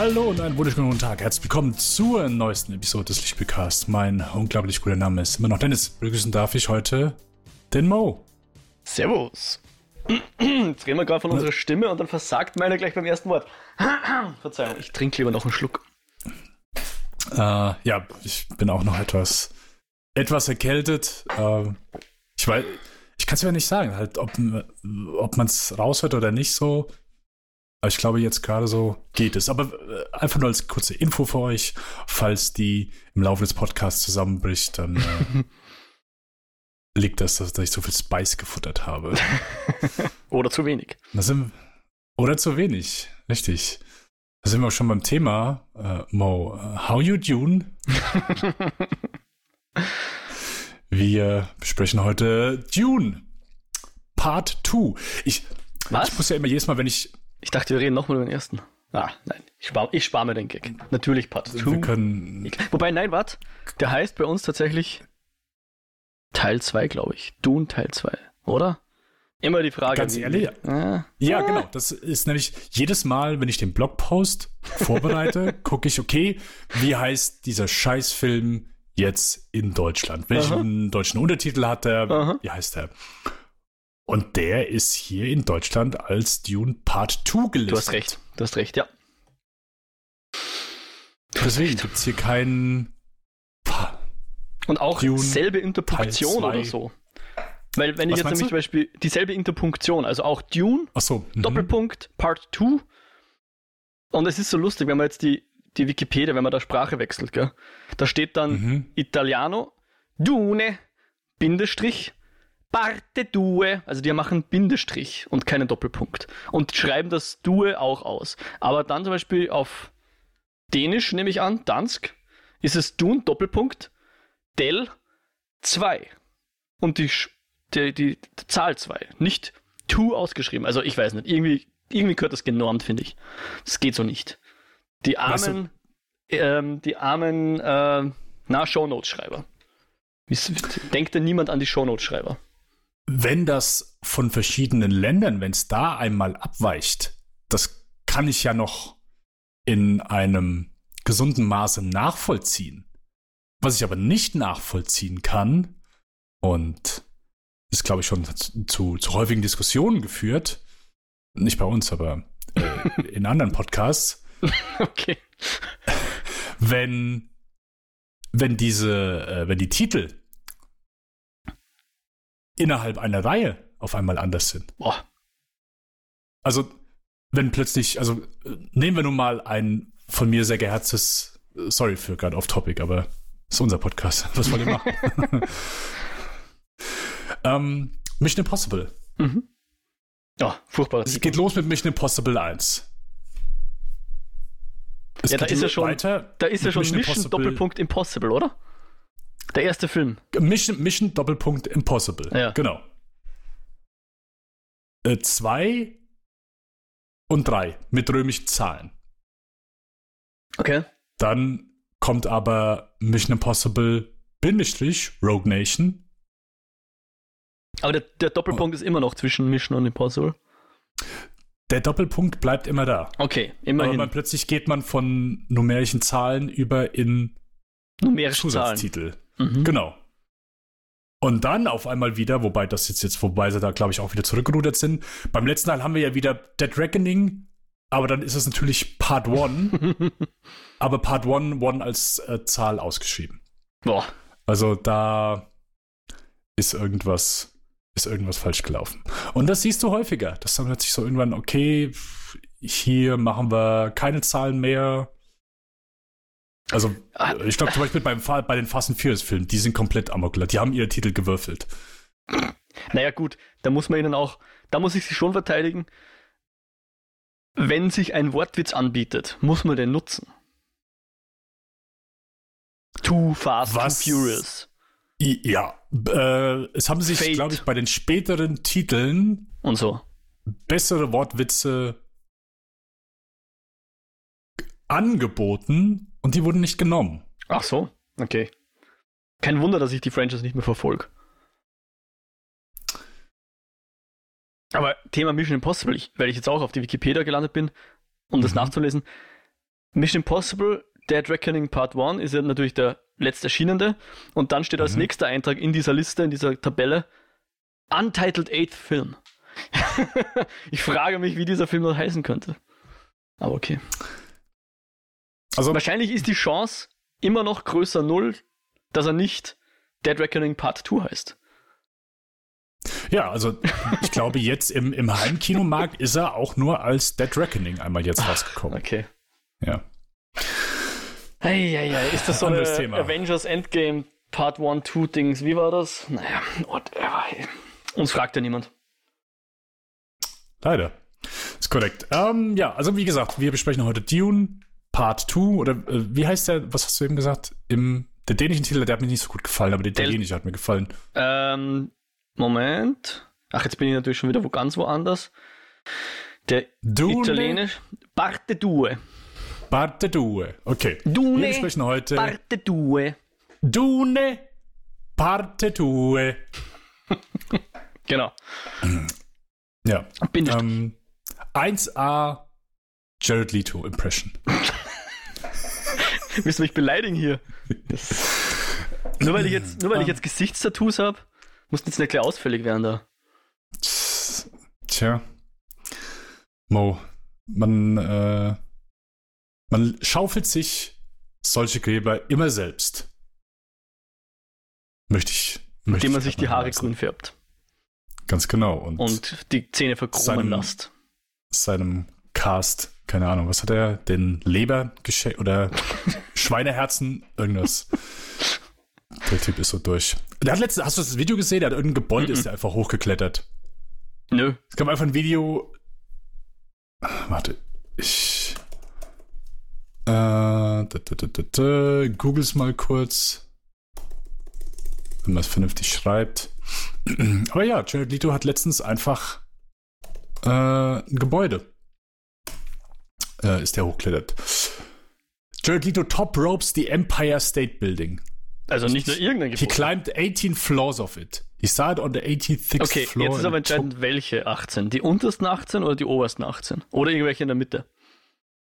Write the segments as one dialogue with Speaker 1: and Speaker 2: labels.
Speaker 1: Hallo und einen wunderschönen guten Tag. Herzlich willkommen zur neuesten Episode des Lichtspielcasts. Mein unglaublich guter Name ist immer noch Dennis. Begrüßen darf ich heute den Mo.
Speaker 2: Servus. Jetzt reden wir gerade von unserer Stimme und dann versagt meine gleich beim ersten Wort. Verzeihung, ich trinke lieber noch einen Schluck.
Speaker 1: Äh, ja, ich bin auch noch etwas, etwas erkältet. Äh, ich weiß, ich kann es ja nicht sagen, halt, ob, ob man es raushört oder nicht so. Aber ich glaube, jetzt gerade so geht es. Aber äh, einfach nur als kurze Info für euch, falls die im Laufe des Podcasts zusammenbricht, dann äh, liegt das, dass, ich so viel Spice gefuttert habe.
Speaker 2: Oder zu wenig.
Speaker 1: Sind, oder zu wenig, richtig. Da sind wir auch schon beim Thema, äh, Mo. How you Dune? wir besprechen heute Dune. Part 2. Ich, ich muss ja immer jedes Mal, wenn ich
Speaker 2: Ich dachte, wir reden nochmal über den ersten. Ah, nein. Ich spare ich spar mir den Gag. Natürlich Part 2.
Speaker 1: wir können
Speaker 2: Wobei, nein, warte. Der heißt bei uns tatsächlich Teil 2, glaube ich. Dune Teil 2, oder? Immer die Frage.
Speaker 1: Ganz ehrlich?
Speaker 2: Ah,
Speaker 1: Ja, genau. Das ist nämlich jedes Mal, wenn ich den Blogpost vorbereite, gucke ich, okay, wie heißt dieser Scheißfilm jetzt in Deutschland? Welchen deutschen Untertitel hat er?
Speaker 2: Aha.
Speaker 1: Wie heißt er? Und der ist hier in Deutschland als Dune Part 2 gelistet.
Speaker 2: du hast recht. Du hast recht, ja.
Speaker 1: Deswegen gibt es hier keinen.
Speaker 2: Und auch
Speaker 1: Dune
Speaker 2: selbe Interpunktion oder so. Weil wenn ich
Speaker 1: Was
Speaker 2: jetzt
Speaker 1: meinst
Speaker 2: nämlich zum Beispiel dieselbe Interpunktion, also auch Dune,
Speaker 1: Achso. mhm.
Speaker 2: Doppelpunkt, Part 2. Und es ist so lustig, wenn man jetzt die, die Wikipedia, wenn man da Sprache wechselt, gell? Da steht dann
Speaker 1: Mhm.
Speaker 2: Italiano, Dune, Bindestrich, Parte Due. Also die machen Bindestrich und keinen Doppelpunkt. Und schreiben das Due auch aus. Aber dann zum Beispiel auf Dänisch, nehme ich an, Dansk, ist es Dun, Doppelpunkt, Del 2. Und die, die, die, die Zahl 2. Nicht to ausgeschrieben. Also ich weiß nicht. Irgendwie, irgendwie gehört das genormt, finde ich. Das geht so nicht. Die
Speaker 1: du-
Speaker 2: armen, ähm, die armen, äh, na, Shownotes-Schreiber. Denkt denn niemand an die Shownotes-Schreiber?
Speaker 1: Wenn das von verschiedenen Ländern, wenn es da einmal abweicht, das kann ich ja noch in einem gesunden Maße nachvollziehen. Was ich aber nicht nachvollziehen kann, und ist, glaube ich, schon zu, zu, häufigen Diskussionen geführt, nicht bei uns, aber äh, in anderen Podcasts,
Speaker 2: Okay.
Speaker 1: wenn, wenn diese, äh, wenn die Titel innerhalb einer Reihe auf einmal anders sind.
Speaker 2: Boah.
Speaker 1: Also, wenn plötzlich, also nehmen wir nun mal ein von mir sehr geherztes, sorry für gerade off topic, aber ist unser Podcast. Was wollt ihr machen? ähm, Mission Impossible.
Speaker 2: Mhm. Ja, furchtbarer
Speaker 1: Es geht los mit Mission Impossible 1. Es
Speaker 2: Ja, da ist ja schon-
Speaker 1: weiter
Speaker 2: Da ist ja schon Mission,
Speaker 1: Impossible-
Speaker 2: Doppelpunkt Impossible, oder? Der erste Film.
Speaker 1: Mission, Mission Doppelpunkt Impossible.
Speaker 2: Ja.
Speaker 1: Genau. Äh, zwei und drei mit römischen Zahlen.
Speaker 2: Okay.
Speaker 1: Dann kommt aber Mission Impossible Bindestrich Rogue Nation.
Speaker 2: Aber der, der Doppelpunkt ist immer noch zwischen Mission und Impossible.
Speaker 1: Der Doppelpunkt bleibt immer da.
Speaker 2: Okay,
Speaker 1: Aber
Speaker 2: immerhin.
Speaker 1: man, plötzlich geht man von numerischen Zahlen über in
Speaker 2: Numerische Zahlen. Mhm.
Speaker 1: Genau. Und dann auf einmal wieder, wobei das jetzt jetzt, wobei sie da, glaube ich, auch wieder zurückgerudert sind. Beim letzten Teil haben wir ja wieder Dead Reckoning, aber dann ist es natürlich Part 1, aber Part 1, 1 als äh, Zahl ausgeschrieben.
Speaker 2: Boah.
Speaker 1: Also da ist irgendwas, ist irgendwas falsch gelaufen. Und das siehst du häufiger. Das dann plötzlich so irgendwann, okay, hier machen wir keine Zahlen mehr. Also,
Speaker 2: Ah.
Speaker 1: ich glaube zum Beispiel beim, bei den Fast and Furious Filmen, die sind komplett amokler. Die haben ihre Titel gewürfelt.
Speaker 2: Naja, gut, da muss man ihnen auch, da muss ich sie schon verteidigen. Wenn sich ein Wortwitz anbietet, muss man den nutzen. Too fast,
Speaker 1: Was?
Speaker 2: too furious.
Speaker 1: Ja, äh, es haben sich, glaube ich, bei den späteren Titeln
Speaker 2: Und so.
Speaker 1: bessere Wortwitze angeboten und die wurden nicht genommen.
Speaker 2: Ach so, okay. Kein Wunder, dass ich die Franchise nicht mehr verfolge. Aber Thema Mission Impossible, ich, weil ich jetzt auch auf die Wikipedia gelandet bin, um das
Speaker 1: Mhm.
Speaker 2: nachzulesen. Mission Impossible Dead Reckoning Part 1 ist ja natürlich der letzte erschienende. Und dann steht als
Speaker 1: Mhm.
Speaker 2: nächster Eintrag in dieser Liste, in dieser Tabelle, Untitled Eighth Film. ich frage mich, wie dieser Film noch heißen könnte. Aber okay.
Speaker 1: Also,
Speaker 2: Wahrscheinlich ist die Chance immer noch größer Null, dass er nicht Dead Reckoning Part 2 heißt.
Speaker 1: ja, also ich glaube, jetzt im, im Heimkinomarkt ist er auch nur als Dead Reckoning einmal jetzt rausgekommen.
Speaker 2: Okay.
Speaker 1: Ja.
Speaker 2: Eieiei, ist das so eine
Speaker 1: Anderes Thema.
Speaker 2: Avengers Endgame Part 1, 2 Dings? Wie war das? Naja, whatever. Uns fragt ja niemand.
Speaker 1: Leider. Ist korrekt. Ähm, ja, also wie gesagt, wir besprechen heute Dune Part 2 oder äh, wie heißt der, was hast du eben gesagt? Im der dänischen Titel, der hat mir nicht so gut gefallen, aber der italienische hat mir gefallen.
Speaker 2: Ähm, Moment. Ach, jetzt bin ich natürlich schon wieder wo ganz woanders. Der
Speaker 1: Dune
Speaker 2: Italienisch. Parte due.
Speaker 1: Parte 2. Okay. Wir
Speaker 2: Dune.
Speaker 1: besprechen heute
Speaker 2: Parte due.
Speaker 1: Dune Parte 2.
Speaker 2: Genau.
Speaker 1: Ja.
Speaker 2: Bindestrich.
Speaker 1: Ähm, 1A Jared Leto Impression.
Speaker 2: Willst du mich beleidigen hier? Das, nur weil ich jetzt, nur weil ich jetzt Gesichtstattoos habe, muss jetzt nicht gleich ausfällig werden da.
Speaker 1: Tja. Mo, man, äh, man schaufelt sich solche Gräber immer selbst. Möchte ich. Möchte
Speaker 2: Indem man
Speaker 1: ich
Speaker 2: sich die Haare
Speaker 1: leisten.
Speaker 2: grün färbt
Speaker 1: Ganz genau. Und,
Speaker 2: und die Zähne verkrummen lässt.
Speaker 1: seinem Cast, keine Ahnung, was hat er? Den Leber geschenkt oder Schweineherzen, irgendwas. Der Typ ist so durch. Der hat letztens, hast du das Video gesehen? Der hat irgendein Gebäude,
Speaker 2: Mhm.
Speaker 1: ist der einfach hochgeklettert.
Speaker 2: Nö.
Speaker 1: Es gab einfach ein Video. Warte, ich. Äh, da, da, da, da, da, Googles mal kurz. Wenn man es vernünftig schreibt. Aber ja, Jared Leto hat letztens einfach äh, ein Gebäude. Äh, ist der hochklettert. Jared Leto top ropes the Empire State Building.
Speaker 2: Also nicht nur irgendein
Speaker 1: He
Speaker 2: Gebäude.
Speaker 1: climbed 18 floors of it. He started on the 86th
Speaker 2: Okay,
Speaker 1: floor.
Speaker 2: jetzt ist aber entscheidend, welche 18. Die untersten 18 oder die obersten 18? Oder irgendwelche in der Mitte?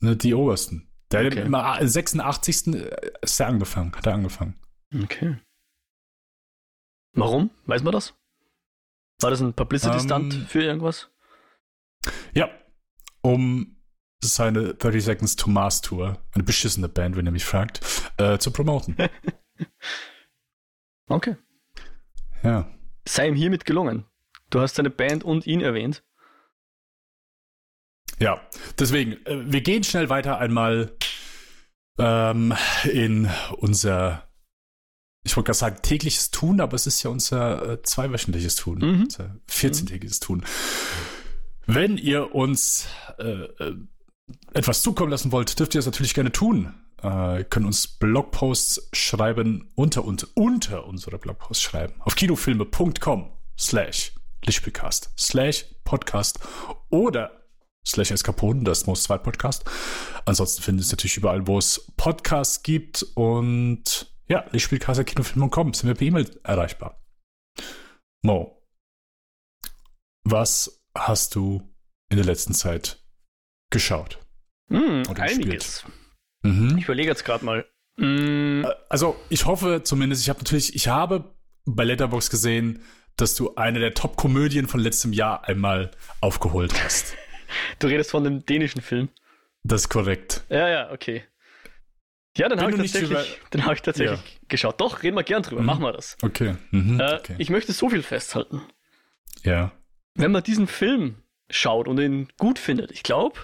Speaker 1: Ne, die obersten. Der
Speaker 2: Okay.
Speaker 1: hat im 86. ist er angefangen, hat er angefangen.
Speaker 2: Okay. Warum? Weiß man das? War das ein Publicity-Stunt
Speaker 1: Ähm,
Speaker 2: für irgendwas?
Speaker 1: Ja, um seine 30 Seconds to Mars Tour, eine beschissene Band, wenn ihr mich fragt, äh, zu promoten.
Speaker 2: Okay.
Speaker 1: ja.
Speaker 2: Sei ihm hiermit gelungen. Du hast seine Band und ihn erwähnt.
Speaker 1: Ja, deswegen, äh, wir gehen schnell weiter einmal ähm, in unser, ich wollte gerade sagen, tägliches Tun, aber es ist ja unser äh, zweiwöchentliches Tun,
Speaker 2: Mhm.
Speaker 1: unser 14-tägiges Tun. Wenn ihr uns äh, äh, etwas zukommen lassen wollt, dürft ihr das natürlich gerne tun. Äh, ihr könnt uns Blogposts schreiben, unter, unter, unter unsere Blogposts schreiben. Auf kinofilme.com slash Lichtspielcast slash Podcast oder slash Eskapoden, das Most 2 Podcast. Ansonsten findet ihr es natürlich überall, wo es Podcasts gibt und ja, Lichtspielcast.kinofilme.com sind wir per E-Mail erreichbar. Mo, was hast du in der letzten Zeit geschaut? Oder
Speaker 2: einiges.
Speaker 1: Mhm.
Speaker 2: Ich überlege jetzt gerade mal. Hm,
Speaker 1: Also, ich hoffe zumindest, ich habe natürlich, ich habe bei Letterbox gesehen, dass du eine der Top-Komödien von letztem Jahr einmal aufgeholt hast.
Speaker 2: du redest von dem dänischen Film.
Speaker 1: Das ist korrekt.
Speaker 2: Ja, ja, okay. Ja,
Speaker 1: Wenn
Speaker 2: habe ich tatsächlich, hab ich tatsächlich geschaut. Doch, reden wir gern drüber.
Speaker 1: Mhm.
Speaker 2: Machen wir das.
Speaker 1: Okay. Mhm.
Speaker 2: Äh,
Speaker 1: okay.
Speaker 2: Ich möchte so viel festhalten.
Speaker 1: ja.
Speaker 2: Wenn man diesen Film schaut und ihn gut findet, ich glaube,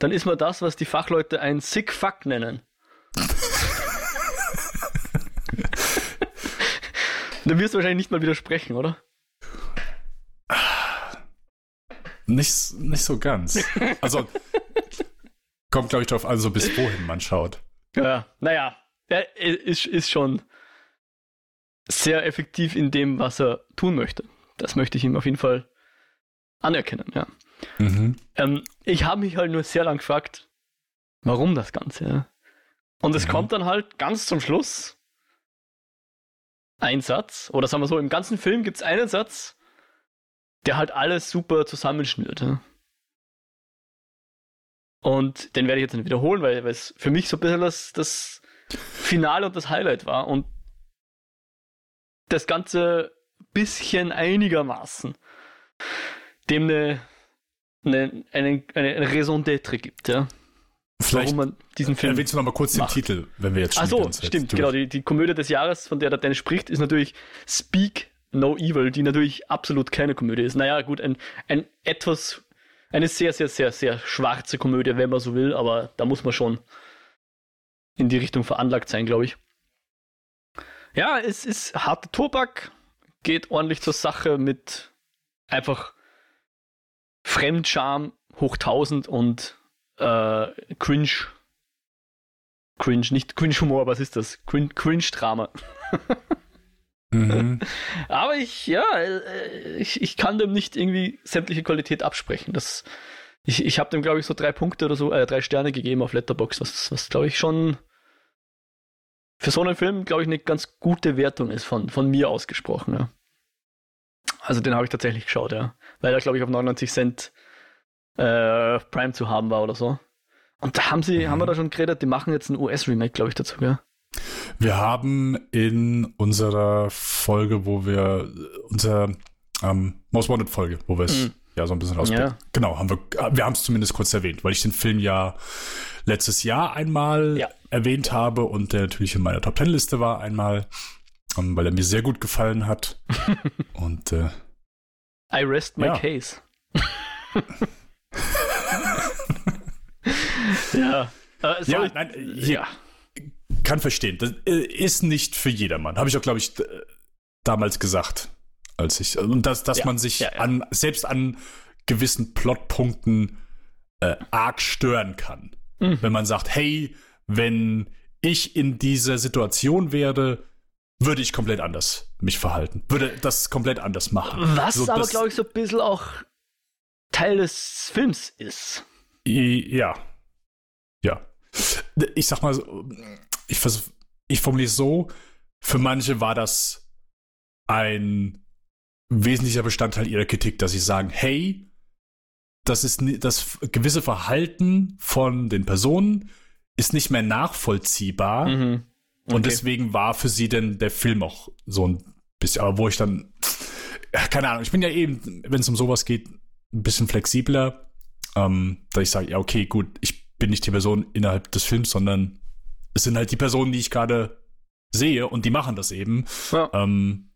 Speaker 2: dann ist man das, was die Fachleute ein Sick Fuck nennen. dann wirst du wahrscheinlich nicht mal widersprechen, oder?
Speaker 1: Nicht, nicht so ganz. Also, kommt, glaube ich, darauf an, so bis wohin man schaut.
Speaker 2: Ja, naja, er ist, ist schon sehr effektiv in dem, was er tun möchte. Das möchte ich ihm auf jeden Fall anerkennen, ja.
Speaker 1: Mhm.
Speaker 2: Ähm, ich habe mich halt nur sehr lang gefragt, warum das Ganze. Und es
Speaker 1: Mhm.
Speaker 2: kommt dann halt ganz zum Schluss ein Satz, oder sagen wir so, im ganzen Film gibt es einen Satz, der halt alles super zusammenschnürt. Ja. Und den werde ich jetzt nicht wiederholen, weil, weil es für mich so ein bisschen das, das Finale und das Highlight war. Und das Ganze bisschen einigermaßen dem eine, eine, eine, eine Raison d'être gibt, ja.
Speaker 1: Vielleicht
Speaker 2: warum man diesen Film.
Speaker 1: erwähnst du noch mal kurz
Speaker 2: macht.
Speaker 1: den Titel, wenn wir jetzt schon
Speaker 2: Ach so, stimmt, genau. Die, die Komödie des Jahres, von der der Dennis spricht, ist natürlich Speak No Evil, die natürlich absolut keine Komödie ist. Naja, gut, ein, ein etwas, eine sehr, sehr, sehr, sehr schwarze Komödie, wenn man so will, aber da muss man schon in die Richtung veranlagt sein, glaube ich. Ja, es ist harter Tobak, geht ordentlich zur Sache mit einfach Fremdscham hoch 1000 und äh, Cringe. Cringe, nicht Cringe-Humor, was ist das? Crin- Cringe-Drama.
Speaker 1: Mhm.
Speaker 2: Aber ich, ja, äh, ich, ich kann dem nicht irgendwie sämtliche Qualität absprechen. Das, ich ich habe dem, glaube ich, so drei Punkte oder so, äh, drei Sterne gegeben auf Letterbox, was, was glaube ich, schon für so einen Film, glaube ich, eine ganz gute Wertung ist von, von mir ausgesprochen. Ja. Also den habe ich tatsächlich geschaut, ja. Weil er, glaube ich, auf 99 Cent äh, Prime zu haben war oder so. Und da haben sie,
Speaker 1: Mhm.
Speaker 2: haben wir da schon geredet, die machen jetzt ein US-Remake, glaube ich, dazu, ja.
Speaker 1: Wir haben in unserer Folge, wo wir unser ähm, Most Wanted Folge, wo wir es
Speaker 2: Mhm.
Speaker 1: ja so ein bisschen rausblicken.
Speaker 2: Ja.
Speaker 1: Genau, haben wir, wir haben es zumindest kurz erwähnt, weil ich den Film ja letztes Jahr einmal
Speaker 2: Ja.
Speaker 1: erwähnt habe und der natürlich in meiner Top Ten Liste war einmal, ähm, weil er mir sehr gut gefallen hat. und äh,
Speaker 2: I rest my
Speaker 1: Ja.
Speaker 2: case. ja. Äh,
Speaker 1: ja,
Speaker 2: ich-
Speaker 1: nein, hier,
Speaker 2: ja.
Speaker 1: kann verstehen. Das äh, ist nicht für jedermann. Habe ich auch, glaube ich, damals gesagt. Als ich, und dass, dass
Speaker 2: Ja,
Speaker 1: man sich
Speaker 2: ja.
Speaker 1: an, selbst an gewissen Plotpunkten äh, arg stören kann.
Speaker 2: Mhm.
Speaker 1: Wenn man sagt, hey, wenn ich in dieser Situation wäre, würde ich komplett anders mich verhalten. Würde das komplett anders machen.
Speaker 2: Was
Speaker 1: So,
Speaker 2: aber, glaube ich, so ein bisschen auch Teil des Films ist.
Speaker 1: Ja. Ja. Ich sag mal, so, ich, vers ich formuliere es so, für manche war das ein wesentlicher Bestandteil ihrer Kritik, dass sie sagen, hey, das ist das gewisse Verhalten von den Personen ist nicht mehr nachvollziehbar
Speaker 2: Mhm.
Speaker 1: Und
Speaker 2: Okay.
Speaker 1: deswegen war für sie denn der Film auch so ein bisschen, aber wo ich dann, keine Ahnung, ich bin ja eben, wenn es um sowas geht, ein bisschen flexibler, ähm, dass ich sage, ja, okay, gut, ich bin nicht die Person innerhalb des Films, sondern es sind halt die Personen, die ich gerade sehe und die machen das eben.
Speaker 2: Ja.
Speaker 1: Ähm,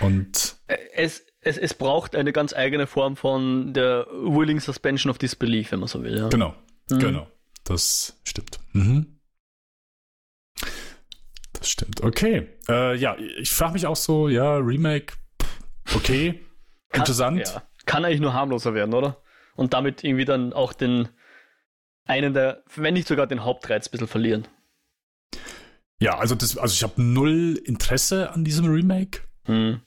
Speaker 1: und
Speaker 2: Es, es, es braucht eine ganz eigene Form von der Willing Suspension of Disbelief, wenn man so will. Ja.
Speaker 1: genau,
Speaker 2: Mhm.
Speaker 1: genau, das stimmt. Mhm. Das stimmt. Okay. Äh, ja, ich frage mich auch so, ja, Remake, okay,
Speaker 2: Kann-
Speaker 1: interessant.
Speaker 2: Ja. Kann eigentlich nur harmloser werden, oder? Und damit irgendwie dann auch den einen der, wenn nicht sogar den Hauptreiz ein bisschen verlieren.
Speaker 1: Ja, also das, also ich habe null Interesse an diesem Remake.
Speaker 2: Hm.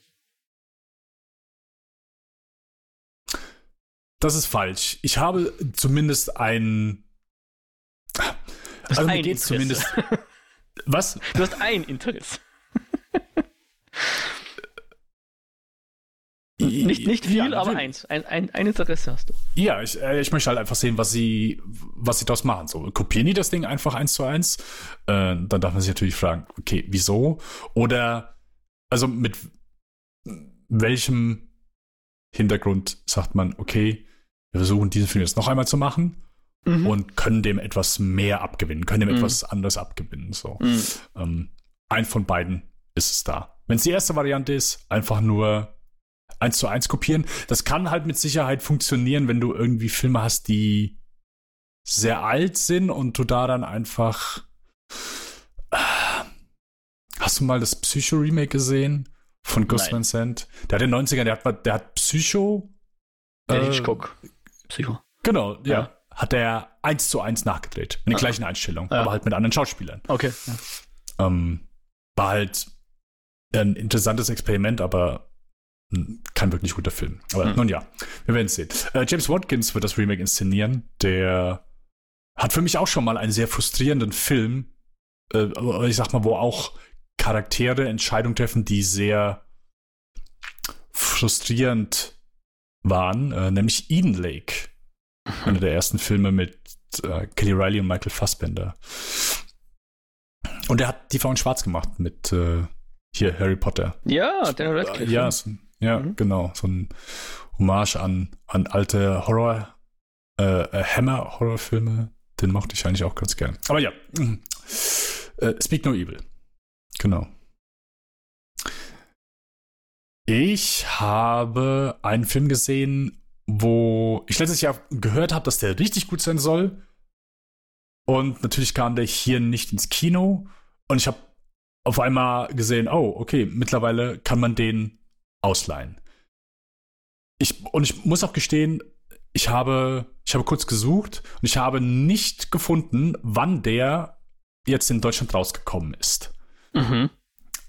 Speaker 1: Das ist falsch. Ich habe zumindest ein. Also mir
Speaker 2: Interesse.
Speaker 1: zumindest. Was?
Speaker 2: Du hast ein Interesse. Nicht, nicht viel,
Speaker 1: Ja,
Speaker 2: aber eins. Ein, ein, ein Interesse hast du.
Speaker 1: Ja, ich, äh, ich möchte halt einfach sehen, was sie, was sie daraus machen. So, kopieren die das Ding einfach eins zu eins? Äh, dann darf man sich natürlich fragen, okay, wieso? Oder, also mit welchem Hintergrund sagt man, okay, wir versuchen diesen Film jetzt noch einmal zu machen
Speaker 2: Mhm.
Speaker 1: und können dem etwas mehr abgewinnen, können dem
Speaker 2: Mhm.
Speaker 1: etwas anderes abgewinnen. So.
Speaker 2: Mhm.
Speaker 1: Ähm, ein von beiden ist es da. Wenn es die erste Variante ist, einfach nur eins zu eins kopieren. Das kann halt mit Sicherheit funktionieren, wenn du irgendwie Filme hast, die sehr alt sind und du da dann einfach. Ah, Hast du mal das Psycho-Remake gesehen? Von Gus
Speaker 2: Nein.
Speaker 1: Van Sant? Der hat in den 90ern, der hat, der hat Psycho.
Speaker 2: Der
Speaker 1: äh,
Speaker 2: Hitchcock. Psycho.
Speaker 1: Genau, ja.
Speaker 2: Ja.
Speaker 1: Hat er eins zu eins nachgedreht. In der
Speaker 2: Ah.
Speaker 1: gleichen Einstellung,
Speaker 2: Ja.
Speaker 1: aber halt mit anderen Schauspielern.
Speaker 2: Okay.
Speaker 1: Ähm, war halt ein interessantes Experiment, aber kein wirklich guter Film. Aber
Speaker 2: Hm.
Speaker 1: nun ja, wir werden es sehen. Äh, James Watkins wird das Remake inszenieren. Der hat für mich auch schon mal einen sehr frustrierenden Film, äh, ich sag mal, wo auch Charaktere Entscheidungen treffen, die sehr frustrierend waren, äh, nämlich Eden Lake. Einer der ersten Filme mit äh, Kelly Riley und Michael Fassbender. Und er hat die Frau in Schwarz gemacht mit äh, hier Harry Potter.
Speaker 2: Ja, Daniel Radcliffe.
Speaker 1: Ja, so, ja mhm. genau. So ein Hommage an, an alte Horror, äh, äh Hammer-Horrorfilme. Den mochte ich eigentlich auch ganz gern. Aber ja, äh, Speak No Evil. Genau. Ich habe einen Film gesehen, wo ich letztes Jahr gehört habe, dass der richtig gut sein soll. Und natürlich kam der hier nicht ins Kino. Und ich habe auf einmal gesehen, oh, okay, mittlerweile kann man den ausleihen. Ich, und ich muss auch gestehen, ich habe, ich habe kurz gesucht und ich habe nicht gefunden, wann der jetzt in Deutschland rausgekommen ist. Mhm.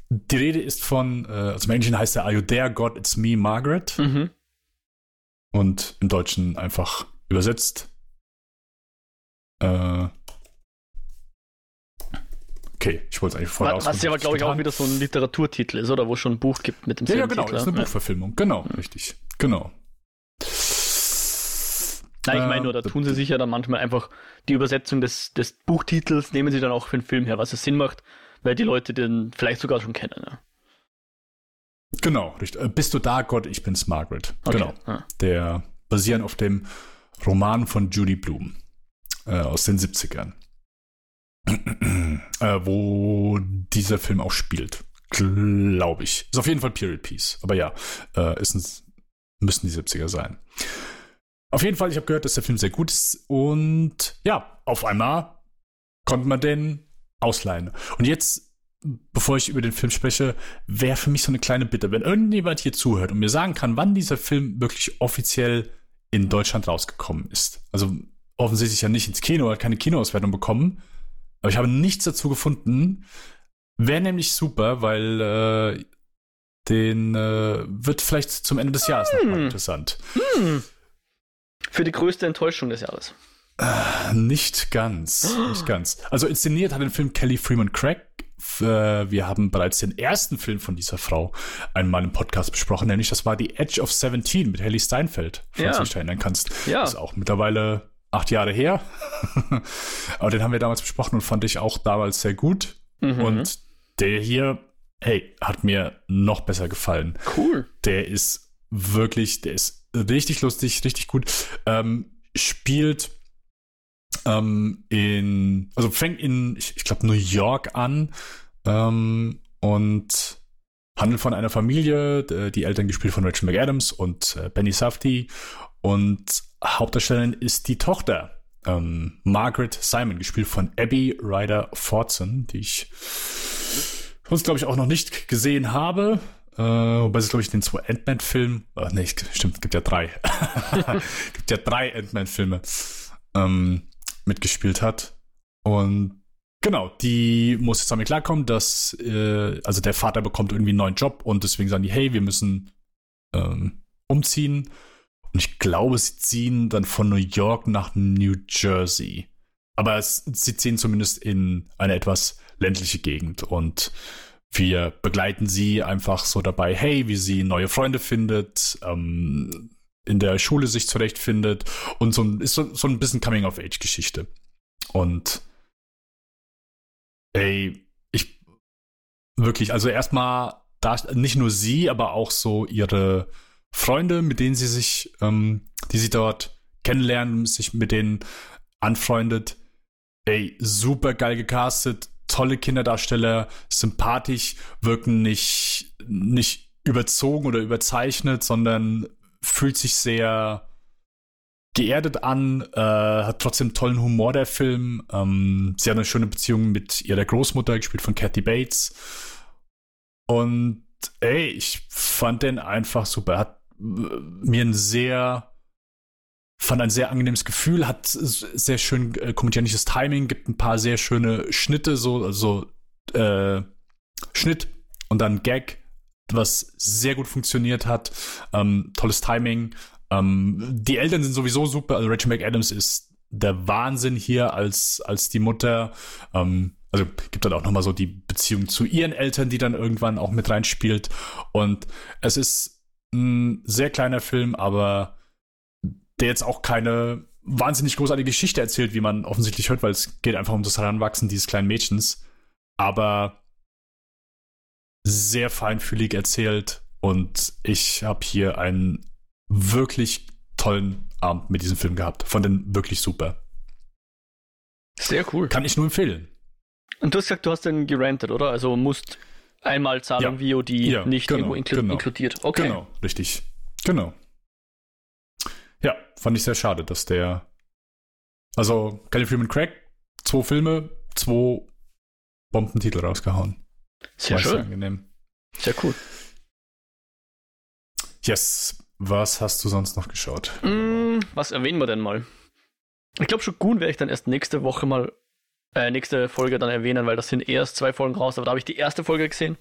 Speaker 1: Die Rede ist von, äh, also im Englischen heißt er Are You There, God, It's Me, Margaret. Mhm. Und im Deutschen einfach übersetzt. Äh, okay, ich wollte es eigentlich vorher
Speaker 2: Was, was ja aber, glaube ich, auch wieder so ein Literaturtitel ist, oder wo es schon ein Buch gibt mit dem
Speaker 1: Ja, ja genau, Titel. das ist eine ja. Buchverfilmung. Genau, mhm. richtig. Genau.
Speaker 2: Nein, ich meine nur, da tun sie sich ja dann manchmal einfach die Übersetzung des, des Buchtitels, nehmen sie dann auch für den Film her, was es Sinn macht, weil die Leute den vielleicht sogar schon kennen. Ja.
Speaker 1: Genau, richtig. Äh, bist du da, Gott, ich bin's, Margaret. Okay. Genau. Ja. Der basieren auf dem Roman von Judy Bloom äh, aus den 70ern. äh, wo dieser Film auch spielt. Glaube ich. Ist auf jeden Fall Period Piece. Aber ja, äh, ist ein, müssen die 70er sein. Auf jeden Fall, ich habe gehört, dass der Film sehr gut ist. Und ja, auf einmal konnte man den ausleihen. Und jetzt, bevor ich über den Film spreche, wäre für mich so eine kleine Bitte, wenn irgendjemand hier zuhört und mir sagen kann, wann dieser Film wirklich offiziell in Deutschland rausgekommen ist. Also offensichtlich ja nicht ins Kino, hat keine Kinoauswertung bekommen. Aber ich habe nichts dazu gefunden. Wäre nämlich super, weil äh, den äh, wird vielleicht zum Ende des Jahres hm. nochmal interessant. Hm.
Speaker 2: Für die größte Enttäuschung des Jahres.
Speaker 1: Äh, nicht ganz, nicht ganz. Also inszeniert hat den Film Kelly Freeman Craig. Äh, wir haben bereits den ersten Film von dieser Frau einmal im Podcast besprochen, nämlich das war The Edge of Seventeen mit Haley Steinfeld, falls ja. du dich erinnern kannst. Ja. Das ist auch mittlerweile acht Jahre her. Aber den haben wir damals besprochen und fand ich auch damals sehr gut. Mhm. Und der hier, hey, hat mir noch besser gefallen.
Speaker 2: Cool.
Speaker 1: Der ist wirklich, der ist richtig lustig, richtig gut. Ähm, spielt ähm, in, also fängt in, ich, ich glaube, New York an ähm, und handelt von einer Familie, die Eltern gespielt von Rachel McAdams und äh, Benny Safdie und Hauptdarstellerin ist die Tochter ähm, Margaret Simon, gespielt von Abby Ryder Fortson, die ich sonst glaube ich auch noch nicht gesehen habe. Äh, wobei es, glaube ich, den zwei Ant-Man-Filmen, äh, nee, stimmt, gibt ja drei. gibt ja drei Ant-Man-Filme ähm, mitgespielt hat. Und genau, die muss jetzt damit klarkommen, dass, äh, also der Vater bekommt irgendwie einen neuen Job und deswegen sagen die, hey, wir müssen ähm, umziehen. Und ich glaube, sie ziehen dann von New York nach New Jersey. Aber es, sie ziehen zumindest in eine etwas ländliche Gegend und wir begleiten sie einfach so dabei, hey, wie sie neue Freunde findet, ähm, in der Schule sich zurechtfindet und so ist so, so ein bisschen Coming-of-Age-Geschichte. Und ey, ich wirklich, also erstmal da nicht nur sie, aber auch so ihre Freunde, mit denen sie sich, ähm, die sie dort kennenlernen, sich mit denen anfreundet. Ey, super geil gecastet, tolle Kinderdarsteller, sympathisch, wirken nicht, nicht überzogen oder überzeichnet, sondern fühlt sich sehr geerdet an, äh, hat trotzdem tollen Humor der Film. Ähm, sie hat eine schöne Beziehung mit ihrer Großmutter, gespielt von Kathy Bates. Und ey, ich fand den einfach super. Hat mir ein sehr fand ein sehr angenehmes Gefühl, hat sehr schön äh, komödiantisches Timing, gibt ein paar sehr schöne Schnitte, so, also äh, Schnitt und dann Gag, was sehr gut funktioniert hat. Ähm, tolles Timing. Ähm, die Eltern sind sowieso super. Also Rachel McAdams ist der Wahnsinn hier als, als die Mutter. Ähm, also gibt dann auch nochmal so die Beziehung zu ihren Eltern, die dann irgendwann auch mit reinspielt. Und es ist ein sehr kleiner Film, aber der jetzt auch keine wahnsinnig großartige Geschichte erzählt, wie man offensichtlich hört, weil es geht einfach um das Heranwachsen dieses kleinen Mädchens. Aber sehr feinfühlig erzählt und ich habe hier einen wirklich tollen Abend mit diesem Film gehabt. Von den wirklich super.
Speaker 2: Sehr cool.
Speaker 1: Kann ich nur empfehlen.
Speaker 2: Und du hast gesagt, du hast den gerantet, oder? Also musst einmal Zahlung ja. VOD ja, nicht genau, irgendwo inklu genau. inkludiert. Okay.
Speaker 1: Genau, richtig. Genau. Ja, fand ich sehr schade, dass der. Also, Kelly Freeman Craig, zwei Filme, zwei Bombentitel rausgehauen.
Speaker 2: Sehr schön. Sehr angenehm. Sehr cool.
Speaker 1: Yes. Was hast du sonst noch geschaut?
Speaker 2: Mm, was erwähnen wir denn mal? Ich glaube, schon gut werde ich dann erst nächste Woche mal, äh, nächste Folge dann erwähnen, weil das sind erst zwei Folgen raus, aber da habe ich die erste Folge gesehen.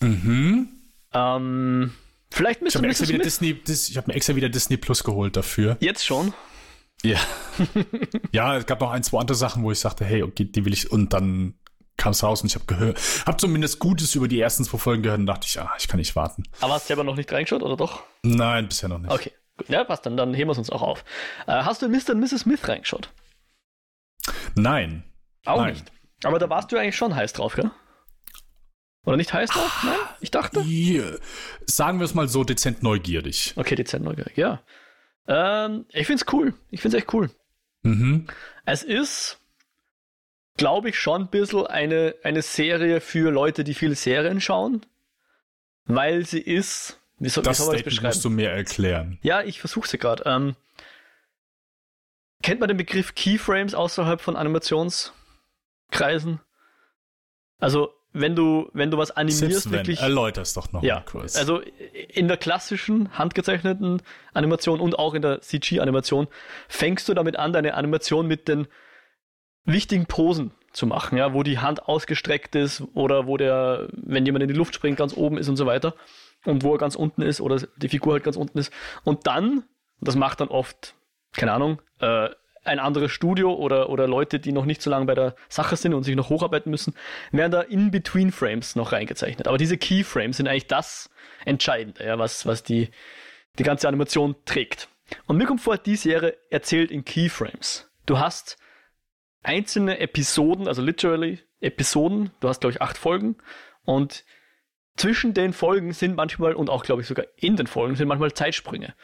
Speaker 1: Mhm.
Speaker 2: Ähm, vielleicht
Speaker 1: müsste ich habe mir, Disney, Dis, ich hab mir extra wieder Disney Plus geholt dafür.
Speaker 2: Jetzt schon?
Speaker 1: Ja. ja, es gab noch ein, zwei andere Sachen, wo ich sagte, hey, okay, die will ich, und dann kam es raus und ich habe gehört, habe zumindest Gutes über die ersten zwei Folgen gehört und dachte ich, ah, ich kann nicht warten.
Speaker 2: Aber hast du selber noch nicht reingeschaut, oder doch?
Speaker 1: Nein, bisher noch nicht.
Speaker 2: Okay, gut. Ja, passt, dann, dann heben wir es uns auch auf. Äh, hast du Mr. und Mrs. Smith reingeschaut?
Speaker 1: Nein.
Speaker 2: Auch
Speaker 1: Nein.
Speaker 2: nicht. Aber da warst du eigentlich schon heiß drauf, gell? Oder nicht heiß drauf? Nein? Ich dachte.
Speaker 1: Yeah. Sagen wir es mal so, dezent neugierig.
Speaker 2: Okay, dezent neugierig, ja. Ähm, ich find's cool. Ich find's echt cool.
Speaker 1: Mhm.
Speaker 2: Es ist glaube ich, schon ein bisschen eine, eine Serie für Leute, die viele Serien schauen. Weil sie ist.
Speaker 1: Wie soll, das wie soll man das beschreiben? musst du mir erklären.
Speaker 2: Ja, ich versuche sie gerade. Ähm, kennt man den Begriff Keyframes außerhalb von Animationskreisen? Also, wenn du, wenn du was animierst, wirklich.
Speaker 1: Erläuter's doch noch
Speaker 2: ja, kurz. Also in der klassischen handgezeichneten Animation und auch in der CG-Animation fängst du damit an, deine Animation mit den wichtigen Posen zu machen, ja, wo die Hand ausgestreckt ist oder wo der, wenn jemand in die Luft springt, ganz oben ist und so weiter und wo er ganz unten ist oder die Figur halt ganz unten ist. Und dann, das macht dann oft, keine Ahnung, äh, ein anderes Studio oder, oder Leute, die noch nicht so lange bei der Sache sind und sich noch hocharbeiten müssen, werden da In-Between-Frames noch reingezeichnet. Aber diese Keyframes sind eigentlich das Entscheidende, ja, was, was die, die ganze Animation trägt. Und mir kommt vor, die Serie erzählt in Keyframes. Du hast einzelne Episoden, also literally Episoden, du hast glaube ich acht Folgen und zwischen den Folgen sind manchmal und auch glaube ich sogar in den Folgen sind manchmal Zeitsprünge.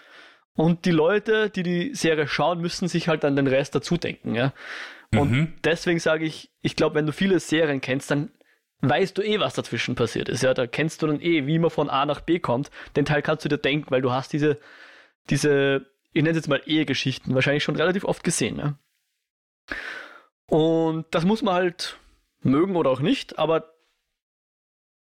Speaker 2: Und die Leute, die die Serie schauen, müssen sich halt an den Rest dazu denken, ja. Und mhm. deswegen sage ich, ich glaube, wenn du viele Serien kennst, dann weißt du eh, was dazwischen passiert ist. Ja, da kennst du dann eh, wie man von A nach B kommt. Den Teil kannst du dir denken, weil du hast diese, diese, ich nenne es jetzt mal Ehegeschichten, wahrscheinlich schon relativ oft gesehen. Ja? Und das muss man halt mögen oder auch nicht, aber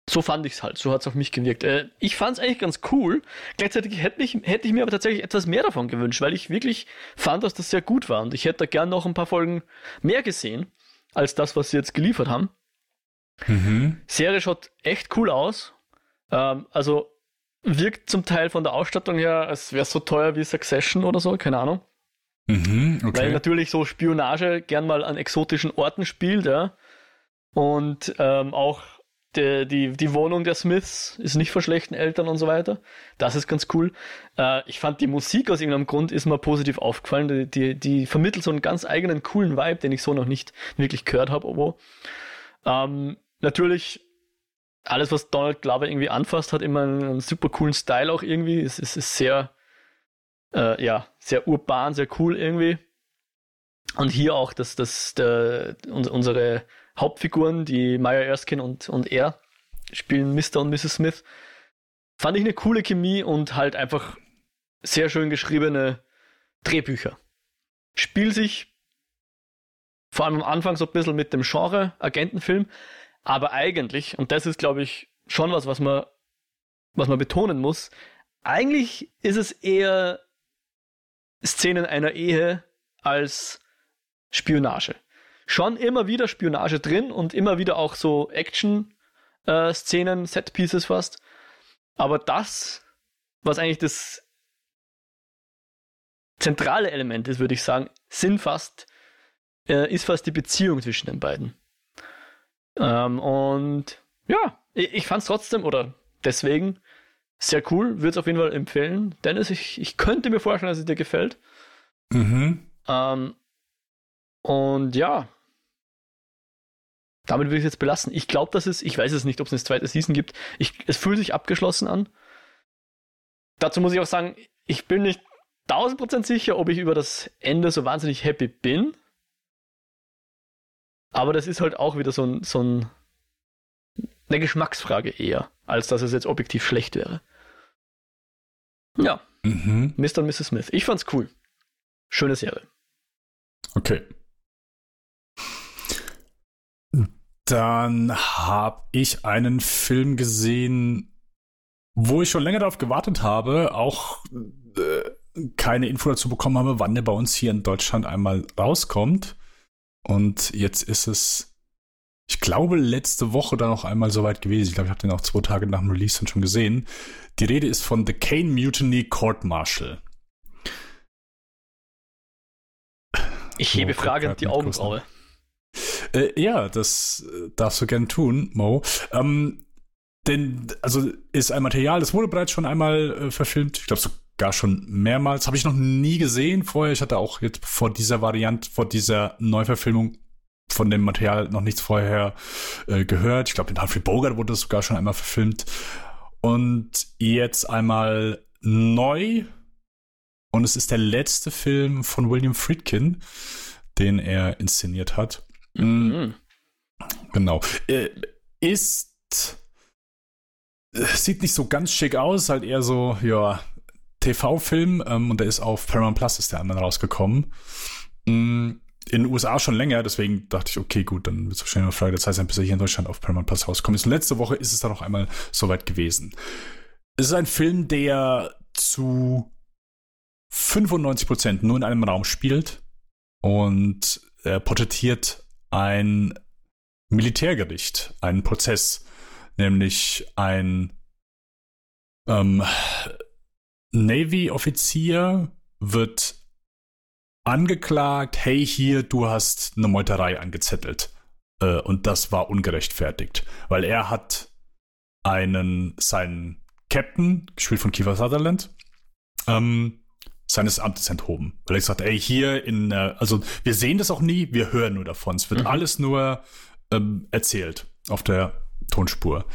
Speaker 2: so fand ich es halt, so hat es auf mich gewirkt. Äh, ich fand es eigentlich ganz cool. Gleichzeitig hätte ich, hätte ich mir aber tatsächlich etwas mehr davon gewünscht, weil ich wirklich fand, dass das sehr gut war. Und ich hätte da gern noch ein paar Folgen mehr gesehen, als das, was sie jetzt geliefert haben.
Speaker 1: Mhm.
Speaker 2: Serie schaut echt cool aus. Ähm, also wirkt zum Teil von der Ausstattung her, als wäre es so teuer wie Succession oder so, keine Ahnung.
Speaker 1: Mhm, okay.
Speaker 2: Weil natürlich so Spionage gern mal an exotischen Orten spielt, ja. Und ähm, auch die, die, die Wohnung der Smiths ist nicht vor schlechten Eltern und so weiter. Das ist ganz cool. Äh, ich fand die Musik aus irgendeinem Grund ist mir positiv aufgefallen. Die, die, die vermittelt so einen ganz eigenen coolen Vibe, den ich so noch nicht wirklich gehört habe. Ähm, natürlich alles, was Donald Glover irgendwie anfasst, hat immer einen, einen super coolen Style auch irgendwie. Es ist sehr, äh, ja, sehr urban, sehr cool irgendwie. Und hier auch, dass, dass der, unsere Hauptfiguren, die Maya Erskine und, und er, spielen Mr. und Mrs. Smith. Fand ich eine coole Chemie und halt einfach sehr schön geschriebene Drehbücher. Spiel sich vor allem am Anfang so ein bisschen mit dem Genre Agentenfilm, aber eigentlich, und das ist glaube ich schon was, was man, was man betonen muss, eigentlich ist es eher Szenen einer Ehe als Spionage. Schon immer wieder Spionage drin und immer wieder auch so Action-Szenen, äh, Set-Pieces fast. Aber das, was eigentlich das zentrale Element ist, würde ich sagen, sind fast, äh, ist fast die Beziehung zwischen den beiden. Ähm, und ja, ich, ich fand es trotzdem, oder deswegen, sehr cool, würde es auf jeden Fall empfehlen. Dennis, ich, ich könnte mir vorstellen, dass es dir gefällt.
Speaker 1: Mhm.
Speaker 2: Ähm, und ja, damit will ich es jetzt belassen. Ich glaube, dass es, ich weiß es nicht, ob es eine zweite Season gibt. Ich, es fühlt sich abgeschlossen an. Dazu muss ich auch sagen, ich bin nicht 1000% sicher, ob ich über das Ende so wahnsinnig happy bin. Aber das ist halt auch wieder so ein, so ein eine Geschmacksfrage eher, als dass es jetzt objektiv schlecht wäre. Ja. Mhm. Mr. und Mrs. Smith. Ich fand's cool. Schöne Serie.
Speaker 1: Okay. Dann habe ich einen Film gesehen, wo ich schon länger darauf gewartet habe, auch äh, keine Info dazu bekommen habe, wann der bei uns hier in Deutschland einmal rauskommt. Und jetzt ist es, ich glaube, letzte Woche dann noch einmal soweit gewesen. Ich glaube, ich habe den auch zwei Tage nach dem Release dann schon gesehen. Die Rede ist von The Kane Mutiny Court Martial.
Speaker 2: Ich hebe fragend die Augenbraue.
Speaker 1: Äh, ja, das äh, darfst du gern tun, Mo. Ähm, denn, also ist ein Material, das wurde bereits schon einmal äh, verfilmt. Ich glaube sogar schon mehrmals. Habe ich noch nie gesehen vorher. Ich hatte auch jetzt vor dieser Variante, vor dieser Neuverfilmung von dem Material noch nichts vorher äh, gehört. Ich glaube, in Humphrey Bogart wurde das sogar schon einmal verfilmt. Und jetzt einmal neu. Und es ist der letzte Film von William Friedkin, den er inszeniert hat. Mhm. Genau. Äh, ist. Äh, sieht nicht so ganz schick aus, halt eher so, ja, TV-Film. Ähm, und der ist auf Paramount Plus, ist der anderen rausgekommen. Mhm. In den USA schon länger, deswegen dachte ich, okay, gut, dann wird es wahrscheinlich eine Frage der Zeit sein, bis er hier in Deutschland auf Paramount Plus rauskommt. Und letzte Woche ist es dann noch einmal soweit gewesen. Es ist ein Film, der zu 95% nur in einem Raum spielt und er porträtiert ein Militärgericht, einen Prozess, nämlich ein ähm, Navy-Offizier wird angeklagt, hey hier, du hast eine Meuterei angezettelt. Äh, und das war ungerechtfertigt, weil er hat einen, seinen Captain, gespielt von Kiefer Sutherland, ähm, seines Amtes enthoben. Weil er gesagt, ey, hier in, äh, also wir sehen das auch nie, wir hören nur davon. Es wird mhm. alles nur ähm, erzählt auf der Tonspur.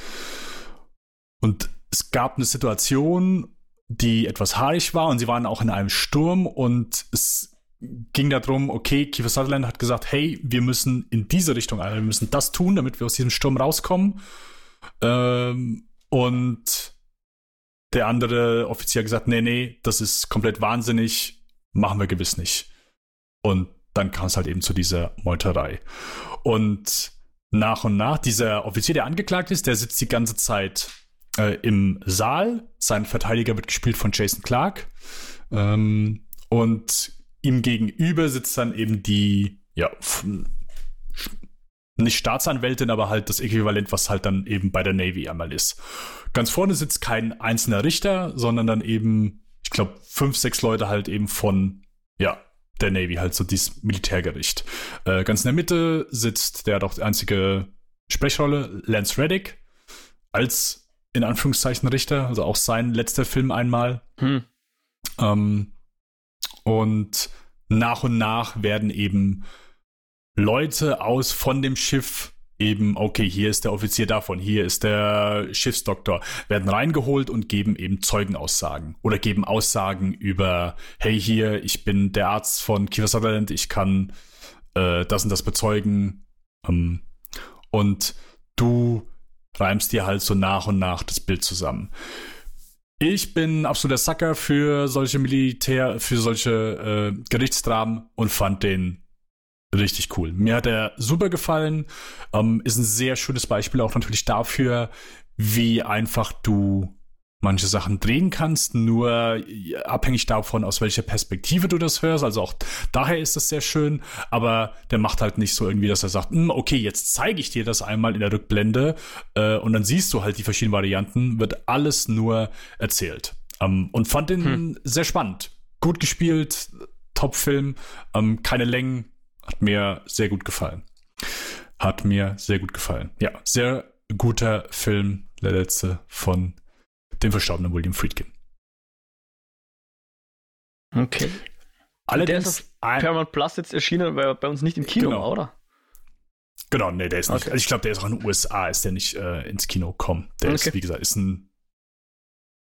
Speaker 1: Und es gab eine Situation, die etwas haarig war und sie waren auch in einem Sturm und es ging darum, okay, Kiefer Sutherland hat gesagt, hey, wir müssen in diese Richtung, wir müssen das tun, damit wir aus diesem Sturm rauskommen. Ähm, und der andere Offizier hat gesagt, nee, nee, das ist komplett wahnsinnig, machen wir gewiss nicht. Und dann kam es halt eben zu dieser Meuterei. Und nach und nach, dieser Offizier, der angeklagt ist, der sitzt die ganze Zeit äh, im Saal. Sein Verteidiger wird gespielt von Jason Clark. Ähm, und ihm gegenüber sitzt dann eben die, ja, nicht Staatsanwältin, aber halt das Äquivalent, was halt dann eben bei der Navy einmal ist. Ganz vorne sitzt kein einzelner Richter, sondern dann eben, ich glaube, fünf, sechs Leute halt eben von, ja, der Navy, halt so dieses Militärgericht. Äh, ganz in der Mitte sitzt der doch die einzige Sprechrolle, Lance Reddick, als in Anführungszeichen Richter, also auch sein letzter Film einmal. Hm. Ähm, und nach und nach werden eben Leute aus von dem Schiff eben, okay, hier ist der Offizier davon, hier ist der Schiffsdoktor, werden reingeholt und geben eben Zeugenaussagen oder geben Aussagen über, hey, hier, ich bin der Arzt von Kiefer Sutherland, ich kann äh, das und das bezeugen. Ähm, und du reimst dir halt so nach und nach das Bild zusammen. Ich bin absoluter Sucker für solche Militär, für solche äh, Gerichtsdramen und fand den richtig cool. Mir hat er super gefallen. Ähm, ist ein sehr schönes Beispiel auch natürlich dafür, wie einfach du manche Sachen drehen kannst, nur abhängig davon, aus welcher Perspektive du das hörst. Also auch daher ist das sehr schön, aber der macht halt nicht so irgendwie, dass er sagt, hm, okay, jetzt zeige ich dir das einmal in der Rückblende äh, und dann siehst du halt die verschiedenen Varianten, wird alles nur erzählt. Ähm, und fand den hm. sehr spannend. Gut gespielt, Top-Film, ähm, keine Längen, hat mir sehr gut gefallen. Hat mir sehr gut gefallen. Ja, sehr guter Film, der letzte von dem verstorbenen William Friedkin.
Speaker 2: Okay. Allerdings. Der ist auf Paramount Plus jetzt erschienen, weil bei uns nicht im Kino
Speaker 1: genau.
Speaker 2: war, oder?
Speaker 1: Genau, nee, der ist nicht. Okay. Also ich glaube, der ist auch in den USA, ist der nicht äh, ins Kino gekommen. Der okay. ist, wie gesagt, ist ein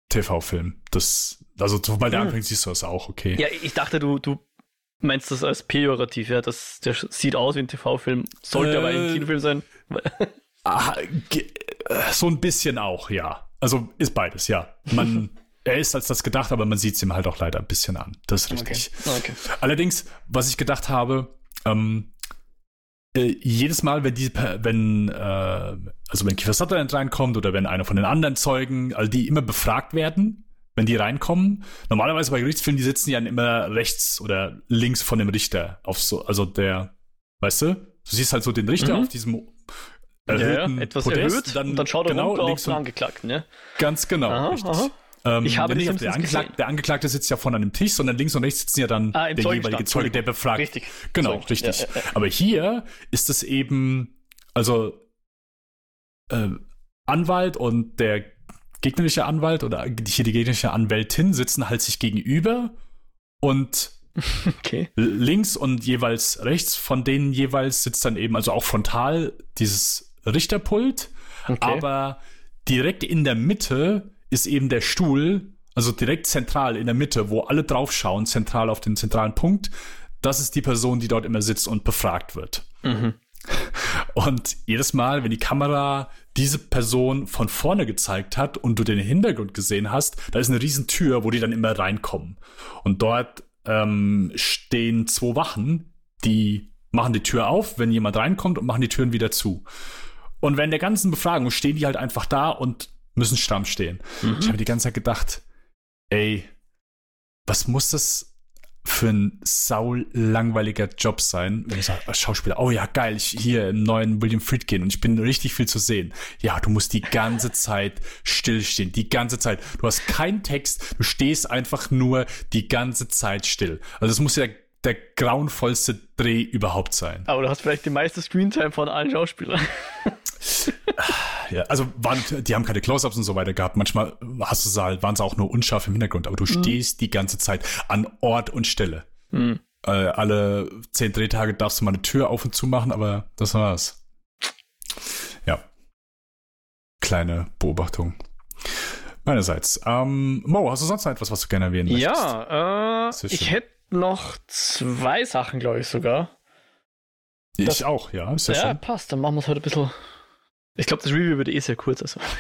Speaker 1: TV-Film. Das, also sobald der hm. anfängt, siehst du das auch, okay.
Speaker 2: Ja, ich dachte, du, du meinst das als pejorativ, ja. Das, der sieht aus wie ein TV-Film, sollte äh, aber ein Kinofilm sein.
Speaker 1: ah, äh, so ein bisschen auch, ja. Also ist beides, ja. Man. er ist als das gedacht, aber man sieht es ihm halt auch leider ein bisschen an. Das ist richtig. Okay. Okay. Allerdings, was ich gedacht habe, ähm, äh, jedes Mal, wenn die, wenn, äh, also wenn Kiefer Sutherland reinkommt oder wenn einer von den anderen Zeugen, also die immer befragt werden, wenn die reinkommen. Normalerweise bei Gerichtsfilmen, die sitzen ja immer rechts oder links von dem Richter auf so, also der, weißt du, du siehst halt so den Richter mhm. auf diesem
Speaker 2: erhöhten ja, etwas Podest, erhöht dann, und dann schaut er genau, runter auf den Angeklagten, ne?
Speaker 1: Ganz genau, aha, richtig. Aha. Ähm, ich habe nicht, der, Angeklagte, der Angeklagte sitzt ja vorne an dem Tisch, sondern links und rechts sitzen ja dann ah, der jeweilige Zeuge, der befragt.
Speaker 2: Richtig.
Speaker 1: Genau, Zeuge. richtig. Ja, ja, ja. Aber hier ist es eben, also äh, Anwalt und der gegnerische Anwalt oder hier die gegnerische Anwältin sitzen halt sich gegenüber und okay. links und jeweils rechts von denen jeweils sitzt dann eben, also auch frontal dieses Richterpult, okay. aber direkt in der Mitte ist eben der Stuhl, also direkt zentral in der Mitte, wo alle draufschauen, zentral auf den zentralen Punkt. Das ist die Person, die dort immer sitzt und befragt wird. Mhm. Und jedes Mal, wenn die Kamera diese Person von vorne gezeigt hat und du den Hintergrund gesehen hast, da ist eine riesen Tür, wo die dann immer reinkommen. Und dort ähm, stehen zwei Wachen, die machen die Tür auf, wenn jemand reinkommt und machen die Türen wieder zu. Und während der ganzen Befragung stehen die halt einfach da und müssen stramm stehen. Mhm. Ich habe die ganze Zeit gedacht, ey, was muss das für ein saul langweiliger Job sein, wenn du sagst, als Schauspieler, oh ja, geil, ich hier im neuen William Friedkin und ich bin richtig viel zu sehen. Ja, du musst die ganze Zeit stillstehen, die ganze Zeit. Du hast keinen Text, du stehst einfach nur die ganze Zeit still. Also es muss ja der, der grauenvollste Dreh überhaupt sein.
Speaker 2: Aber du hast vielleicht die meiste Screentime von allen Schauspielern.
Speaker 1: ja, also waren, die haben keine Close-ups und so weiter gehabt. Manchmal hast du sie halt, waren sie auch nur unscharf im Hintergrund, aber du mhm. stehst die ganze Zeit an Ort und Stelle. Mhm. Äh, alle zehn Drehtage darfst du mal eine Tür auf und zu machen, aber das war's. Ja. Kleine Beobachtung. Meinerseits. Ähm, Mo, hast du sonst noch etwas, was du gerne erwähnen
Speaker 2: möchtest? Ja, äh, ich hätte noch zwei Sachen, glaube ich sogar.
Speaker 1: Ich das, auch, ja.
Speaker 2: Ist ja, ja passt. Dann machen wir es heute ein bisschen ich glaube, das Review wird eh sehr kurz. Also.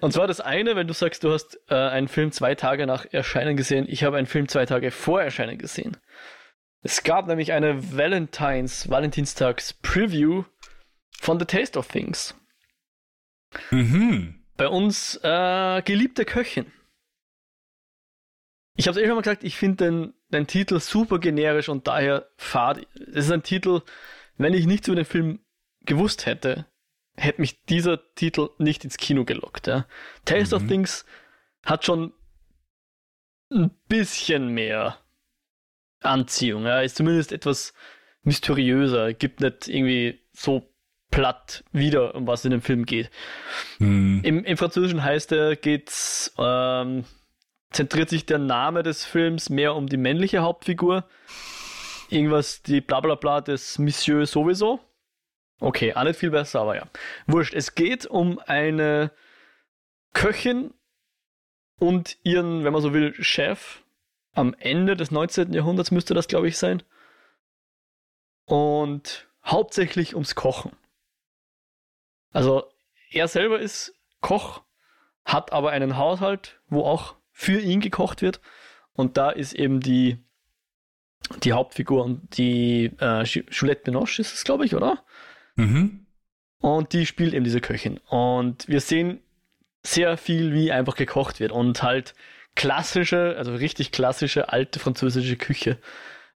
Speaker 2: Und zwar das eine, wenn du sagst, du hast äh, einen Film zwei Tage nach Erscheinen gesehen. Ich habe einen Film zwei Tage vor Erscheinen gesehen. Es gab nämlich eine Valentines, Valentinstags Preview von The Taste of Things. Mhm. Bei uns äh, geliebte Köchin. Ich habe es eh schon mal gesagt, ich finde den, den Titel super generisch und daher fad. Es ist ein Titel, wenn ich nichts über den Film gewusst hätte, hätte mich dieser Titel nicht ins Kino gelockt. Ja. Taste mhm. of Things hat schon ein bisschen mehr Anziehung. Ja. Ist zumindest etwas mysteriöser, gibt nicht irgendwie so platt wieder, um was in dem Film geht. Mhm. Im, Im Französischen heißt er, geht's, ähm, zentriert sich der Name des Films mehr um die männliche Hauptfigur irgendwas, die Blablabla bla bla des Monsieur sowieso. Okay, auch nicht viel besser, aber ja. Wurscht. Es geht um eine Köchin und ihren, wenn man so will, Chef. Am Ende des 19. Jahrhunderts müsste das, glaube ich, sein. Und hauptsächlich ums Kochen. Also, er selber ist Koch, hat aber einen Haushalt, wo auch für ihn gekocht wird. Und da ist eben die die Hauptfigur und die äh, Juliette Binoche ist es, glaube ich, oder? Mhm. Und die spielt eben diese Köchin. Und wir sehen sehr viel, wie einfach gekocht wird und halt klassische, also richtig klassische alte französische Küche,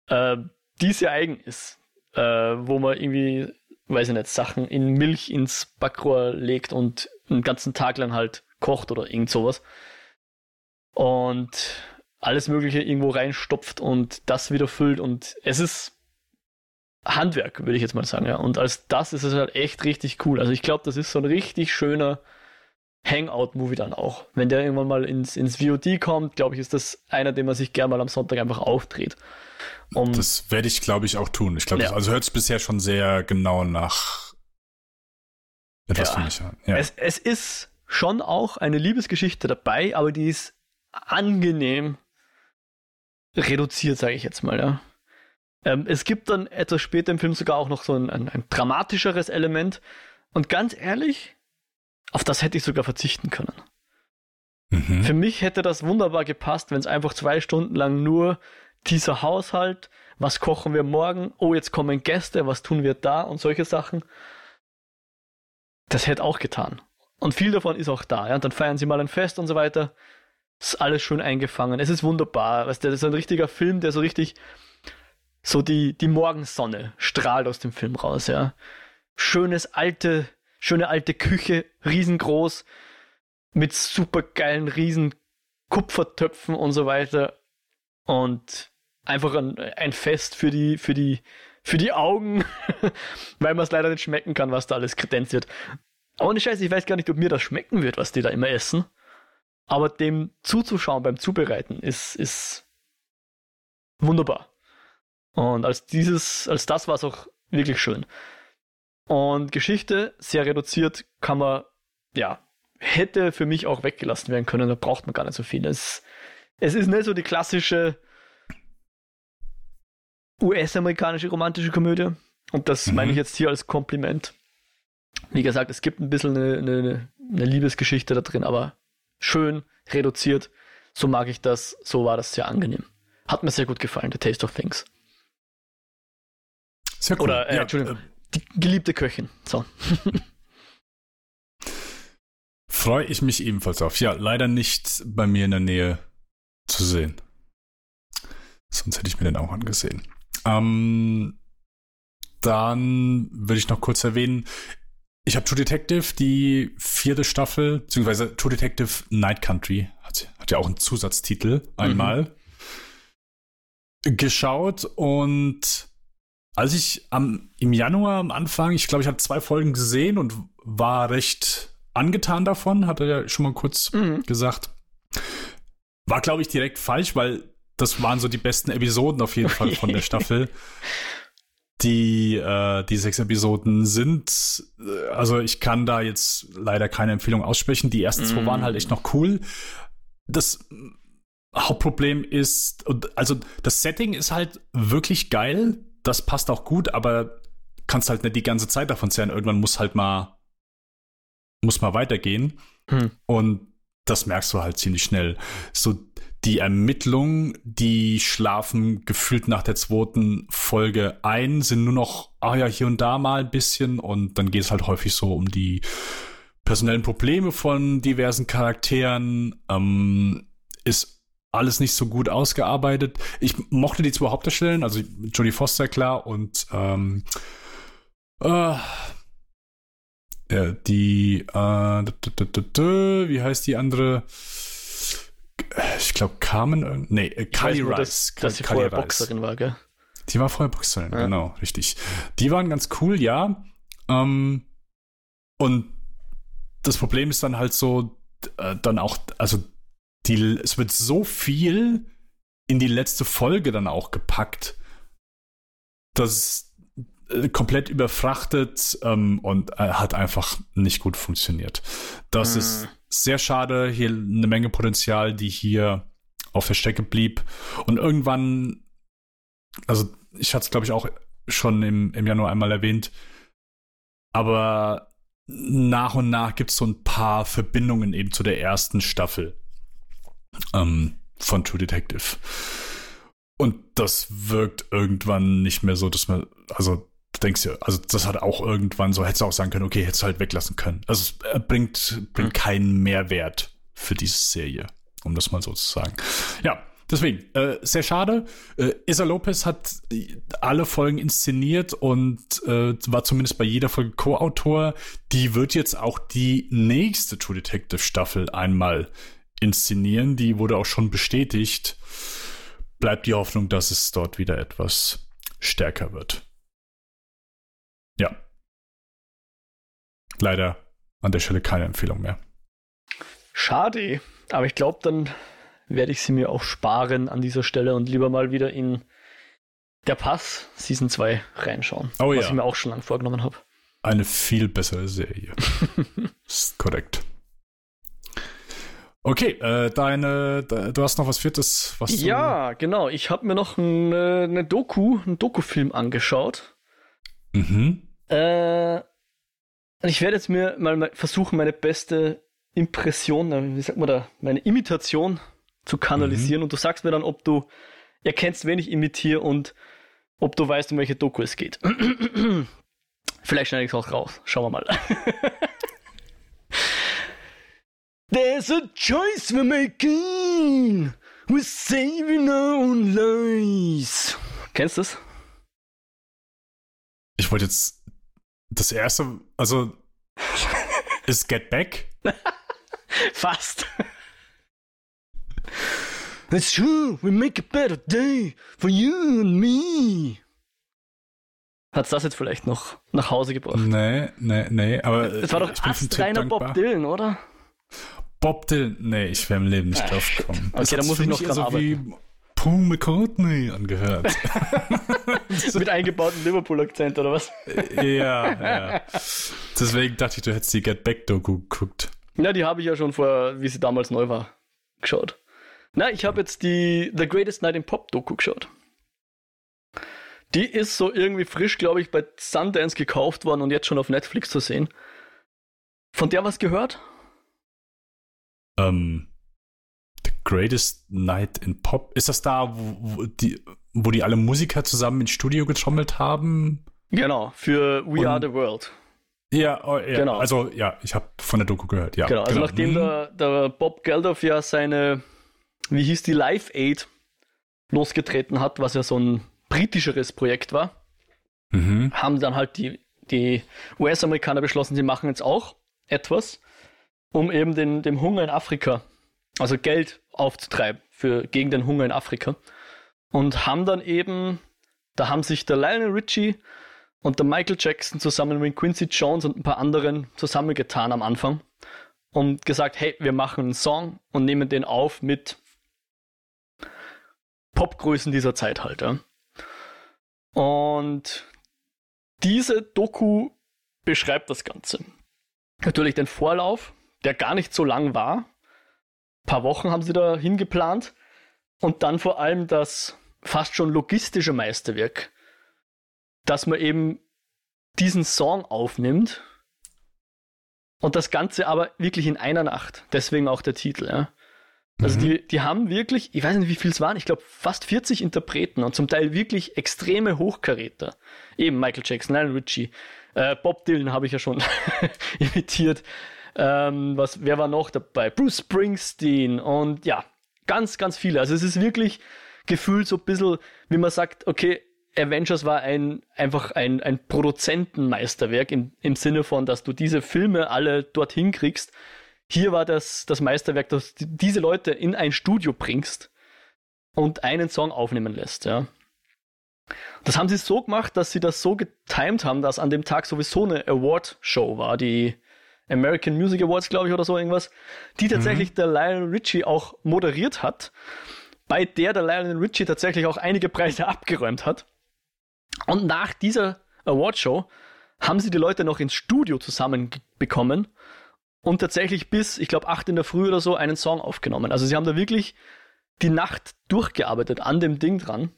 Speaker 2: äh, die sehr eigen ist, äh, wo man irgendwie, weiß ich nicht, Sachen in Milch ins Backrohr legt und einen ganzen Tag lang halt kocht oder irgend sowas. Und alles Mögliche irgendwo reinstopft und das wieder füllt und es ist Handwerk, würde ich jetzt mal sagen, ja. Und als das ist es halt echt richtig cool. Also ich glaube, das ist so ein richtig schöner Hangout-Movie dann auch. Wenn der irgendwann mal ins, ins VOD kommt, glaube ich, ist das einer, den man sich gerne mal am Sonntag einfach aufdreht.
Speaker 1: Um, das werde ich, glaube ich, auch tun. Ich glaube, ja. also hört es bisher schon sehr genau nach
Speaker 2: etwas ja. für mich an. Ja. Es, es ist schon auch eine Liebesgeschichte dabei, aber die ist angenehm reduziert, sage ich jetzt mal. Ja. Ähm, es gibt dann etwas später im Film sogar auch noch so ein, ein, ein dramatischeres Element. Und ganz ehrlich, auf das hätte ich sogar verzichten können. Mhm. Für mich hätte das wunderbar gepasst, wenn es einfach zwei Stunden lang nur dieser Haushalt, was kochen wir morgen, oh, jetzt kommen Gäste, was tun wir da und solche Sachen. Das hätte auch getan. Und viel davon ist auch da. Ja? Und dann feiern sie mal ein Fest und so weiter. Ist alles schön eingefangen. Es ist wunderbar. Weißt du, das ist ein richtiger Film, der so richtig so die, die Morgensonne strahlt aus dem Film raus, ja. Schönes alte, schöne alte Küche, riesengroß, mit supergeilen riesen Kupfertöpfen und so weiter. Und einfach ein, ein Fest für die, für die, für die Augen, weil man es leider nicht schmecken kann, was da alles. Aber ohne Scheiße, ich weiß gar nicht, ob mir das schmecken wird, was die da immer essen. Aber dem zuzuschauen beim Zubereiten ist, ist wunderbar. Und als dieses, als das war es auch wirklich schön. Und Geschichte, sehr reduziert, kann man, ja, hätte für mich auch weggelassen werden können, da braucht man gar nicht so viel. Es, es ist nicht so die klassische US-amerikanische romantische Komödie. Und das mhm. meine ich jetzt hier als Kompliment. Wie gesagt, es gibt ein bisschen eine, eine, eine Liebesgeschichte da drin, aber schön, reduziert. So mag ich das, so war das sehr angenehm. Hat mir sehr gut gefallen, The Taste of Things.
Speaker 1: Sehr cool.
Speaker 2: Oder, äh, ja, Entschuldigung, äh, die geliebte Köchin. So.
Speaker 1: Freue ich mich ebenfalls auf. Ja, leider nicht bei mir in der Nähe zu sehen. Sonst hätte ich mir den auch angesehen. Ähm, dann würde ich noch kurz erwähnen, ich habe True Detective, die vierte Staffel, beziehungsweise True Detective Night Country, hat, hat ja auch einen Zusatztitel einmal, mhm. geschaut und als ich am, im Januar am Anfang, ich glaube, ich habe zwei Folgen gesehen und war recht angetan davon, hat er ja schon mal kurz mhm. gesagt. War, glaube ich, direkt falsch, weil das waren so die besten Episoden auf jeden Fall von der Staffel. Die, äh, die sechs Episoden sind, äh, also ich kann da jetzt leider keine Empfehlung aussprechen. Die ersten zwei waren halt echt noch cool. Das Hauptproblem ist, also das Setting ist halt wirklich geil das passt auch gut, aber kannst halt nicht die ganze Zeit davon zehren. Irgendwann muss halt mal, muss mal weitergehen. Hm. Und das merkst du halt ziemlich schnell. So, die Ermittlungen, die schlafen gefühlt nach der zweiten Folge ein, sind nur noch, ah ja, hier und da mal ein bisschen und dann geht es halt häufig so um die personellen Probleme von diversen Charakteren. Ähm, ist alles nicht so gut ausgearbeitet. Ich mochte die zwei Hauptdarsteller, also Jodie Foster klar und ähm, äh, ja, die äh, wie heißt die andere? Ich glaube Carmen, nee, äh, Kylie Rice.
Speaker 2: Dass, dass sie vorher Rice. Boxerin war, gell?
Speaker 1: Die war vorher Boxerin, ja. genau, richtig. Die waren ganz cool, ja. Ähm, und das Problem ist dann halt so, äh, dann auch, also die, es wird so viel in die letzte Folge dann auch gepackt, dass äh, komplett überfrachtet ähm, und äh, hat einfach nicht gut funktioniert. Das mhm. ist sehr schade. Hier eine Menge Potenzial, die hier auf der Strecke blieb. Und irgendwann, also ich hatte es glaube ich auch schon im, im Januar einmal erwähnt, aber nach und nach gibt es so ein paar Verbindungen eben zu der ersten Staffel ähm, von True Detective. Und das wirkt irgendwann nicht mehr so, dass man, also denkst ja, also das hat auch irgendwann so, hättest du auch sagen können, okay, hättest du halt weglassen können. Also es äh, bringt, bringt mhm. keinen Mehrwert für diese Serie, um das mal so zu sagen. Ja, deswegen, äh, sehr schade. Äh, Isa Lopez hat alle Folgen inszeniert und äh, war zumindest bei jeder Folge Co-Autor. Die wird jetzt auch die nächste True Detective Staffel einmal inszenieren. Die wurde auch schon bestätigt. Bleibt die Hoffnung, dass es dort wieder etwas stärker wird. Ja. Leider an der Stelle keine Empfehlung mehr.
Speaker 2: Schade. Aber ich glaube, dann werde ich sie mir auch sparen an dieser Stelle und lieber mal wieder in der Pass Season 2 reinschauen.
Speaker 1: Oh
Speaker 2: was
Speaker 1: ja.
Speaker 2: ich mir auch schon lange vorgenommen habe.
Speaker 1: Eine viel bessere Serie. ist korrekt. Okay, äh, deine, de, du hast noch was Viertes, was du-
Speaker 2: Ja, genau. Ich habe mir noch eine, eine Doku, einen Dokufilm angeschaut.
Speaker 1: Mhm.
Speaker 2: Äh, ich werde jetzt mir mal versuchen, meine beste Impression, äh, wie sagt man da, meine Imitation zu kanalisieren. Und du sagst mir dann, ob du erkennst, wen ich imitiere und ob du weißt, um welche Doku es geht. Vielleicht schneide ich es auch raus. Schauen wir mal. There's a choice we're making. We're saving our own lives. Kennst du das?
Speaker 1: Ich wollte jetzt das erste, also ist Get Back?
Speaker 2: Fast. It's true, we make a better day for you and me. Hat's das jetzt vielleicht noch nach Hause gebracht?
Speaker 1: Nee, nee, nee, aber
Speaker 2: Es war doch astreiner Bob. Dylan, oder?
Speaker 1: Bob Dylan, nee, ich wäre im Leben nicht
Speaker 2: Ah,
Speaker 1: drauf gekommen.
Speaker 2: Okay, da muss ich noch dran
Speaker 1: so wie Paul McCartney angehört.
Speaker 2: Mit eingebautem Liverpool-Akzent, oder was?
Speaker 1: ja, ja. Deswegen dachte ich, du hättest die Get Back Doku geguckt.
Speaker 2: Ja, die habe ich ja schon vor, wie sie damals neu war, geschaut. Na, ich habe jetzt die The Greatest Night in Pop Doku geschaut. Die ist so irgendwie frisch, glaube ich, bei Sundance gekauft worden und jetzt schon auf Netflix zu sehen. Von der was gehört?
Speaker 1: Ähm, The Greatest Night in Pop. Ist das da, wo, wo, die, wo die alle Musiker zusammen ins Studio getrommelt haben?
Speaker 2: Genau, für We
Speaker 1: Und-
Speaker 2: Are the World.
Speaker 1: Ja, oh, ja.
Speaker 2: Genau.
Speaker 1: Also, ja, ich habe von der Doku gehört. Ja,
Speaker 2: Genau, also nachdem
Speaker 1: Hm.
Speaker 2: der, der Bob Geldof ja seine, wie hieß die, Live Aid losgetreten hat, was ja so ein britischeres Projekt war,
Speaker 1: Mhm.
Speaker 2: haben dann halt die, die US-Amerikaner beschlossen, sie machen jetzt auch etwas, um eben den, dem Hunger in Afrika, also Geld aufzutreiben für, gegen den Hunger in Afrika. Und haben dann eben, da haben sich der Lionel Richie und der Michael Jackson zusammen mit Quincy Jones und ein paar anderen zusammengetan am Anfang und gesagt, hey, wir machen einen Song und nehmen den auf mit Popgrößen dieser Zeit halt. Ja. Und diese Doku beschreibt das Ganze. Natürlich den Vorlauf, der gar nicht so lang war. Ein paar Wochen haben sie da hingeplant. Und dann vor allem das fast schon logistische Meisterwerk, dass man eben diesen Song aufnimmt und das Ganze aber wirklich in einer Nacht. Deswegen auch der Titel. Ja. Also
Speaker 1: Mhm.
Speaker 2: die, die haben wirklich, ich weiß nicht, wie viel es waren, ich glaube fast 40 Interpreten und zum Teil wirklich extreme Hochkaräter. Eben Michael Jackson, Lionel Richie, äh, Bob Dylan habe ich ja schon imitiert. Ähm, was, wer war noch dabei? Bruce Springsteen und ja, ganz, ganz viele. Also es ist wirklich gefühlt so ein bisschen, wie man sagt, okay, Avengers war ein, einfach ein, ein Produzentenmeisterwerk im, im Sinne von, dass du diese Filme alle dorthin kriegst. Hier war das, das Meisterwerk, dass du diese Leute in ein Studio bringst und einen Song aufnehmen lässt, ja. Das haben sie so gemacht, dass sie das so getimed haben, dass an dem Tag sowieso eine Award-Show war, die American Music Awards, glaube ich, oder so irgendwas, die tatsächlich der Lionel Richie auch moderiert hat, bei der der Lionel Richie tatsächlich auch einige Preise abgeräumt hat. Und nach dieser Awardshow haben sie die Leute noch ins Studio zusammenbekommen und tatsächlich bis, ich glaube, 8 in der Früh oder so einen Song aufgenommen. Also sie haben da wirklich die Nacht durchgearbeitet an dem Ding dran.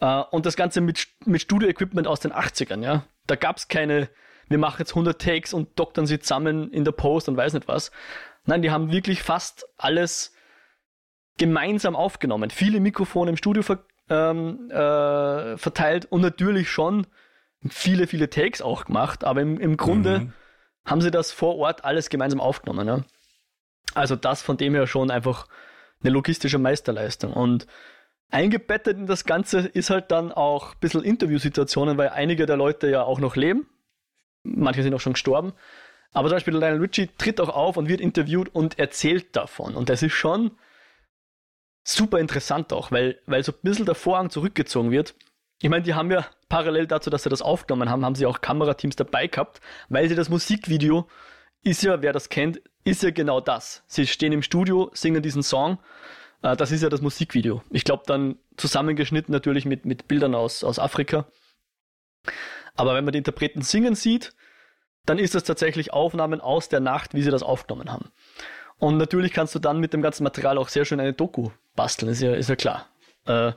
Speaker 2: Äh, und das Ganze mit, mit Studio-Equipment aus den 80ern, ja. Da gab es keine, wir machen jetzt 100 Takes und doktern sie zusammen in der Post und weiß nicht was. Nein, die haben wirklich fast alles gemeinsam aufgenommen. Viele Mikrofone im Studio ver, ähm, äh, verteilt und natürlich schon viele, viele Takes auch gemacht, aber im, im Grunde
Speaker 1: Mhm.
Speaker 2: haben sie das vor Ort alles gemeinsam aufgenommen. Ja? Also das von dem her schon einfach eine logistische Meisterleistung. Und eingebettet in das Ganze ist halt dann auch ein bisschen Interviewsituationen, weil einige der Leute ja auch noch leben. Manche sind auch schon gestorben. Aber zum Beispiel Lionel Richie tritt auch auf und wird interviewt und erzählt davon. Und das ist schon super interessant auch, weil, weil so ein bisschen der Vorhang zurückgezogen wird. Ich meine, die haben ja parallel dazu, dass sie das aufgenommen haben, haben sie auch Kamerateams dabei gehabt, weil sie das Musikvideo ist ja, wer das kennt, ist ja genau das. Sie stehen im Studio, singen diesen Song. Äh, das ist ja das Musikvideo. Ich glaube dann zusammengeschnitten natürlich mit, mit Bildern aus, aus Afrika. Aber wenn man die Interpreten singen sieht, dann ist das tatsächlich Aufnahmen aus der Nacht, wie sie das aufgenommen haben. Und natürlich kannst du dann mit dem ganzen Material auch sehr schön eine Doku basteln, ist ja, ist ja klar. Äh,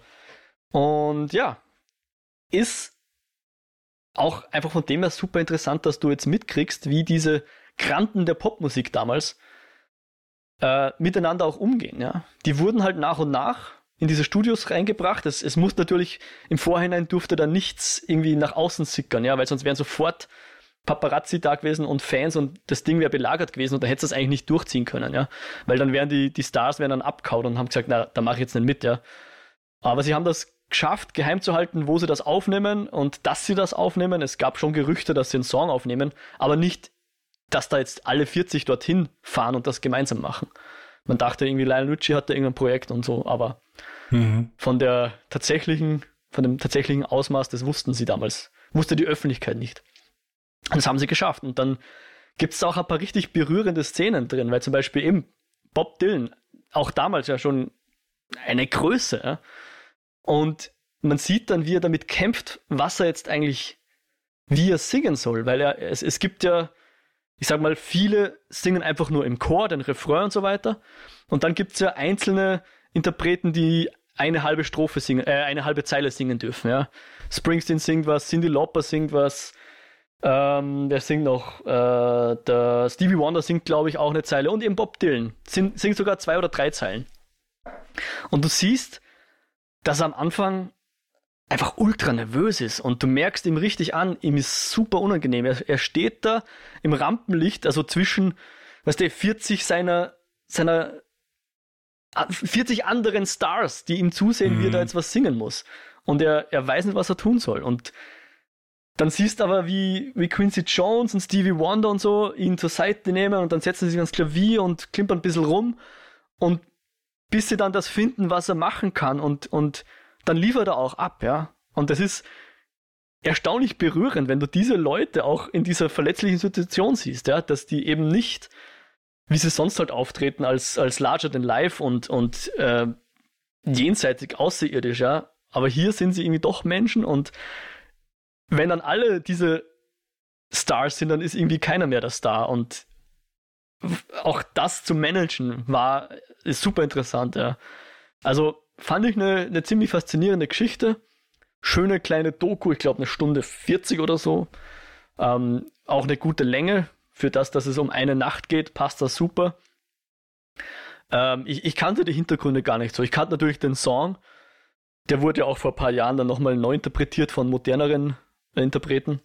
Speaker 2: und ja, ist auch einfach von dem her super interessant, dass du jetzt mitkriegst, wie diese Granten der Popmusik damals äh, miteinander auch umgehen. Ja? Die wurden halt nach und nach in diese Studios reingebracht. Es, es muss natürlich im Vorhinein durfte da nichts irgendwie nach außen sickern, ja, weil sonst wären sofort Paparazzi da gewesen und Fans und das Ding wäre belagert gewesen und da hättest du es eigentlich nicht durchziehen können, ja. Weil dann wären die, die Stars wären dann abgehauen und haben gesagt, na, da mache ich jetzt nicht mit, ja. Aber sie haben das geschafft, geheim zu halten, wo sie das aufnehmen und dass sie das aufnehmen. Es gab schon Gerüchte, dass sie einen Song aufnehmen, aber nicht, dass da jetzt alle 40 dorthin fahren und das gemeinsam machen. Man dachte irgendwie, Lionel Richie hatte irgendein Projekt und so, aber mhm. von der tatsächlichen, von dem tatsächlichen Ausmaß, das wussten sie damals, wusste die Öffentlichkeit nicht. Das haben sie geschafft. Und dann gibt es auch ein paar richtig berührende Szenen drin, weil zum Beispiel eben Bob Dylan, auch damals ja schon eine Größe, und man sieht dann, wie er damit kämpft, was er jetzt eigentlich, wie er singen soll, weil er, es, es gibt ja, ich sag mal, viele singen einfach nur im Chor, den Refrain und so weiter. Und dann gibt es ja einzelne Interpreten, die eine halbe Strophe singen, äh, eine halbe Zeile singen dürfen, ja. Springsteen singt was, Cindy Lauper singt was, ähm, wer singt noch? Äh, der Stevie Wonder singt, glaube ich, auch eine Zeile. Und eben Bob Dylan singt, singt sogar zwei oder drei Zeilen. Und du siehst, dass er am Anfang einfach ultra nervös ist und du merkst ihm richtig an, ihm ist super unangenehm. Er, er steht da im Rampenlicht, also zwischen, weißt du, 40 seiner, seiner 40 anderen Stars, die ihm zusehen, mhm. wie er da mhm. jetzt was singen muss. Und er, er weiß nicht, was er tun soll. Und dann siehst du aber, wie, wie Quincy Jones und Stevie Wonder und so ihn zur Seite nehmen und dann setzen sie sich ans Klavier und klimpern ein bisschen rum und bis sie dann das finden, was er machen kann und, und dann liefert er auch ab, ja. Und das ist erstaunlich berührend, wenn du diese Leute auch in dieser verletzlichen Situation siehst, ja, dass die eben nicht, wie sie sonst halt auftreten, als, als larger than life und, und äh, jenseitig außerirdisch, ja. Aber hier sind sie irgendwie doch Menschen und wenn dann alle diese Stars sind, dann ist irgendwie keiner mehr der Star. Und auch das zu managen war ist super interessant, ja. Also fand ich eine, eine ziemlich faszinierende Geschichte. Schöne kleine Doku, ich glaube eine Stunde 40 oder so. Ähm, auch eine gute Länge. Für das, dass es um eine Nacht geht, passt das super. Ähm, ich, ich kannte die Hintergründe gar nicht so. Ich kannte natürlich den Song. Der wurde ja auch vor ein paar Jahren dann nochmal neu interpretiert von moderneren Interpreten.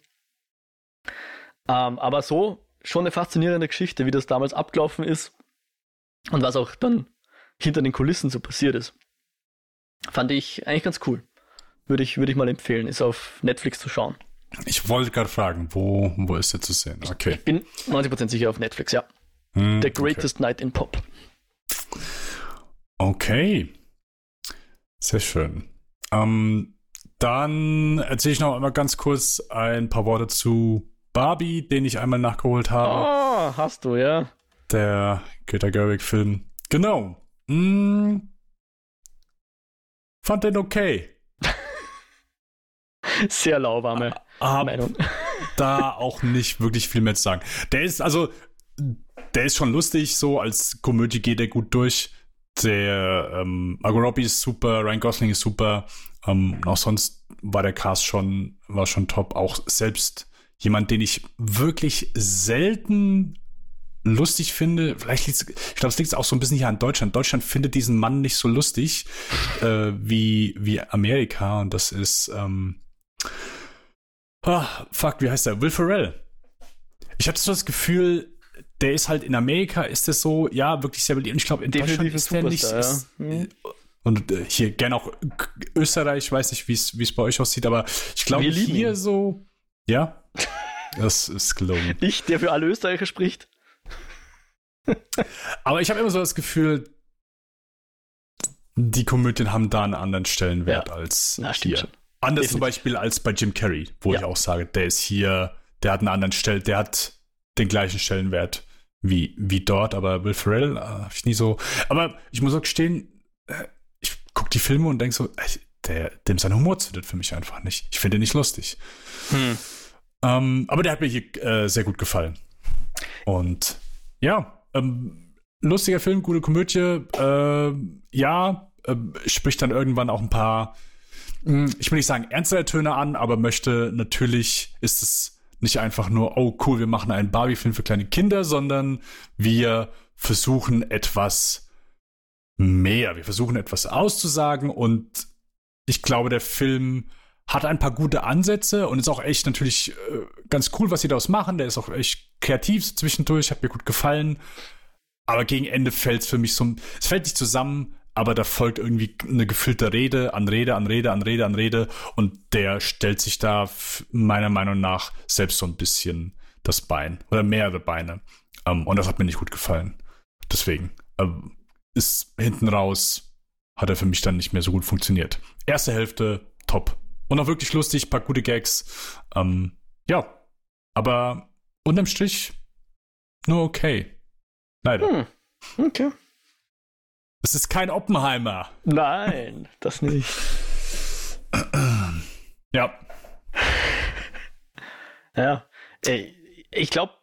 Speaker 2: Ähm, aber so schon eine faszinierende Geschichte, wie das damals abgelaufen ist und was auch dann hinter den Kulissen so passiert ist. Fand ich eigentlich ganz cool. Würde ich, würde ich mal empfehlen, ist auf Netflix zu schauen.
Speaker 1: Ich wollte gerade fragen, wo, wo ist der zu sehen? Okay.
Speaker 2: Ich bin 90% sicher auf Netflix, ja. Hm, The Greatest okay. Night in Pop.
Speaker 1: Okay. Sehr schön. Ähm, dann erzähle ich noch einmal ganz kurz ein paar Worte zu Barbie, den ich einmal nachgeholt habe.
Speaker 2: Oh, hast du, ja.
Speaker 1: Der Greta Gerwig-Film. Genau. Hm. Fand den okay.
Speaker 2: Sehr lauwarme
Speaker 1: Hab Meinung. Da auch nicht wirklich viel mehr zu sagen. Der ist, also, der ist schon lustig, so als Komödie geht er gut durch. Der ähm, Margot Robbie ist super, Ryan Gosling ist super. Ähm, auch sonst war der Cast schon, war schon top. Auch selbst jemand, den ich wirklich selten lustig finde. Vielleicht liegt's, ich glaube, es liegt auch so ein bisschen hier an Deutschland. Deutschland findet diesen Mann nicht so lustig äh, wie, wie Amerika. Und das ist, ähm, oh, fuck, wie heißt der? Will Ferrell. Ich hatte so das Gefühl, der ist halt in Amerika, ist das so, ja, wirklich sehr beliebt. Und ich glaube, in Definitiv Deutschland ist der nicht. Ja. Ist, mhm. Und äh, hier gerne auch Österreich, ich weiß nicht, wie es bei euch aussieht, aber ich glaube hier ihn. so, ja, das ist gelungen.
Speaker 2: Ich, der für alle Österreicher spricht.
Speaker 1: aber ich habe immer so das Gefühl, die Komödien haben da einen anderen Stellenwert ja. als Na, hier. Schon. Anders Definitiv. zum Beispiel als bei Jim Carrey, wo ja. ich auch sage, der ist hier, der hat einen anderen Stell, der hat den gleichen Stellenwert wie, wie dort, aber Will Ferrell äh, habe ich nie so. Aber ich muss auch gestehen, gucke die Filme und denke so, der, dem sein Humor zündet für mich einfach nicht. Ich finde ihn nicht lustig. Hm. Ähm, aber der hat mir hier äh, sehr gut gefallen. Und ja, ähm, lustiger Film, gute Komödie. Äh, ja, äh, spricht dann irgendwann auch ein paar, mh, hm, ich will nicht sagen ernstere Töne an, aber möchte natürlich, ist es nicht einfach nur, oh cool, wir machen einen Barbie-Film für kleine Kinder, sondern wir versuchen etwas mehr. Wir versuchen etwas auszusagen und ich glaube, der Film hat ein paar gute Ansätze und ist auch echt natürlich äh, ganz cool, was sie daraus machen. Der ist auch echt kreativ zwischendurch, hat mir gut gefallen. Aber gegen Ende fällt es für mich so, es fällt nicht zusammen, aber da folgt irgendwie eine gefüllte Rede an Rede, an Rede, an Rede, an Rede und der stellt sich da meiner Meinung nach selbst so ein bisschen das Bein oder mehrere Beine. Ähm, und das hat mir nicht gut gefallen. Deswegen ähm, ist hinten raus, hat er für mich dann nicht mehr so gut funktioniert. Erste Hälfte top. Und auch wirklich lustig, paar gute Gags. Ähm, ja, aber unterm Strich nur okay. Leider. Hm.
Speaker 2: Okay.
Speaker 1: Es ist kein Oppenheimer.
Speaker 2: Nein, das nicht.
Speaker 1: ja.
Speaker 2: Ja. Ey, ich glaube,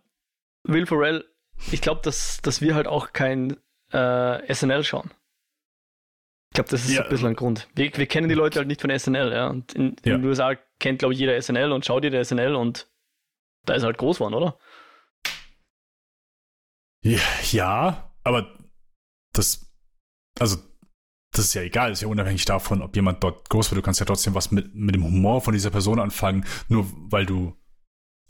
Speaker 2: Will Ferrell, ich glaube, dass, dass wir halt auch kein äh, SNL schauen. Ich glaube, das ist ja. ein bisschen ein Grund. Wir, wir kennen die Leute halt nicht von SNL, ja. Und in, in ja. den USA kennt, glaube ich, jeder SNL und schaut jeder SNL und da ist er halt groß geworden, oder?
Speaker 1: Ja, aber das, also, das ist ja egal, das ist ja unabhängig davon, ob jemand dort groß wird. Du kannst ja trotzdem was mit, mit dem Humor von dieser Person anfangen, nur weil du,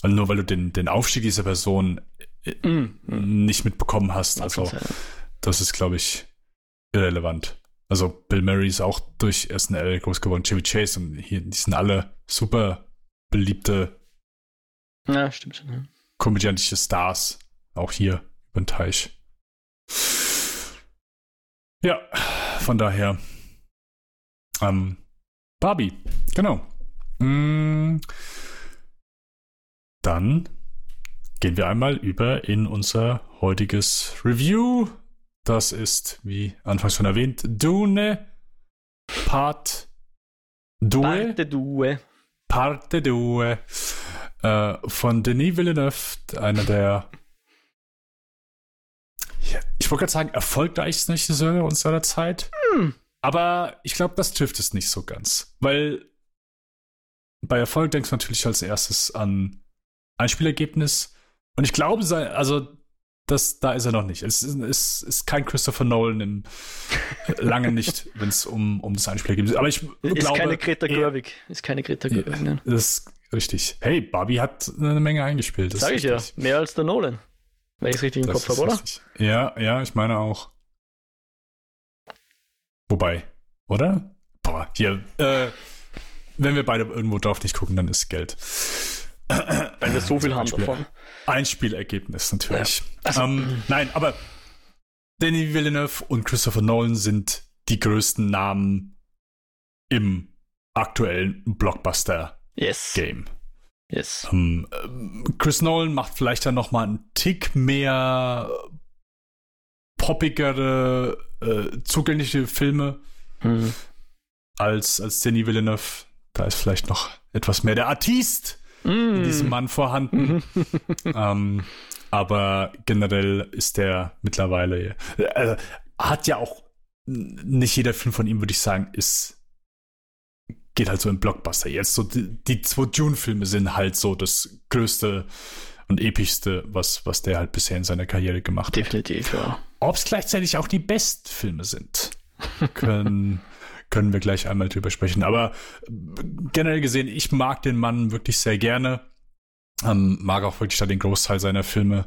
Speaker 1: also nur weil du den, den Aufstieg dieser Person mm. nicht mitbekommen hast. Also, das ist, glaube ich, irrelevant. Also Bill Murray ist auch durch SNL groß geworden, Chevy Chase und hier, die sind alle super beliebte
Speaker 2: ja, stimmt schon. Ja.
Speaker 1: komödiantische Stars. Auch hier über den Teich. Ja, von daher. Ähm, Barbie, genau. Mm, dann gehen wir einmal über in unser heutiges Review das ist, wie anfangs schon erwähnt, Dune Part 2.
Speaker 2: Parte 2.
Speaker 1: Parte 2 äh, von Denis Villeneuve, einer der ich wollte gerade sagen, erfolgreichsten Regisseure unserer Zeit. Hm. Aber ich glaube, das trifft es nicht so ganz. Weil bei Erfolg denkst du natürlich als erstes an Einspielergebnis. Und ich glaube, also das, da ist er noch nicht. Es ist, es ist kein Christopher Nolan im lange nicht, wenn es um, um das Einspiel geht. Aber ich ist glaube,
Speaker 2: keine Greta Gerwig. Ist keine Greta Gerwig.
Speaker 1: Ja, das ist richtig. Hey, Barbie hat eine Menge eingespielt.
Speaker 2: Das Sag ich ja. Mehr als der Nolan. Wenn ich es richtig im das Kopf habe, oder?
Speaker 1: Ja, ja, ich meine auch. Wobei, oder? Boah, hier, äh, wenn wir beide irgendwo drauf nicht gucken, dann ist Geld.
Speaker 2: Wenn wir so viel haben davon.
Speaker 1: Einspielergebnis natürlich. Ja. Also, ähm, nein, aber Danny Villeneuve und Christopher Nolan sind die größten Namen im aktuellen Blockbuster-Game.
Speaker 2: Yes.
Speaker 1: Ähm, Chris Nolan macht vielleicht dann noch mal einen Tick mehr poppigere, äh, zugängliche Filme mhm. als, als Danny Villeneuve. Da ist vielleicht noch etwas mehr der Artist. In diesem Mann vorhanden. ähm, aber generell ist der mittlerweile, äh, hat ja auch nicht jeder Film von ihm, würde ich sagen, ist, geht halt so im Blockbuster. Jetzt so die, die zwei Dune-Filme sind halt so das größte und epischste, was, was der halt bisher in seiner Karriere gemacht
Speaker 2: hat. Definitiv, ja.
Speaker 1: Ob es gleichzeitig auch die Bestfilme sind, können, können wir gleich einmal drüber sprechen. Aber generell gesehen, ich mag den Mann wirklich sehr gerne. Ähm, mag auch wirklich den Großteil seiner Filme.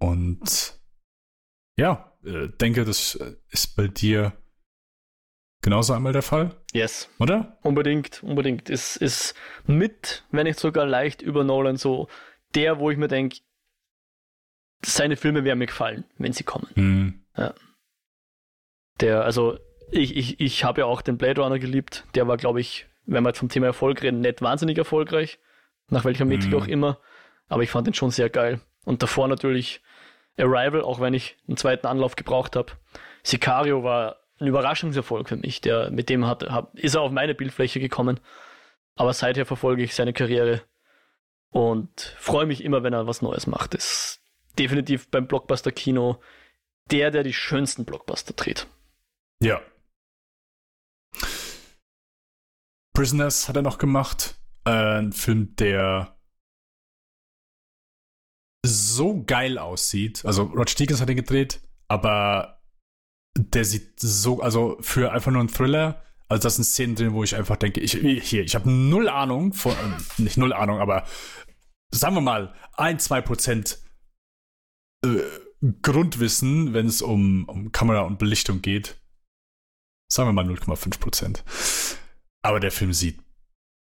Speaker 1: Und ja, äh, denke, das ist bei dir genauso einmal der Fall.
Speaker 2: Yes.
Speaker 1: Oder?
Speaker 2: Unbedingt, unbedingt. Ist, ist mit, wenn nicht sogar leicht über Nolan so der, wo ich mir denke, seine Filme werden mir gefallen, wenn sie kommen. Mhm. Ja. Der, also ich, ich, ich habe ja auch den Blade Runner geliebt. Der war, glaube ich, wenn wir jetzt vom Thema Erfolg reden, nicht wahnsinnig erfolgreich. Nach welcher Metrik mhm. auch immer. Aber ich fand den schon sehr geil. Und davor natürlich Arrival, auch wenn ich einen zweiten Anlauf gebraucht habe. Sicario war ein Überraschungserfolg für mich. Der, mit dem hat, hat, ist er auf meine Bildfläche gekommen. Aber seither verfolge ich seine Karriere und freue mich immer, wenn er was Neues macht. Ist definitiv beim Blockbuster-Kino der, der die schönsten Blockbuster dreht.
Speaker 1: Ja. Prisoners hat er noch gemacht. Äh, ein Film, der so geil aussieht. Also Roger Deakins hat ihn gedreht, aber der sieht so, also für einfach nur einen Thriller, also das sind Szenen drin, wo ich einfach denke, ich hier, ich habe null Ahnung von, äh, nicht null Ahnung, aber sagen wir mal ein, zwei Prozent äh, Grundwissen, wenn es um, um Kamera und Belichtung geht. Sagen wir mal 0,5 Prozent. Aber der Film sieht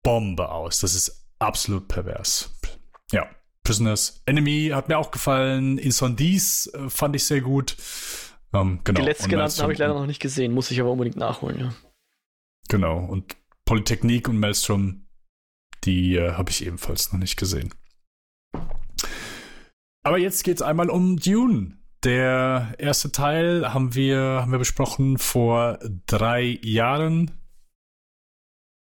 Speaker 1: Bombe aus. Das ist absolut pervers. Ja. Prisoners Enemy hat mir auch gefallen. Incendies äh, fand ich sehr gut. Ähm, genau.
Speaker 2: Die letztgenannten habe ich leider noch nicht gesehen, muss ich aber unbedingt nachholen, ja.
Speaker 1: Genau. Und Polytechnik und Maelstrom, die äh, habe ich ebenfalls noch nicht gesehen. Aber jetzt geht es einmal um Dune. Der erste Teil haben wir, haben wir besprochen vor drei Jahren.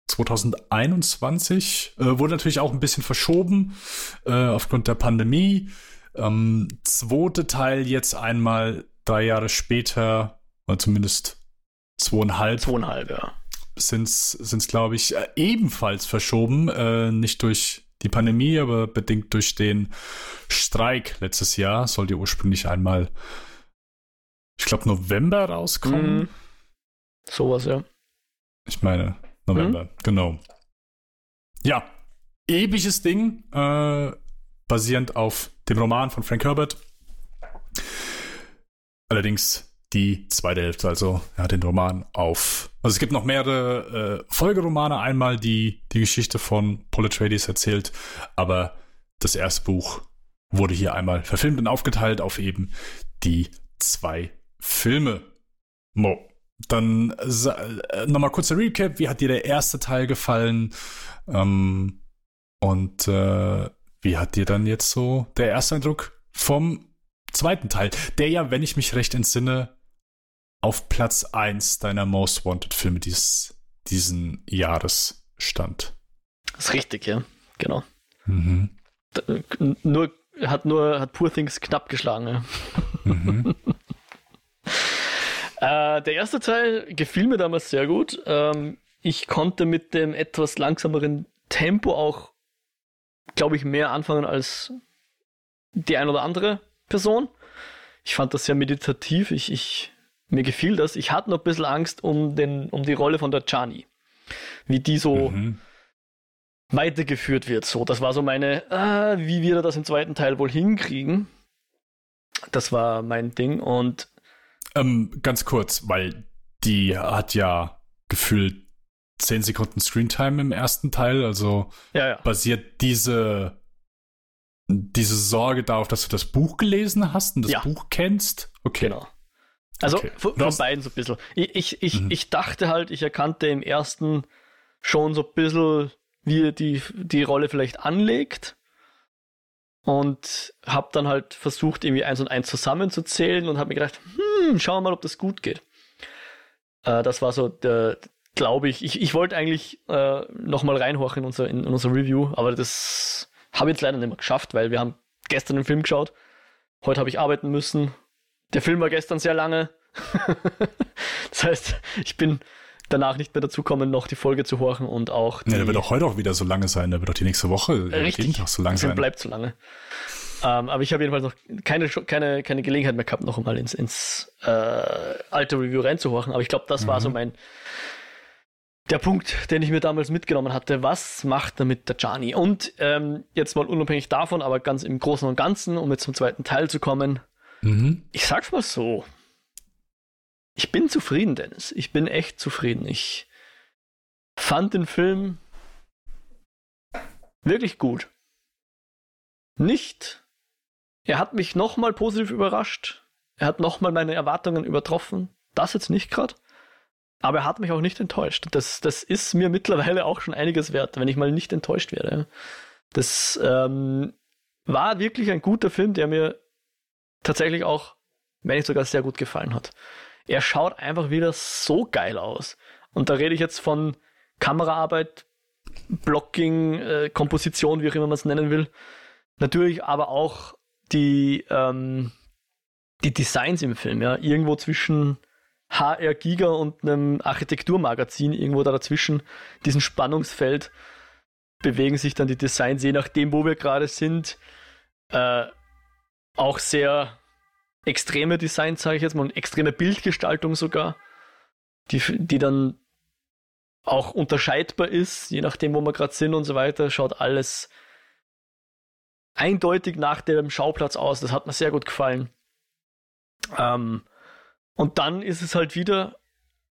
Speaker 1: 2021. Äh, wurde natürlich auch ein bisschen verschoben äh, aufgrund der Pandemie. Ähm, zweite Teil jetzt einmal drei Jahre später, oder zumindest zweieinhalb.
Speaker 2: Zweieinhalb, ja.
Speaker 1: Sind es, glaube ich, äh, ebenfalls verschoben. Äh, nicht durch die Pandemie, aber bedingt durch den Streik letztes Jahr. Sollte ursprünglich einmal, ich glaube, November rauskommen. Mhm.
Speaker 2: Sowas, ja.
Speaker 1: Ich meine, November, mhm. genau. Ja, episches Ding, äh, basierend auf dem Roman von Frank Herbert. Allerdings die zweite Hälfte, also er hat den Roman auf. Also es gibt noch mehrere äh, Folgeromane, einmal die die Geschichte von Paul Atreides erzählt, aber das erste Buch wurde hier einmal verfilmt und aufgeteilt auf eben die zwei Filme. Mo. Dann äh, nochmal kurzer Recap. Wie hat dir der erste Teil gefallen? Ähm, und äh, wie hat dir dann jetzt so der erste Eindruck vom zweiten Teil, der ja, wenn ich mich recht entsinne, auf Platz 1 deiner Most Wanted Filme dieses, diesen Jahres stand.
Speaker 2: Das ist richtig, ja. Genau. Mhm. Nur, hat nur, hat Poor Things knapp geschlagen, ja. Mhm. Äh, der erste Teil gefiel mir damals sehr gut. Ähm, ich konnte mit dem etwas langsameren Tempo auch, glaube ich, mehr anfangen als die ein oder andere Person. Ich fand das sehr meditativ. Ich, ich, mir gefiel das. Ich hatte noch ein bisschen Angst um, den, um die Rolle von der Chani. Wie die so mhm. weitergeführt wird. So, das war so meine, ah, wie wir das im zweiten Teil wohl hinkriegen. Das war mein Ding. Und
Speaker 1: ähm, ganz kurz, weil die hat ja gefühlt 10 Sekunden Screentime im ersten Teil, also
Speaker 2: ja, ja.
Speaker 1: basiert diese diese Sorge darauf, dass du das Buch gelesen hast und das ja. Buch kennst?
Speaker 2: Okay. Genau. Also okay. von, von beiden so ein bisschen. Ich, ich, ich, mhm. ich dachte halt, ich erkannte im ersten schon so ein bisschen, wie er die, die Rolle vielleicht anlegt und habe dann halt versucht, irgendwie eins und eins zusammenzuzählen und habe mir gedacht, hm, schauen wir mal, ob das gut geht. Äh, das war so der, glaube ich, ich, ich wollte eigentlich äh, nochmal reinhorchen in unser, in, in unser Review, aber das habe ich jetzt leider nicht mehr geschafft, weil wir haben gestern den Film geschaut, heute habe ich arbeiten müssen. Der Film war gestern sehr lange. das heißt, ich bin danach nicht mehr dazu kommen, noch die Folge zu horchen und auch.
Speaker 1: Die, ja, der wird auch heute auch wieder so lange sein, der wird auch die nächste Woche
Speaker 2: richtig, jeden Tag so lang sein. bleibt so lange. Ähm, aber ich habe jedenfalls noch keine, keine, keine Gelegenheit mehr gehabt, noch einmal ins, ins äh, alte Review reinzuhorchen. Aber ich glaube, das mhm. war so mhm. mein der Punkt, den ich mir damals mitgenommen hatte. Was macht damit der Gianni? Und ähm, jetzt mal unabhängig davon, aber ganz im Großen und Ganzen, um jetzt zum zweiten Teil zu kommen. Mhm. Ich sag's mal so. Ich bin zufrieden, Dennis. Ich bin echt zufrieden. Ich fand den Film wirklich gut. Nicht. Er hat mich nochmal positiv überrascht. Er hat nochmal meine Erwartungen übertroffen. Das jetzt nicht gerade. Aber er hat mich auch nicht enttäuscht. Das, das ist mir mittlerweile auch schon einiges wert, wenn ich mal nicht enttäuscht werde. Das ähm, war wirklich ein guter Film, der mir tatsächlich auch, wenn nicht sogar sehr gut gefallen hat. Er schaut einfach wieder so geil aus. Und da rede ich jetzt von Kameraarbeit, Blocking, äh, Komposition, wie auch immer man es nennen will. Natürlich aber auch die, ähm, die Designs im Film, ja. Irgendwo zwischen HR Giga und einem Architekturmagazin, irgendwo da dazwischen, diesem Spannungsfeld, bewegen sich dann die Designs, je nachdem, wo wir gerade sind. Äh, auch sehr extreme Designs, sage ich jetzt mal, und extreme Bildgestaltung sogar, die, die dann auch unterscheidbar ist, je nachdem, wo wir gerade sind und so weiter, schaut alles eindeutig nach dem Schauplatz aus. Das hat mir sehr gut gefallen. Ähm, und dann ist es halt wieder,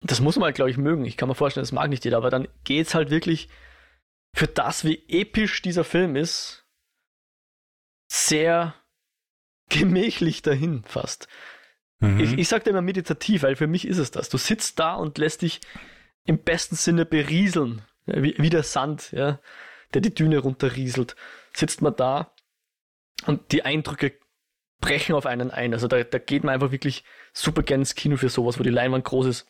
Speaker 2: das muss man halt, glaube ich, mögen. Ich kann mir vorstellen, das mag nicht jeder, aber dann geht es halt wirklich für das, wie episch dieser Film ist, sehr gemächlich dahin fast. Mhm. Ich, ich sage immer meditativ, weil für mich ist es das. Du sitzt da und lässt dich im besten Sinne berieseln, wie, wie der Sand, ja, der die Düne runterrieselt. Sitzt man da und die Eindrücke brechen auf einen ein. Also da, da geht man einfach wirklich super gerne ins Kino für sowas, wo die Leinwand groß ist,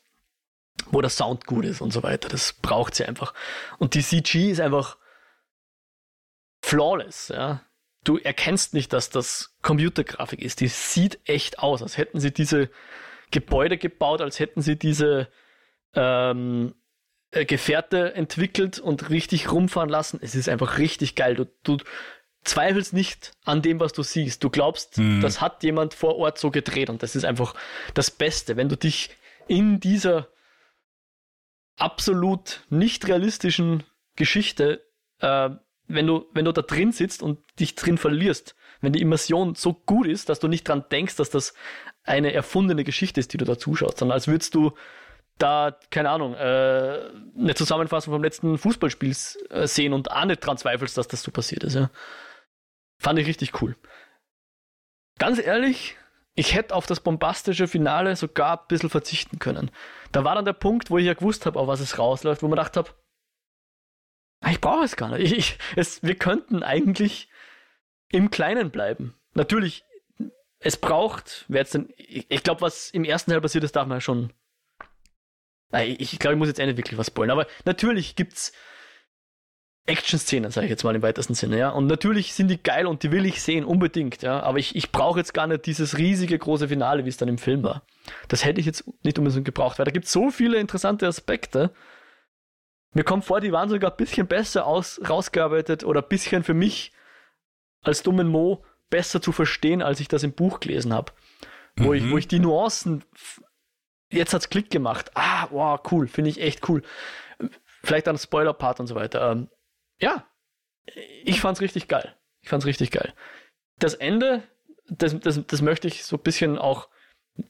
Speaker 2: wo der Sound gut ist und so weiter. Das braucht sie einfach. Und die CG ist einfach flawless, ja. Du erkennst nicht, dass das Computergrafik ist. Die sieht echt aus, als hätten sie diese Gebäude gebaut, als hätten sie diese ähm, äh, Gefährte entwickelt und richtig rumfahren lassen. Es ist einfach richtig geil. Du, du zweifelst nicht an dem, was du siehst. Du glaubst, mhm. das hat jemand vor Ort so gedreht und das ist einfach das Beste, wenn du dich in dieser absolut nicht realistischen Geschichte, äh, wenn du, wenn du da drin sitzt und dich drin verlierst, wenn die Immersion so gut ist, dass du nicht dran denkst, dass das eine erfundene Geschichte ist, die du da zuschaust, sondern als würdest du da, keine Ahnung, äh, eine Zusammenfassung vom letzten Fußballspiel äh, sehen und auch nicht dran zweifelst, dass das so passiert ist. Ja. Fand ich richtig cool. Ganz ehrlich, ich hätte auf das bombastische Finale sogar ein bisschen verzichten können. Da war dann der Punkt, wo ich ja gewusst habe, auf was es rausläuft, wo man gedacht habe, ich brauche es gar nicht. Ich, ich, es, wir könnten eigentlich im Kleinen bleiben. Natürlich, es braucht, wer jetzt denn, ich, ich glaube, was im ersten Teil passiert ist, darf man ja schon. Ich, ich glaube, ich muss jetzt eh nicht wirklich was spoilern, aber natürlich gibt's Action-Szenen, sage ich jetzt mal im weitesten Sinne, ja. Und natürlich sind die geil und die will ich sehen, unbedingt, ja. Aber ich, ich brauche jetzt gar nicht dieses riesige große Finale, wie es dann im Film war. Das hätte ich jetzt nicht unbedingt gebraucht, weil da gibt es so viele interessante Aspekte. Mir kommt vor, die waren sogar ein bisschen besser aus, rausgearbeitet oder ein bisschen für mich als dummen Mo besser zu verstehen, als ich das im Buch gelesen habe. Wo, mhm. ich, wo ich die Nuancen, jetzt hat's Klick gemacht. Ah, wow, cool, finde ich echt cool. Vielleicht dann Spoiler-Part und so weiter. Ähm, ja, ich fand's richtig geil. Ich fand's richtig geil. Das Ende, das, das, das möchte ich so ein bisschen auch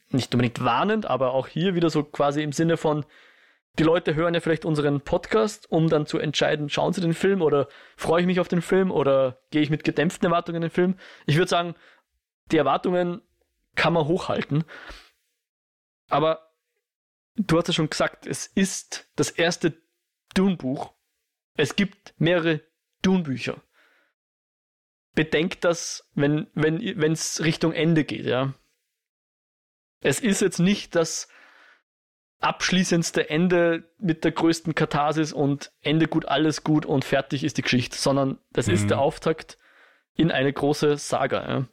Speaker 2: nicht unbedingt warnend, aber auch hier wieder so quasi im Sinne von, die Leute hören ja vielleicht unseren Podcast, um dann zu entscheiden, schauen sie den Film oder freue ich mich auf den Film oder gehe ich mit gedämpften Erwartungen in den Film. Ich würde sagen, die Erwartungen kann man hochhalten. Aber du hast ja schon gesagt, es ist das erste Dune-Buch es gibt mehrere Dune-Bücher. Bedenkt das, wenn wenn wenn, es Richtung Ende geht, ja. Es ist jetzt nicht das abschließendste Ende mit der größten Katharsis und Ende gut, alles gut und fertig ist die Geschichte, sondern das mhm. ist der Auftakt in eine große Saga. Ja.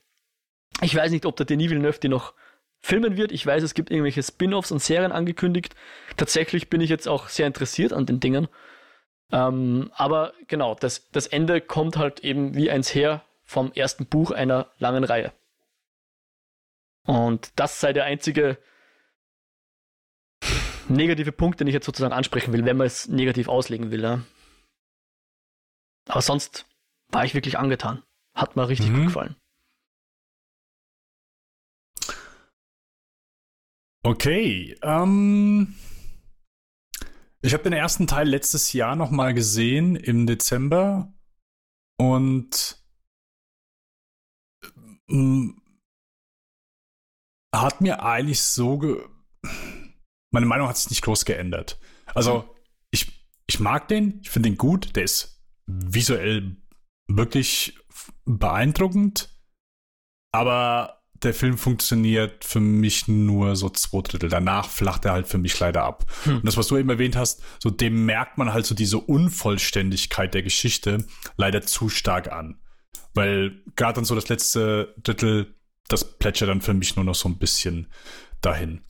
Speaker 2: Ich weiß nicht, ob der Denis Villeneuve die noch filmen wird. Ich weiß, es gibt irgendwelche Spin-offs und Serien angekündigt. Tatsächlich bin ich jetzt auch sehr interessiert an den Dingen. Ähm, aber genau, das, das Ende kommt halt eben wie eins her vom ersten Buch einer langen Reihe. Und das sei der einzige negative Punkt, den ich jetzt sozusagen ansprechen will, wenn man es negativ auslegen will. Ja. Aber sonst war ich wirklich angetan. Hat mir richtig mhm. gut gefallen.
Speaker 1: Okay, ähm, ich habe den ersten Teil letztes Jahr noch mal gesehen im Dezember und ähm, hat mir eigentlich so ge meine Meinung hat sich nicht groß geändert. Also ich, ich mag den, ich finde ihn gut, der ist visuell wirklich beeindruckend, aber der Film funktioniert für mich nur so zwei Drittel. Danach flacht er halt für mich leider ab. Hm. Und das, was du eben erwähnt hast, so dem merkt man halt so diese Unvollständigkeit der Geschichte leider zu stark an. Weil gerade dann so das letzte Drittel, das plätschert dann für mich nur noch so ein bisschen dahin.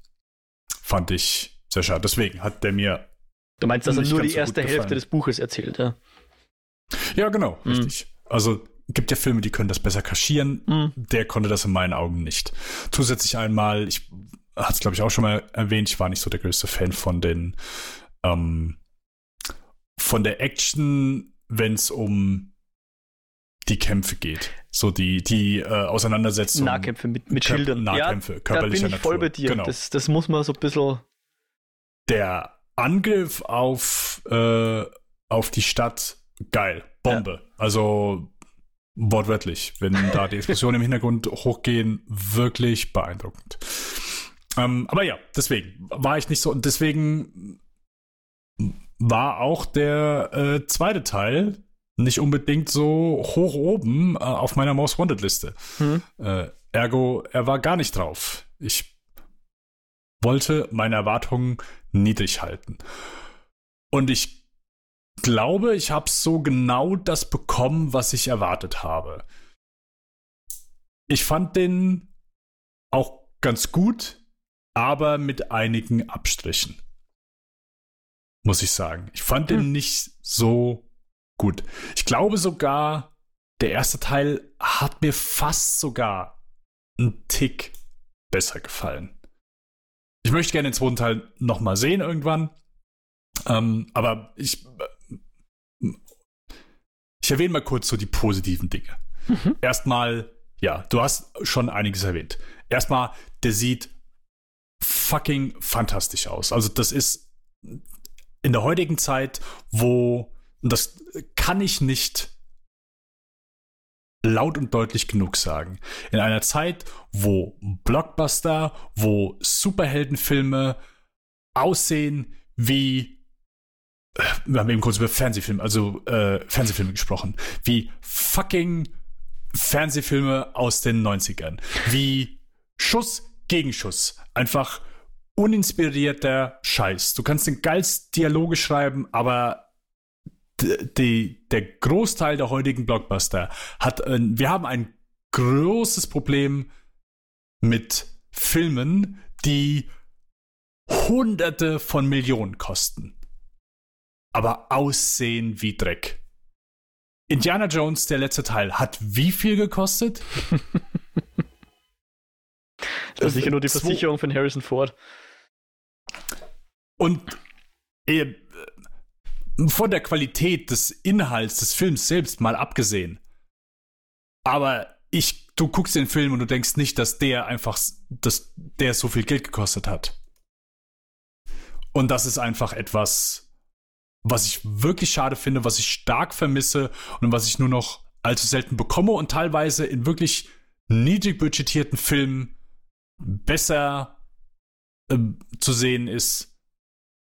Speaker 1: Fand ich sehr schade. Deswegen hat der mir.
Speaker 2: Du meinst, dass er nur die so erste Hälfte des Buches erzählt, ja?
Speaker 1: Ja, genau, mhm. richtig. Also gibt ja Filme, die können das besser kaschieren. Mhm. Der konnte das in meinen Augen nicht. Zusätzlich einmal, ich hatte es glaube ich auch schon mal erwähnt, ich war nicht so der größte Fan von den ähm, von der Action, wenn es um die Kämpfe geht. So die, die äh, Auseinandersetzung.
Speaker 2: Nahkämpfe mit, mit Schildern.
Speaker 1: Nahkämpfe,
Speaker 2: ja, körperlicher da bin ich voll bei dir. Genau. Das, das muss man so ein bisschen.
Speaker 1: Der Angriff auf, äh, auf die Stadt, geil. Bombe. Ja. Also wortwörtlich, wenn da die Explosionen im Hintergrund hochgehen, wirklich beeindruckend. Ähm, aber ja, deswegen war ich nicht so und deswegen war auch der äh, zweite Teil nicht unbedingt so hoch oben äh, auf meiner Most Wanted Liste. Hm. Äh, ergo, er war gar nicht drauf. Ich wollte meine Erwartungen niedrig halten. Und ich glaube, ich habe so genau das bekommen, was ich erwartet habe. Ich fand den auch ganz gut, aber mit einigen Abstrichen. Muss ich sagen. Ich fand hm. den nicht so gut. Ich glaube sogar, der erste Teil hat mir fast sogar einen Tick besser gefallen. Ich möchte gerne den zweiten Teil nochmal sehen irgendwann. Ähm, aber ich, ich erwähne mal kurz so die positiven Dinge. Mhm. Erstmal, ja, du hast schon einiges erwähnt. Erstmal, der sieht fucking fantastisch aus. Also das ist in der heutigen Zeit, wo und das kann ich nicht laut und deutlich genug sagen. In einer Zeit, wo Blockbuster, wo Superheldenfilme aussehen wie wir haben eben kurz über Fernsehfilme, also äh, Fernsehfilme gesprochen, wie fucking Fernsehfilme aus den 90ern, wie Schuss gegen Schuss, einfach uninspirierter Scheiß. Du kannst den geilsten Dialoge schreiben, aber die, der Großteil der heutigen Blockbuster hat, äh, wir haben ein großes Problem mit Filmen, die Hunderte von Millionen kosten, aber aussehen wie Dreck. Indiana Jones, der letzte Teil, hat wie viel gekostet?
Speaker 2: das ist sicher nur die Versicherung von Harrison Ford.
Speaker 1: Und äh, von der Qualität des Inhalts des Films selbst mal abgesehen. Aber ich, du guckst den Film und du denkst nicht, dass der einfach, dass der so viel Geld gekostet hat. Und das ist einfach etwas, was ich wirklich schade finde, was ich stark vermisse und was ich nur noch allzu selten bekomme und teilweise in wirklich niedrig budgetierten Filmen besser äh, zu sehen ist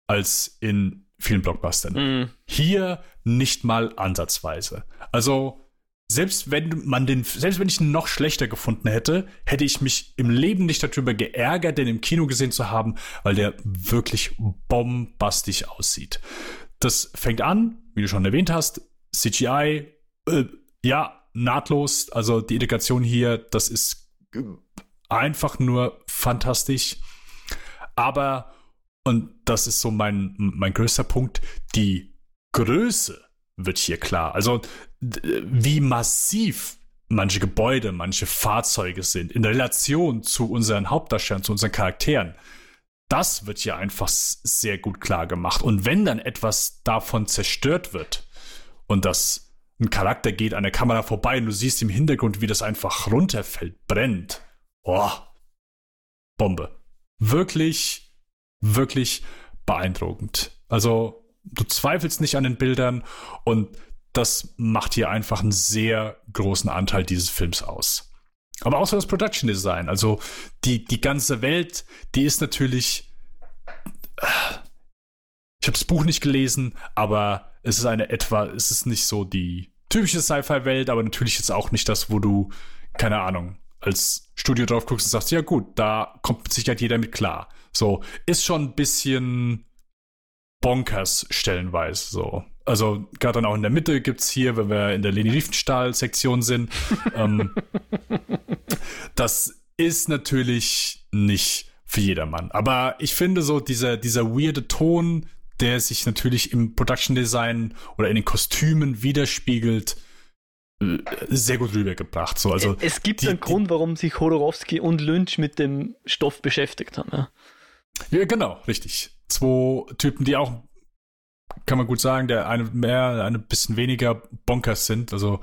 Speaker 1: als in vielen Blockbustern. Mm. Hier nicht mal ansatzweise. Also selbst wenn man den, selbst wenn ich ihn noch schlechter gefunden hätte, hätte ich mich im Leben nicht darüber geärgert, den im Kino gesehen zu haben, weil der wirklich bombastisch aussieht. Das fängt an, wie du schon erwähnt hast, CGI, äh, ja, nahtlos. Also die Integration hier, das ist einfach nur fantastisch. Aber und das ist so mein, mein größter Punkt. Die Größe wird hier klar. Also wie massiv manche Gebäude, manche Fahrzeuge sind in Relation zu unseren Hauptdarstellern, zu unseren Charakteren. Das wird hier einfach sehr gut klar gemacht. Und wenn dann etwas davon zerstört wird und das ein Charakter geht an der Kamera vorbei und du siehst im Hintergrund, wie das einfach runterfällt, brennt. Boah. Bombe. Wirklich wirklich beeindruckend. Also du zweifelst nicht an den Bildern und das macht hier einfach einen sehr großen Anteil dieses Films aus. Aber auch so das Production Design, also die, die ganze Welt, die ist natürlich. Ich habe das Buch nicht gelesen, aber es ist eine etwa, es ist nicht so die typische Sci-Fi-Welt, aber natürlich ist auch nicht das, wo du, keine Ahnung, als Studio drauf guckst und sagst, ja gut, da kommt mit Sicherheit jeder mit klar. So, ist schon ein bisschen bonkers stellenweise so. Also gerade dann auch in der Mitte gibt es hier, wenn wir in der Leni Riefenstahl-Sektion sind, ähm, das ist natürlich nicht für jedermann. Aber ich finde so dieser, dieser weirde Ton, der sich natürlich im Production Design oder in den Kostümen widerspiegelt, äh, sehr gut rübergebracht. So, also
Speaker 2: es gibt die, einen Grund, warum sich Hodorowski und Lynch mit dem Stoff beschäftigt haben. Ja,
Speaker 1: ja genau, richtig. Zwei Typen, die auch, kann man gut sagen, der eine mehr, eine bisschen weniger Bonkers sind. Also,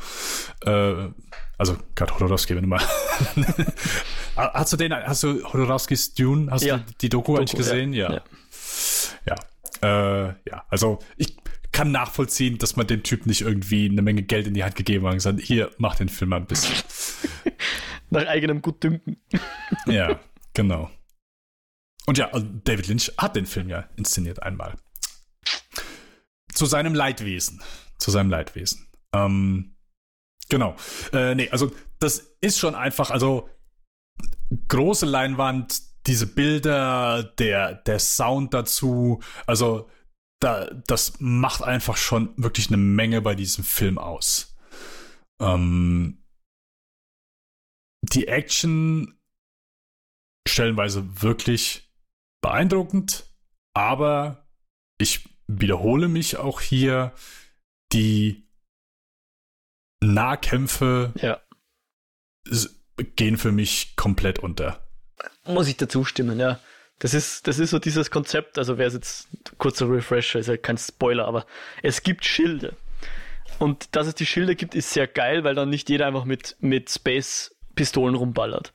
Speaker 1: äh, also gerade Hodorowski, wenn du mal. hast du den, hast du Hodorowskis Dune, hast ja. du die Doku, Doku eigentlich gesehen? Ja. Ja. ja. Äh, ja, also ich kann nachvollziehen, dass man dem Typ nicht irgendwie eine Menge Geld in die Hand gegeben hat und gesagt, hier, mach den Film mal ein bisschen.
Speaker 2: Nach eigenem Gutdünken.
Speaker 1: ja, genau. Und ja, also David Lynch hat den Film ja inszeniert einmal. Zu seinem Leidwesen. Zu seinem Leidwesen. Ähm, genau. Äh, nee, also das ist schon einfach, also große Leinwand, diese Bilder, der, der Sound dazu, also da, das macht einfach schon wirklich eine Menge bei diesem Film aus. Ähm, die Action stellenweise wirklich beeindruckend, aber ich wiederhole mich auch hier, die Nahkämpfe
Speaker 2: ja.
Speaker 1: gehen für mich komplett unter.
Speaker 2: Muss ich dazu stimmen, ja. Das ist, das ist so dieses Konzept, also wäre es jetzt kurzer Refresher, ist ja kein Spoiler, aber es gibt Schilde. Und dass es die Schilde gibt, ist sehr geil, weil dann nicht jeder einfach mit, mit Space-Pistolen rumballert.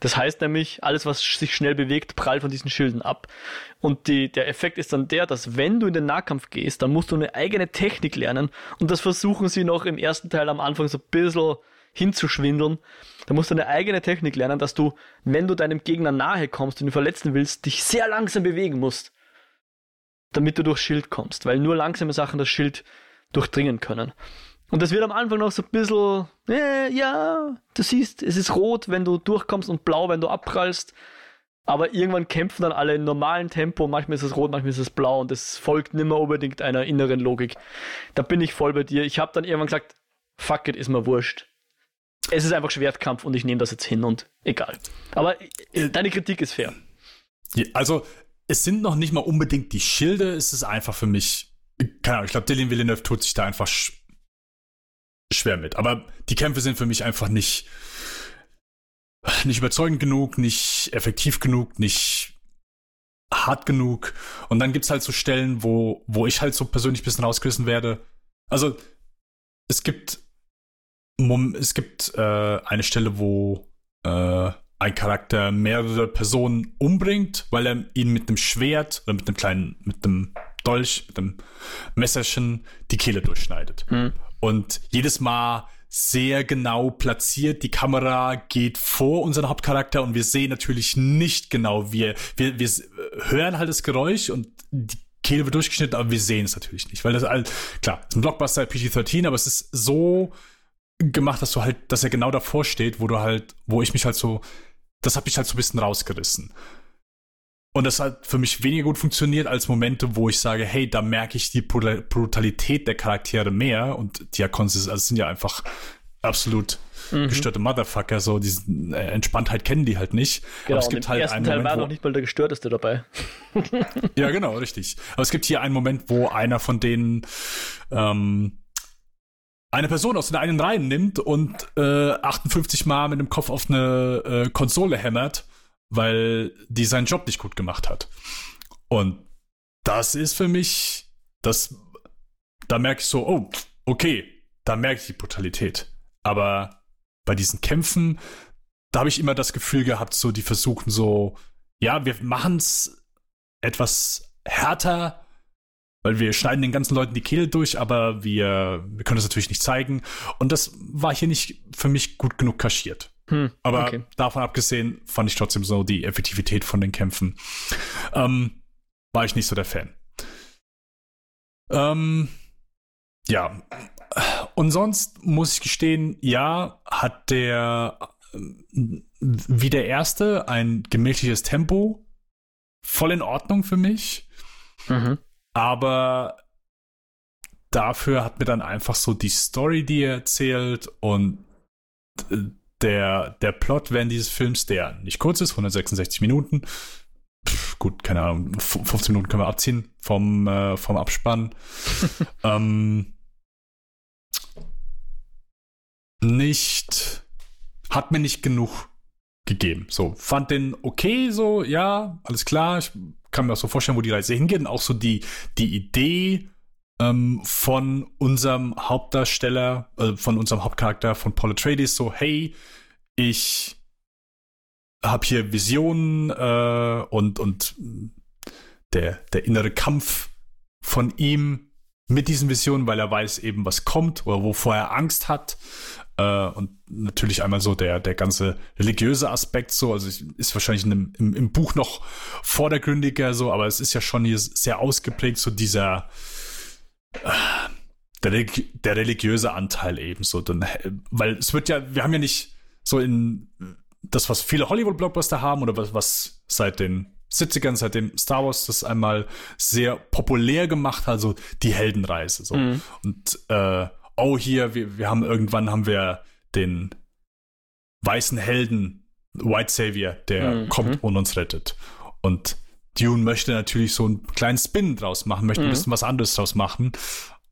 Speaker 2: Das heißt nämlich, alles, was sich schnell bewegt, prallt von diesen Schilden ab. Und die, der Effekt ist dann der, dass wenn du in den Nahkampf gehst, dann musst du eine eigene Technik lernen. Und das versuchen sie noch im ersten Teil am Anfang so ein bisschen hinzuschwindeln. Da musst du eine eigene Technik lernen, dass du, wenn du deinem Gegner nahe kommst und ihn verletzen willst, dich sehr langsam bewegen musst, damit du durchs Schild kommst, weil nur langsame Sachen das Schild durchdringen können. Und das wird am Anfang noch so ein bisschen, äh, ja, du siehst, es ist rot, wenn du durchkommst und blau, wenn du abprallst. Aber irgendwann kämpfen dann alle in normalem Tempo. Manchmal ist es rot, manchmal ist es blau und es folgt nimmer unbedingt einer inneren Logik. Da bin ich voll bei dir. Ich habe dann irgendwann gesagt, fuck it, ist mir wurscht es ist einfach Schwertkampf und ich nehme das jetzt hin und egal. Aber äh, deine Kritik ist fair.
Speaker 1: Also, es sind noch nicht mal unbedingt die Schilde, es ist einfach für mich, keine Ahnung, ich glaube, Dylan Villeneuve tut sich da einfach schwer mit. Aber die Kämpfe sind für mich einfach nicht, nicht überzeugend genug, nicht effektiv genug, nicht hart genug. Und dann gibt es halt so Stellen, wo, wo ich halt so persönlich ein bisschen rausgerissen werde. Also, es gibt es gibt äh, eine Stelle, wo äh, ein Charakter mehrere Personen umbringt, weil er ihnen mit einem Schwert oder mit einem kleinen, mit einem Dolch, mit einem Messerchen die Kehle durchschneidet. Mhm. Und jedes Mal sehr genau platziert. Die Kamera geht vor unseren Hauptcharakter und wir sehen natürlich nicht genau, wie er, wir, wir hören halt das Geräusch und die Kehle wird durchgeschnitten, aber wir sehen es natürlich nicht, weil das all, klar, es ist ein Blockbuster PG-13, aber es ist so gemacht, dass du halt, dass er genau davor steht, wo du halt, wo ich mich halt so, das hat mich halt so ein bisschen rausgerissen. Und das hat für mich weniger gut funktioniert als Momente, wo ich sage, hey, da merke ich die Brutalität der Charaktere mehr und Diakons also sind ja einfach absolut mhm. gestörte Motherfucker, so diese äh, Entspanntheit kennen die halt nicht.
Speaker 2: Genau, Aber es gibt halt ersten einen Teil Moment, war noch nicht mal der gestörteste dabei.
Speaker 1: ja, genau, richtig. Aber es gibt hier einen Moment, wo einer von denen ähm, eine Person aus den einen Reihen nimmt und äh, 58 Mal mit dem Kopf auf eine äh, Konsole hämmert, weil die seinen Job nicht gut gemacht hat. Und das ist für mich, das, da merke ich so, oh, okay, da merke ich die Brutalität. Aber bei diesen Kämpfen, da habe ich immer das Gefühl gehabt, so, die versuchen so, ja, wir machen es etwas härter, weil wir schneiden den ganzen Leuten die Kehle durch, aber wir, wir können das natürlich nicht zeigen. Und das war hier nicht für mich gut genug kaschiert. Hm, aber okay. davon abgesehen fand ich trotzdem so die Effektivität von den Kämpfen. Ähm, war ich nicht so der Fan. Ähm, ja. Und sonst muss ich gestehen, ja, hat der wie der erste, ein gemächliches Tempo, voll in Ordnung für mich. Mhm. Aber dafür hat mir dann einfach so die Story, die er erzählt und äh, der, der Plot während dieses Films, der nicht kurz ist, 166 Minuten, Pff, gut, keine Ahnung, 15 Minuten können wir abziehen vom, äh, vom Abspann. ähm, nicht, hat mir nicht genug gegeben. So, fand den okay, so, ja, alles klar. Ich kann mir auch so vorstellen, wo die Reise hingeht. Und auch so die, die Idee ähm, von unserem Hauptdarsteller, äh, von unserem Hauptcharakter, von Paul Atreides, so, hey, ich habe hier Visionen äh, und, und der, der innere Kampf von ihm mit diesen Visionen, weil er weiß eben, was kommt oder wovor er Angst hat. Äh, und natürlich einmal so der, der ganze religiöse Aspekt so, also ist wahrscheinlich in im, im Buch noch vordergründiger so, aber es ist ja schon hier sehr ausgeprägt, so dieser der, der religiöse Anteil ebenso. Dann, weil es wird ja, wir haben ja nicht so in das, was viele Hollywood-Blockbuster haben oder was, was seit den 70ern, seitdem Star Wars das einmal sehr populär gemacht hat, also die Heldenreise. So. Mhm. Und äh, oh, hier, wir, wir haben irgendwann haben wir den weißen Helden, White Savior, der mhm. kommt und uns rettet. Und Dune möchte natürlich so einen kleinen Spin draus machen, möchte mhm. ein bisschen was anderes draus machen.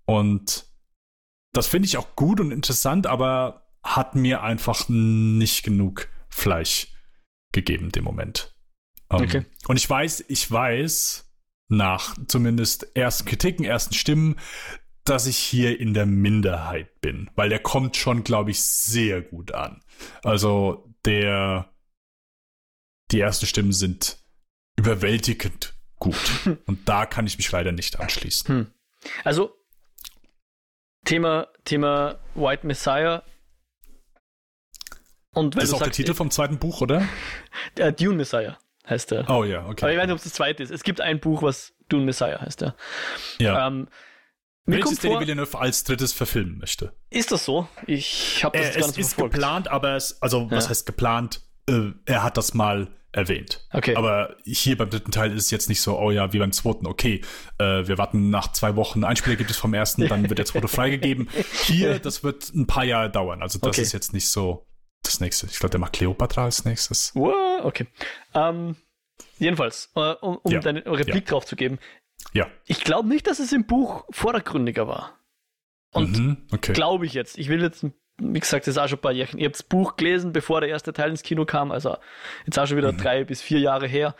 Speaker 1: Und das finde ich auch gut und interessant, aber hat mir einfach nicht genug Fleisch gegeben dem Moment. Um, ähm, okay. Und ich weiß, ich weiß, nach zumindest ersten Kritiken, ersten Stimmen, dass ich hier in der Minderheit bin, weil der kommt schon, glaube ich, sehr gut an. Also der, die ersten Stimmen sind überwältigend gut. Und da kann ich mich leider nicht anschließen. Hm.
Speaker 2: Also Thema, Thema White Messiah
Speaker 1: und das ist auch sagst, der Titel vom zweiten Buch, oder?
Speaker 2: Der Dune Messiah heißt der.
Speaker 1: Oh ja, okay.
Speaker 2: Aber ich weiß nicht, ob es das zweite ist. Es gibt ein Buch, was Dune Messiah heißt der.
Speaker 1: Ja. Ähm, Welches Danny Villeneuve als drittes verfilmen möchte.
Speaker 2: Ist das so? Ich habe das
Speaker 1: äh, Es ist verfolgt. geplant, aber es, also ja. was heißt geplant? Äh, er hat das mal erwähnt.
Speaker 2: Okay.
Speaker 1: Aber hier beim dritten Teil ist es jetzt nicht so, oh ja, wie beim zweiten, okay, äh, wir warten nach zwei Wochen, ein Spieler gibt es vom ersten, dann wird der zweite freigegeben. Hier, das wird ein paar Jahre dauern. Also das okay. ist jetzt nicht so das nächste. Ich glaube, der macht Cleopatra als nächstes.
Speaker 2: Wow, okay. Ähm, jedenfalls, äh, um, um ja. deine Replik ja. drauf zu geben.
Speaker 1: Ja.
Speaker 2: Ich glaube nicht, dass es im Buch vordergründiger war. Und mhm, okay. glaube ich jetzt. Ich will jetzt, wie gesagt, das ist auch schon ein paar Jahre. Ihr habt das Buch gelesen, bevor der erste Teil ins Kino kam. Also jetzt auch schon wieder mhm. drei bis vier Jahre her.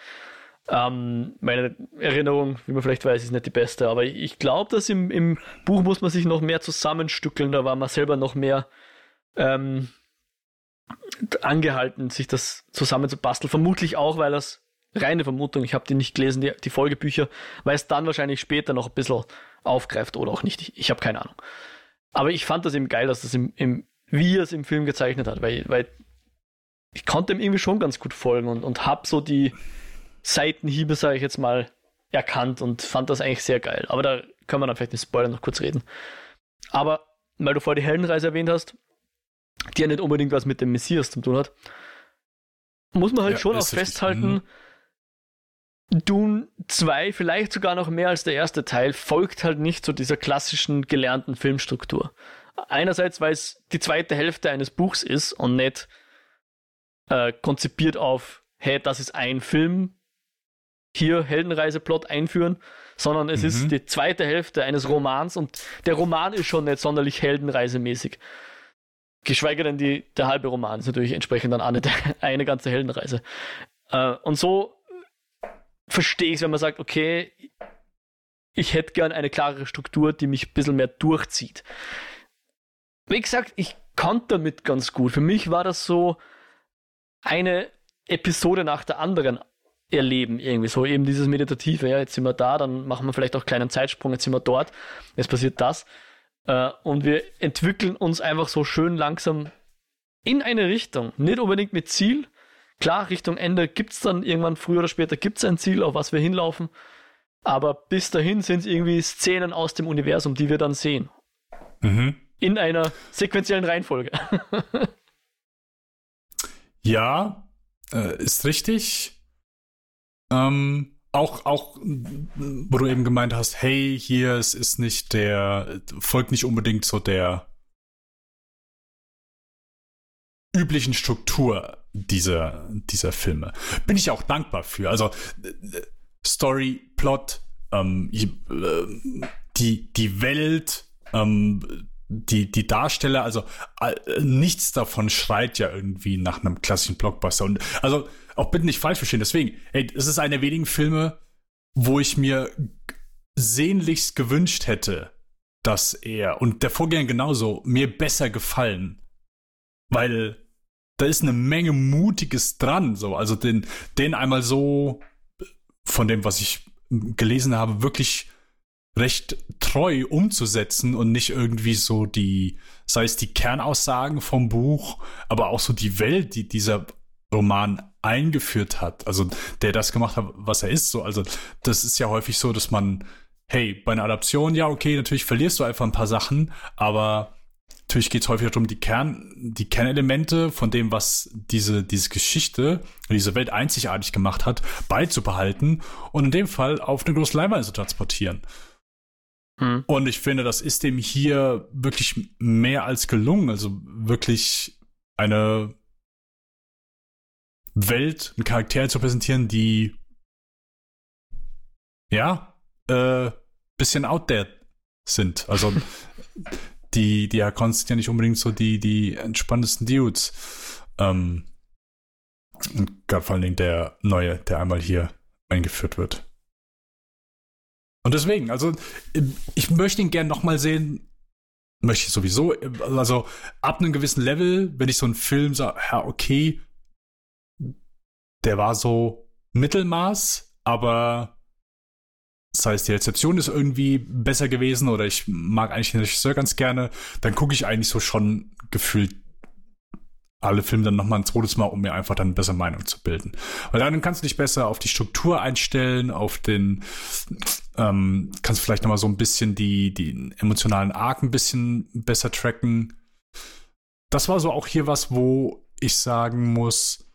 Speaker 2: Ähm, meine Erinnerung, wie man vielleicht weiß, ist nicht die beste, aber ich glaube, dass im, im Buch muss man sich noch mehr zusammenstückeln, da war man selber noch mehr ähm, angehalten, sich das zusammenzubasteln. Vermutlich auch, weil das reine Vermutung, ich habe die nicht gelesen, die, die Folgebücher, weil es dann wahrscheinlich später noch ein bisschen aufgreift oder auch nicht. Ich, ich habe keine Ahnung. Aber ich fand das eben geil, dass das im, im wie er es im Film gezeichnet hat, weil, weil ich konnte ihm irgendwie schon ganz gut folgen und, und habe so die Seitenhiebe, sage ich jetzt mal, erkannt und fand das eigentlich sehr geil. Aber da können wir dann vielleicht in Spoiler noch kurz reden. Aber weil du vorher die Heldenreise erwähnt hast, die ja nicht unbedingt was mit dem Messias zu tun hat, muss man halt ja, schon auch festhalten, mhm. Dune 2, vielleicht sogar noch mehr als der erste Teil, folgt halt nicht zu dieser klassischen gelernten Filmstruktur. Einerseits, weil es die zweite Hälfte eines Buchs ist und nicht äh, konzipiert auf, hey, das ist ein Film, hier Heldenreiseplot einführen, sondern es mhm. ist die zweite Hälfte eines Romans und der Roman ist schon nicht sonderlich heldenreisemäßig. Geschweige denn die, der halbe Roman ist natürlich entsprechend dann eine, eine ganze Heldenreise. Äh, und so verstehe ich es, wenn man sagt, okay, ich hätte gern eine klarere Struktur, die mich ein bisschen mehr durchzieht. Wie gesagt, ich konnte damit ganz gut. Für mich war das so eine Episode nach der anderen erleben, irgendwie so eben dieses Meditative. Ja, jetzt sind wir da, dann machen wir vielleicht auch einen kleinen Zeitsprung, jetzt sind wir dort, jetzt passiert das. Äh, und wir entwickeln uns einfach so schön langsam in eine Richtung. Nicht unbedingt mit Ziel. Klar, Richtung Ende gibt es dann irgendwann früher oder später gibt's ein Ziel, auf was wir hinlaufen. Aber bis dahin sind es irgendwie Szenen aus dem Universum, die wir dann sehen. Mhm. In einer sequenziellen Reihenfolge.
Speaker 1: Ja, äh, ist richtig. Ähm, auch, auch, wo du eben gemeint hast, hey, hier, es ist nicht der, folgt nicht unbedingt so der üblichen Struktur dieser, dieser Filme. Bin ich auch dankbar für. Also, Story, Plot, ähm, die, die Welt, ähm, die, die Darsteller, also äh, nichts davon schreit ja irgendwie nach einem klassischen Blockbuster. Und also auch bitte nicht falsch verstehen. Deswegen, ey, es ist einer der wenigen Filme, wo ich mir sehnlichst gewünscht hätte, dass er und der Vorgänger genauso mir besser gefallen. Weil da ist eine Menge Mutiges dran. So, also den, den einmal so von dem, was ich gelesen habe, wirklich recht treu umzusetzen und nicht irgendwie so die, sei es die Kernaussagen vom Buch, aber auch so die Welt, die dieser Roman eingeführt hat, also der das gemacht hat, was er ist. So, also das ist ja häufig so, dass man, hey, bei einer Adaption, ja, okay, natürlich verlierst du einfach ein paar Sachen, aber natürlich geht es häufig darum, die Kern, die Kernelemente von dem, was diese, diese Geschichte, diese Welt einzigartig gemacht hat, beizubehalten und in dem Fall auf eine große Leinwand zu transportieren. Hm. Und ich finde, das ist dem hier wirklich mehr als gelungen. Also wirklich eine Welt, einen Charakter zu präsentieren, die ja, äh, bisschen out there sind. Also die, die Hakons sind ja nicht unbedingt so die, die entspanntesten Dudes. Ähm, gerade vor allen Dingen der neue, der einmal hier eingeführt wird. Und deswegen, also ich möchte ihn gern nochmal sehen. Möchte ich sowieso. Also ab einem gewissen Level, wenn ich so einen Film sage, ja, okay, der war so Mittelmaß, aber das heißt, die Rezeption ist irgendwie besser gewesen oder ich mag eigentlich den Regisseur ganz gerne, dann gucke ich eigentlich so schon gefühlt alle Filme dann nochmal ein zweites Mal, um mir einfach dann eine bessere Meinung zu bilden. Weil dann kannst du dich besser auf die Struktur einstellen, auf den, ähm, kannst vielleicht nochmal so ein bisschen die, die emotionalen Arc ein bisschen besser tracken. Das war so auch hier was, wo ich sagen muss,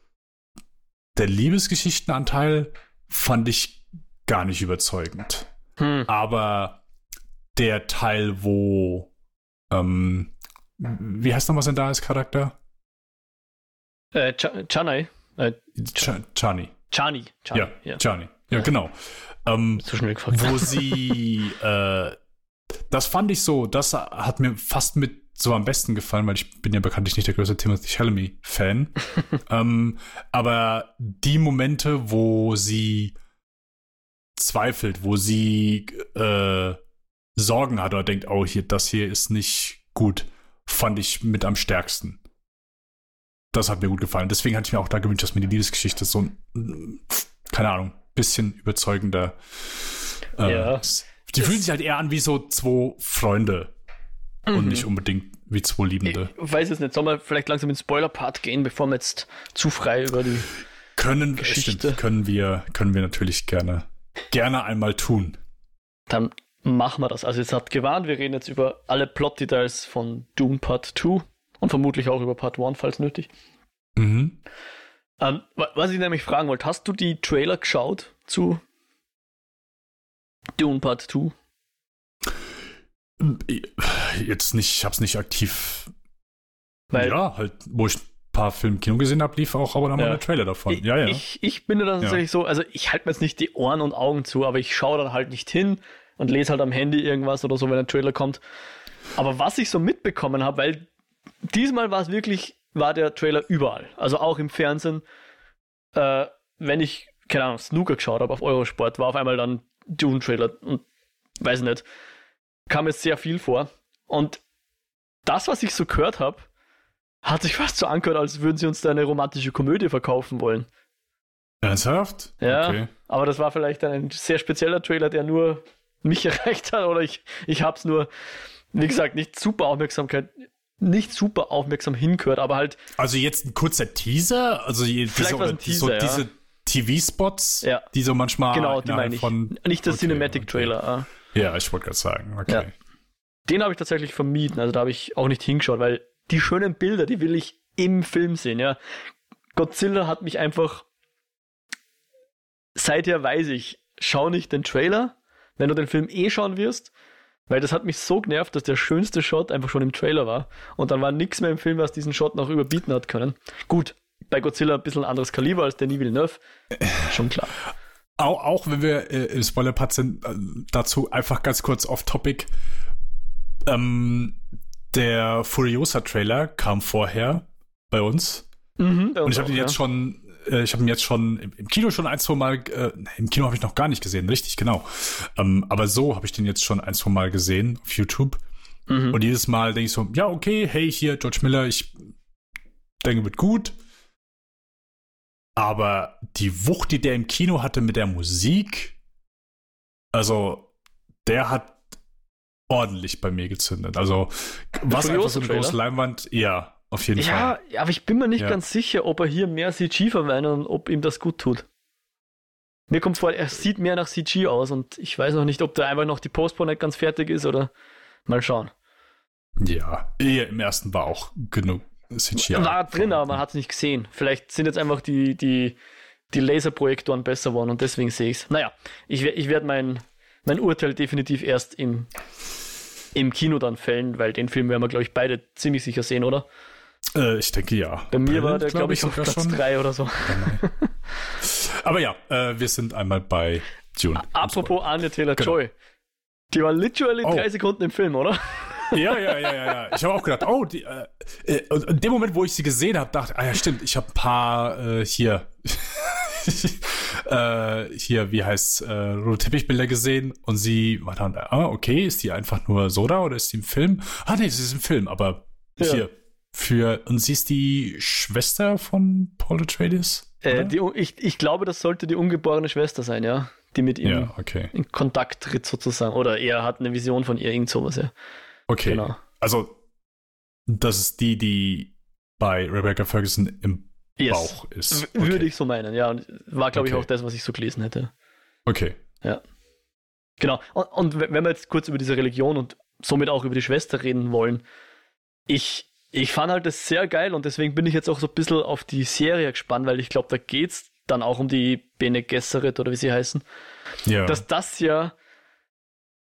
Speaker 1: der Liebesgeschichtenanteil fand ich gar nicht überzeugend. Hm. Aber der Teil, wo, ähm, wie heißt nochmal sein da als Charakter?
Speaker 2: Äh, Ch Chanai. Äh,
Speaker 1: Ch Chani.
Speaker 2: Chani.
Speaker 1: Chani. Ja, ja. Chani. Ja, genau. Ähm. Wo sie, äh, das fand ich so, das hat mir fast mit so am besten gefallen, weil ich bin ja bekanntlich nicht der größte Timothy Chalamet-Fan. ähm, aber die Momente, wo sie zweifelt, wo sie äh, Sorgen hat oder denkt, oh, hier, das hier ist nicht gut, fand ich mit am stärksten das hat mir gut gefallen. Deswegen hatte ich mir auch da gewünscht, dass mir die Liebesgeschichte so ein, keine Ahnung, bisschen überzeugender. Äh, ja. Die fühlen sich halt eher an wie so zwei Freunde mhm. und nicht unbedingt wie zwei Liebende.
Speaker 2: Ich weiß es nicht. Sollen wir vielleicht langsam in den Spoiler-Part gehen, bevor wir jetzt zu frei über die
Speaker 1: können, Geschichte... Stimmt, können wir, können wir natürlich gerne, gerne einmal tun.
Speaker 2: Dann machen wir das. Also jetzt hat gewarnt, wir reden jetzt über alle Plot-Details von Doom Part 2 und vermutlich auch über Part 1, falls nötig. Mhm. Ähm, was ich nämlich fragen wollte, hast du die Trailer geschaut zu Dune Part 2?
Speaker 1: Jetzt nicht, ich hab's nicht aktiv. Weil, ja, halt, wo ich paar Filme im Kino gesehen habe, lief auch aber dann ja. mal der Trailer davon.
Speaker 2: Ich,
Speaker 1: ja, ja.
Speaker 2: Ich, ich bin da tatsächlich so, also ich halte mir jetzt nicht die Ohren und Augen zu, aber ich schaue dann halt nicht hin und lese halt am Handy irgendwas oder so, wenn ein Trailer kommt. Aber was ich so mitbekommen habe, weil diesmal war es wirklich, war der Trailer überall. Also auch im Fernsehen. Äh, wenn ich, keine Ahnung, Snooker geschaut habe auf Eurosport, war auf einmal dann Dune-Trailer und weiß nicht, kam jetzt sehr viel vor. Und das, was ich so gehört habe, hat sich fast so angehört, als würden sie uns da eine romantische Komödie verkaufen wollen.
Speaker 1: Ernsthaft?
Speaker 2: Ja, okay. aber das war vielleicht ein sehr spezieller Trailer, der nur mich erreicht hat oder ich, ich habe es nur, wie gesagt, nicht super Aufmerksamkeit nicht super aufmerksam hingehört, aber halt.
Speaker 1: Also jetzt ein kurzer Teaser, also
Speaker 2: vielleicht diese, ein Teaser, so
Speaker 1: ja. diese TV-Spots,
Speaker 2: ja.
Speaker 1: die so manchmal
Speaker 2: genau, die meine ich. Von,
Speaker 1: nicht
Speaker 2: der okay, Cinematic-Trailer.
Speaker 1: Okay. Ah. Ja, ich wollte gerade sagen, okay. Ja.
Speaker 2: Den habe ich tatsächlich vermieden, also da habe ich auch nicht hingeschaut, weil die schönen Bilder, die will ich im Film sehen, ja. Godzilla hat mich einfach. Seither weiß ich, schau nicht den Trailer, wenn du den Film eh schauen wirst, weil das hat mich so genervt, dass der schönste Shot einfach schon im Trailer war. Und dann war nichts mehr im Film, was diesen Shot noch überbieten hat können. Gut, bei Godzilla ein bisschen anderes Kaliber als der Denis Villeneuve. Schon klar.
Speaker 1: Auch, auch wenn wir äh, im Spoiler-Part sind, äh, dazu einfach ganz kurz off-topic. Ähm, der Furiosa-Trailer kam vorher bei uns.
Speaker 2: Mhm, bei
Speaker 1: Und ich habe ihn jetzt
Speaker 2: ja.
Speaker 1: schon, äh, ich habe ihn jetzt schon im, im Kino schon ein, zwei Mal, äh, im Kino habe ich noch gar nicht gesehen, richtig, genau. Ähm, aber so habe ich den jetzt schon ein, zwei Mal gesehen auf YouTube.
Speaker 2: Mhm.
Speaker 1: Und jedes Mal denke ich so, ja, okay, hey, hier, George Miller, ich denke, wird gut. Aber die Wucht, die der im Kino hatte mit der Musik, also, der hat ordentlich bei mir gezündet. Also, was einfach so eine
Speaker 2: Furiosa-Trailer?
Speaker 1: große Leinwand, ja, auf jeden Fall.
Speaker 2: Ja, aber ich bin mir nicht
Speaker 1: Ja.
Speaker 2: ganz sicher, ob er hier mehr CG verwendet und ob ihm das gut tut. Mir kommt vor, er sieht mehr nach CG aus und ich weiß noch nicht, ob da einfach noch die Postpro nicht ganz fertig ist oder mal schauen.
Speaker 1: Ja, eher im ersten war auch genug CGI.
Speaker 2: War drin, aber man hat es nicht gesehen. Vielleicht sind jetzt einfach die, die, die Laserprojektoren besser geworden und deswegen sehe ich es. Naja, ich, ich werde mein, mein Urteil definitiv erst im, im Kino dann fällen, weil den Film werden wir, glaube ich, beide ziemlich sicher sehen, oder?
Speaker 1: Äh, ich denke ja.
Speaker 2: Bei mir war der,
Speaker 1: glaub
Speaker 2: glaube ich, auf Platz 3 oder so.
Speaker 1: Aber ja, äh, wir sind einmal bei Dune.
Speaker 2: Apropos Anya
Speaker 1: Genau.
Speaker 2: Taylor-Joy. Die war literally
Speaker 1: Oh.
Speaker 2: drei Sekunden im Film, oder?
Speaker 1: Ja, ja, ja, ja, ja. Ich habe auch gedacht, oh, die, äh, äh, in dem Moment, wo ich sie gesehen habe, dachte ich, ah ja, stimmt, ich habe ein paar äh, hier, äh, hier, wie heißt äh, rote Teppichbilder gesehen und sie war dann, ah, okay, ist die einfach nur Soda oder ist die im Film? Ah, nee, sie ist im Film, aber
Speaker 2: Ja.
Speaker 1: hier, für, und sie ist die Schwester von Paul Atreides?
Speaker 2: Äh, die, ich, ich glaube, das sollte die ungeborene Schwester sein, ja. Die mit ihm
Speaker 1: ja, okay.
Speaker 2: in Kontakt tritt sozusagen. Oder er hat eine Vision von ihr, irgend sowas, ja.
Speaker 1: Okay.
Speaker 2: Genau.
Speaker 1: Also, das ist die, die bei Rebecca Ferguson im
Speaker 2: Yes.
Speaker 1: Bauch ist.
Speaker 2: W- Würde ich so meinen, ja. Und war, glaube ich,
Speaker 1: Okay.
Speaker 2: auch das, was ich so gelesen hätte.
Speaker 1: Okay.
Speaker 2: Genau. Und, und wenn wir jetzt kurz über diese Religion und somit auch über die Schwester reden wollen, ich, ich fand halt das sehr geil und deswegen bin ich jetzt auch so ein bisschen auf die Serie gespannt, weil ich glaube, da geht's dann auch um die Bene Gesserit oder wie sie heißen.
Speaker 1: Ja.
Speaker 2: dass das ja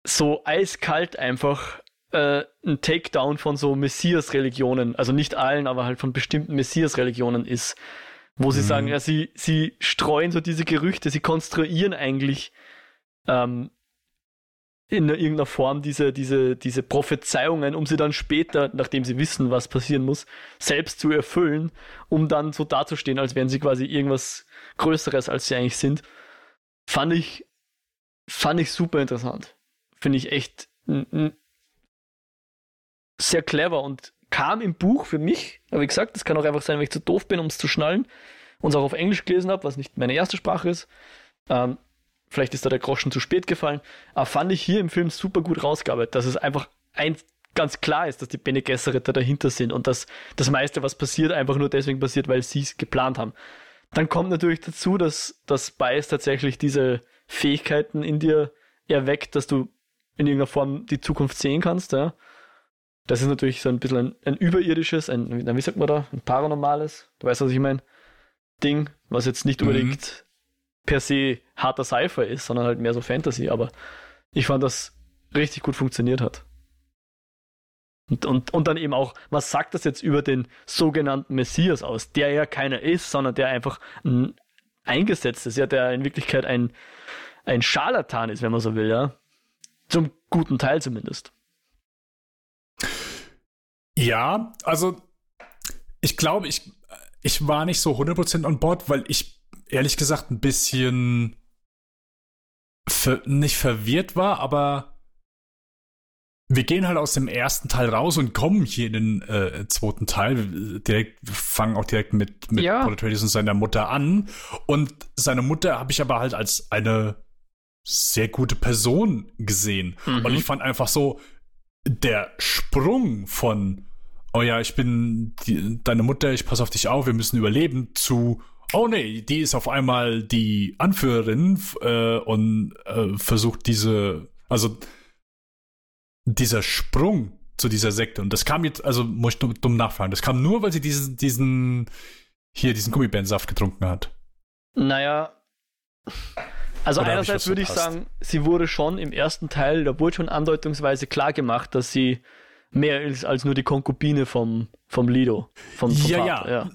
Speaker 2: so eiskalt einfach äh, ein Takedown von so Messias-Religionen, also nicht allen, aber halt von bestimmten Messias-Religionen ist, wo sie
Speaker 1: Mhm.
Speaker 2: sagen, ja, sie, sie streuen so diese Gerüchte, sie konstruieren eigentlich ähm, in irgendeiner Form diese, diese, diese Prophezeiungen, um sie dann später, nachdem sie wissen, was passieren muss, selbst zu erfüllen, um dann so dazustehen, als wären sie quasi irgendwas Größeres, als sie eigentlich sind. Fand ich, fand ich super interessant. Finde ich echt n- n- sehr clever und kam im Buch für mich, aber wie gesagt, das kann auch einfach sein, weil ich zu doof bin, um es zu schnallen und es auch auf Englisch gelesen habe, was nicht meine erste Sprache ist. Ähm, vielleicht ist da der Groschen zu spät gefallen, aber fand ich hier im Film super gut rausgearbeitet, dass es einfach ein, ganz klar ist, dass die Bene Gesserit da dahinter sind und dass das meiste, was passiert, einfach nur deswegen passiert, weil sie es geplant haben. Dann kommt natürlich dazu, dass das Bias tatsächlich diese Fähigkeiten in dir erweckt, dass du in irgendeiner Form die Zukunft sehen kannst. Ja. Das ist natürlich so ein bisschen ein, ein überirdisches, ein, wie sagt man da, ein paranormales, du weißt, was ich meine, Ding, was jetzt nicht
Speaker 1: Mhm.
Speaker 2: unbedingt per se harter Cypher ist, sondern halt mehr so Fantasy, aber ich fand, dass richtig gut funktioniert hat. Und, und, und dann eben auch, was sagt das jetzt über den sogenannten Messias aus, der ja keiner ist, sondern der einfach ein eingesetzt ist, ja, der in Wirklichkeit ein, ein Scharlatan ist, wenn man so will, ja. Zum guten Teil zumindest.
Speaker 1: Ja, also ich glaube, ich, ich war nicht so 100% on board, weil ich ehrlich gesagt ein bisschen ver nicht verwirrt war, aber wir gehen halt aus dem ersten Teil raus und kommen hier in den äh, zweiten Teil. Direkt, wir fangen auch direkt mit, mit
Speaker 2: Ja.
Speaker 1: Und seiner Mutter an. Und seine Mutter habe ich aber halt als eine sehr gute Person gesehen.
Speaker 2: Mhm.
Speaker 1: Und ich fand einfach so, der Sprung von, oh ja, ich bin die, deine Mutter, ich passe auf dich auf, wir müssen überleben, zu, oh nee, die ist auf einmal die Anführerin äh, und äh, versucht diese, also dieser Sprung zu dieser Sekte. Und das kam jetzt, also muss ich dumm, dumm nachfragen, das kam nur, weil sie diesen, diesen hier diesen Gummibärensaft getrunken hat.
Speaker 2: Naja, also
Speaker 1: Oder ich
Speaker 2: einerseits
Speaker 1: was
Speaker 2: würde ich sagen, sie wurde schon im ersten Teil, da wurde schon andeutungsweise klar gemacht, dass sie mehr ist als nur die Konkubine vom, vom Lido. Vom, vom
Speaker 1: Ja,
Speaker 2: Vater, ja.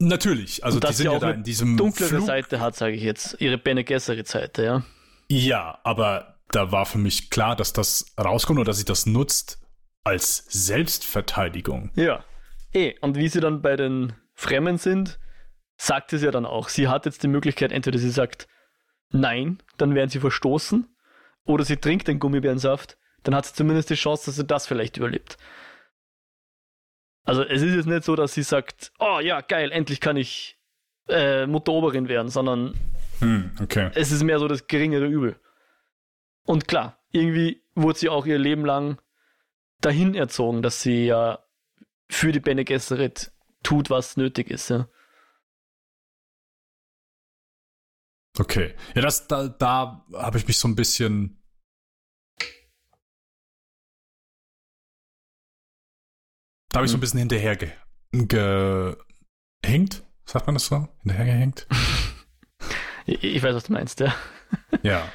Speaker 1: Natürlich, also
Speaker 2: Und
Speaker 1: die sind
Speaker 2: sie
Speaker 1: ja
Speaker 2: auch
Speaker 1: da in diesem
Speaker 2: Dunklere
Speaker 1: Flug.
Speaker 2: Seite hat, sage ich jetzt. Ihre Bene Gesserit Seite, ja.
Speaker 1: Ja, aber da war für mich klar, dass das rauskommt oder dass sie das nutzt als Selbstverteidigung.
Speaker 2: Ja. Eh, und wie sie dann bei den Fremden sind, sagt es ja dann auch. Sie hat jetzt die Möglichkeit, entweder sie sagt nein, dann werden sie verstoßen, oder sie trinkt den Gummibärensaft, dann hat sie zumindest die Chance, dass sie das vielleicht überlebt. Also es ist jetzt nicht so, dass sie sagt, oh ja, geil, endlich kann ich äh, Mutter Oberin werden, sondern
Speaker 1: Hm, okay.
Speaker 2: es ist mehr so das geringere Übel. Und klar, irgendwie wurde sie auch ihr Leben lang dahin erzogen, dass sie ja für die Bene Gesserit tut, was nötig ist. Ja.
Speaker 1: Okay. Ja, das, da, da habe ich mich so ein bisschen. Habe ich so ein
Speaker 2: Hm.
Speaker 1: bisschen hinterher ge gehängt. Sagt man das so? Hinterhergehängt?
Speaker 2: Ich, weiß, was du meinst, ja.
Speaker 1: ja.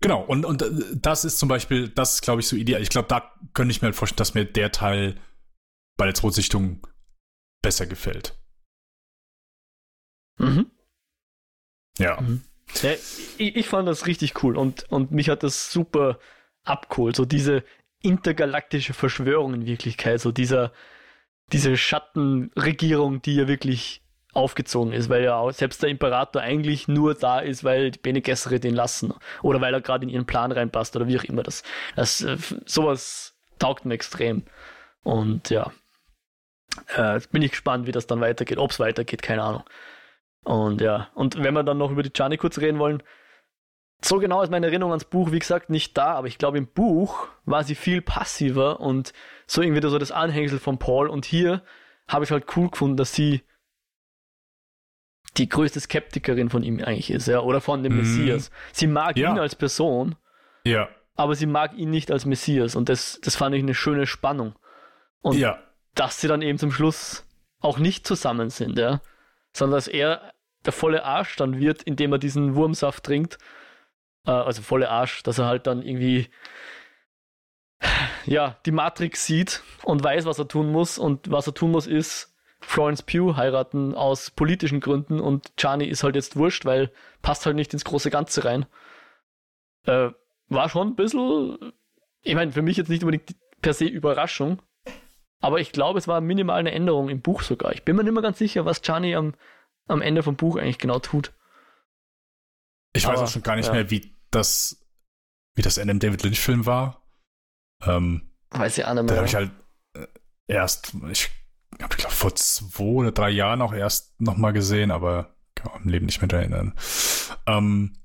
Speaker 1: Genau, und, und äh, das ist zum Beispiel, das ist, glaube ich, so ideal. Ich glaube, da könnte ich mir halt vorstellen, dass mir der Teil bei der Zweisichtung besser gefällt.
Speaker 2: Mhm.
Speaker 1: Ja.
Speaker 2: Mhm. ja ich, ich fand das richtig cool und, und mich hat das super abgeholt. So diese intergalaktische Verschwörung in Wirklichkeit, so dieser, diese Schattenregierung, die ja wirklich aufgezogen ist, weil ja auch selbst der Imperator eigentlich nur da ist, weil die Bene Gesserit den lassen oder weil er gerade in ihren Plan reinpasst oder wie auch immer. Das, das äh, sowas taugt mir extrem. Und ja, äh, bin ich gespannt, wie das dann weitergeht. Ob es weitergeht, keine Ahnung. Und ja, und wenn wir dann noch über die Gianni kurz reden wollen, so genau ist meine Erinnerung ans Buch, wie gesagt, nicht da, aber ich glaube, im Buch war sie viel passiver und so irgendwie so das Anhängsel von Paul. Und hier habe ich halt cool gefunden, dass sie die größte Skeptikerin von ihm eigentlich ist, ja, oder von dem
Speaker 1: Mhm.
Speaker 2: Messias. Sie mag
Speaker 1: Ja.
Speaker 2: ihn als Person,
Speaker 1: Ja.
Speaker 2: aber sie mag ihn nicht als Messias und das, das fand ich eine schöne Spannung. Und
Speaker 1: ja.
Speaker 2: dass sie dann eben zum Schluss auch nicht zusammen sind, ja. Sondern dass er der volle Arsch dann wird, indem er diesen Wurmsaft trinkt. Äh, also volle Arsch, dass er halt dann irgendwie ja, die Matrix sieht und weiß, was er tun muss. Und was er tun muss, ist Florence Pugh heiraten aus politischen Gründen und Gianni ist halt jetzt wurscht, weil passt halt nicht ins große Ganze rein. Äh, war schon ein bisschen, ich meine, für mich jetzt nicht unbedingt per se Überraschung, aber ich glaube, es war minimal eine Änderung im Buch sogar. Ich bin mir nicht mehr ganz sicher, was Gianni am, am Ende vom Buch eigentlich genau tut.
Speaker 1: Ich weiß
Speaker 2: Aber,
Speaker 1: auch schon gar nicht
Speaker 2: ja.
Speaker 1: mehr, wie das, wie das Ende im David Lynch-Film war. Ähm,
Speaker 2: Weiß ich auch nicht
Speaker 1: da
Speaker 2: mehr.
Speaker 1: habe ich halt äh, erst, ich habe, ich glaube, vor zwei oder drei Jahren auch erst nochmal gesehen, aber kann mich im Leben nicht mehr erinnern. Ähm,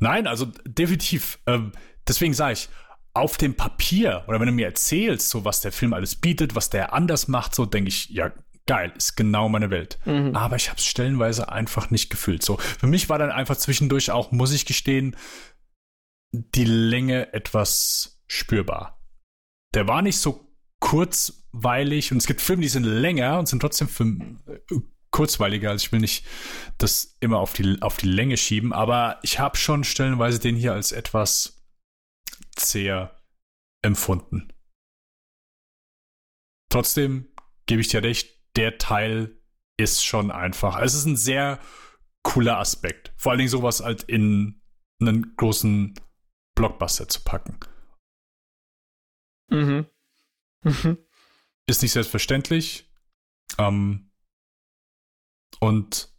Speaker 1: nein, also definitiv. Ähm, deswegen sage ich, auf dem Papier oder wenn du mir erzählst, so was der Film alles bietet, was der anders macht, so denke ich, ja, geil, ist genau meine Welt.
Speaker 2: Mhm.
Speaker 1: Aber ich habe es stellenweise einfach nicht gefühlt. So, für mich war dann einfach zwischendurch auch, muss ich gestehen, die Länge etwas spürbar. Der war nicht so kurzweilig und es gibt Filme, die sind länger und sind trotzdem Film, äh, kurzweiliger. Also ich will nicht das immer auf die, auf die Länge schieben, aber ich habe schon stellenweise den hier als etwas zäher empfunden. Trotzdem gebe ich dir recht, der Teil ist schon einfach. Es ist ein sehr cooler Aspekt. Vor allen Dingen sowas halt in einen großen Blockbuster zu packen.
Speaker 2: Mhm. Mhm.
Speaker 1: Ist nicht selbstverständlich. Ähm, und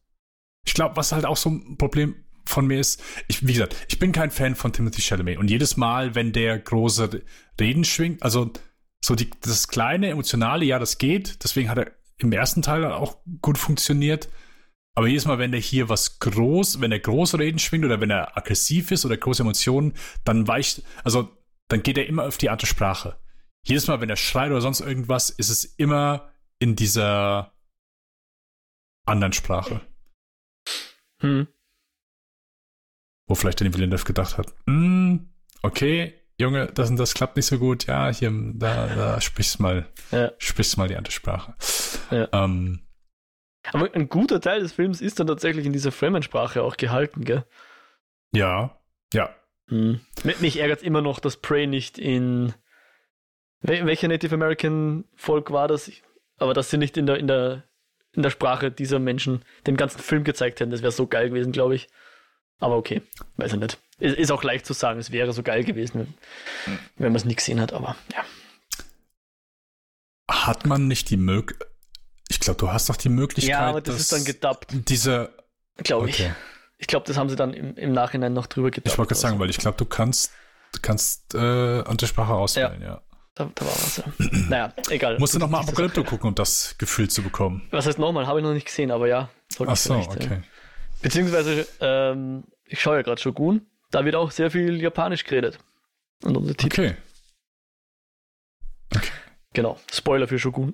Speaker 1: ich glaube, was halt auch so ein Problem von mir ist, ich, wie gesagt, ich bin kein Fan von Timothy Chalamet. Und jedes Mal, wenn der große Reden schwingt, also so die, das kleine Emotionale, ja, das geht. Deswegen hat er im ersten Teil auch gut funktioniert. Aber jedes Mal, wenn der hier was groß, wenn er große Reden schwingt oder wenn er aggressiv ist oder große Emotionen, dann weicht, also dann geht er immer auf die Art der Sprache. Jedes Mal, wenn er schreit oder sonst irgendwas, ist es immer in dieser anderen Sprache,
Speaker 2: Hm.
Speaker 1: wo vielleicht Denis Villeneuve gedacht hat, "Hm, okay, Junge, das und das klappt nicht so gut, ja, hier, da, da sprichst mal,
Speaker 2: Ja.
Speaker 1: sprichst mal die andere Sprache.
Speaker 2: Ja.
Speaker 1: Ähm,
Speaker 2: Aber ein guter Teil des Films ist dann tatsächlich in dieser Fremensprache auch gehalten, gell?
Speaker 1: Ja, ja.
Speaker 2: Hm. Mich ärgert immer noch, dass Prey nicht in. Welcher Native American Volk war das? Aber dass sie nicht in der, in der, in der Sprache dieser Menschen den ganzen Film gezeigt hätten, das wäre so geil gewesen, glaube ich. Aber okay, weiß ich nicht. Ist, ist auch leicht zu sagen, es wäre so geil gewesen, wenn, wenn man es nicht gesehen hat, aber ja.
Speaker 1: Hat man nicht die Möglichkeit. Ich glaube, du hast doch die Möglichkeit. Ja,
Speaker 2: aber das ist dann gedubbt.
Speaker 1: Diese.
Speaker 2: Glaube okay. ich. Ich glaube, das haben sie dann im, im Nachhinein noch drüber
Speaker 1: gedubbt. Ich wollte gerade sagen, weil ich glaube, du kannst, du kannst äh, Sprache auswählen, ja. ja.
Speaker 2: Da, da, war was, ja. naja, egal.
Speaker 1: Musst du nochmal Apokalypto gucken, um das Gefühl zu bekommen.
Speaker 2: Was heißt nochmal? Habe ich noch nicht gesehen, aber ja.
Speaker 1: Ach so, okay. Ja.
Speaker 2: Beziehungsweise, ähm, ich schaue ja gerade Shogun, da wird auch sehr viel Japanisch geredet. Und Untertitel.
Speaker 1: Okay.
Speaker 2: okay. Genau, Spoiler für Shogun.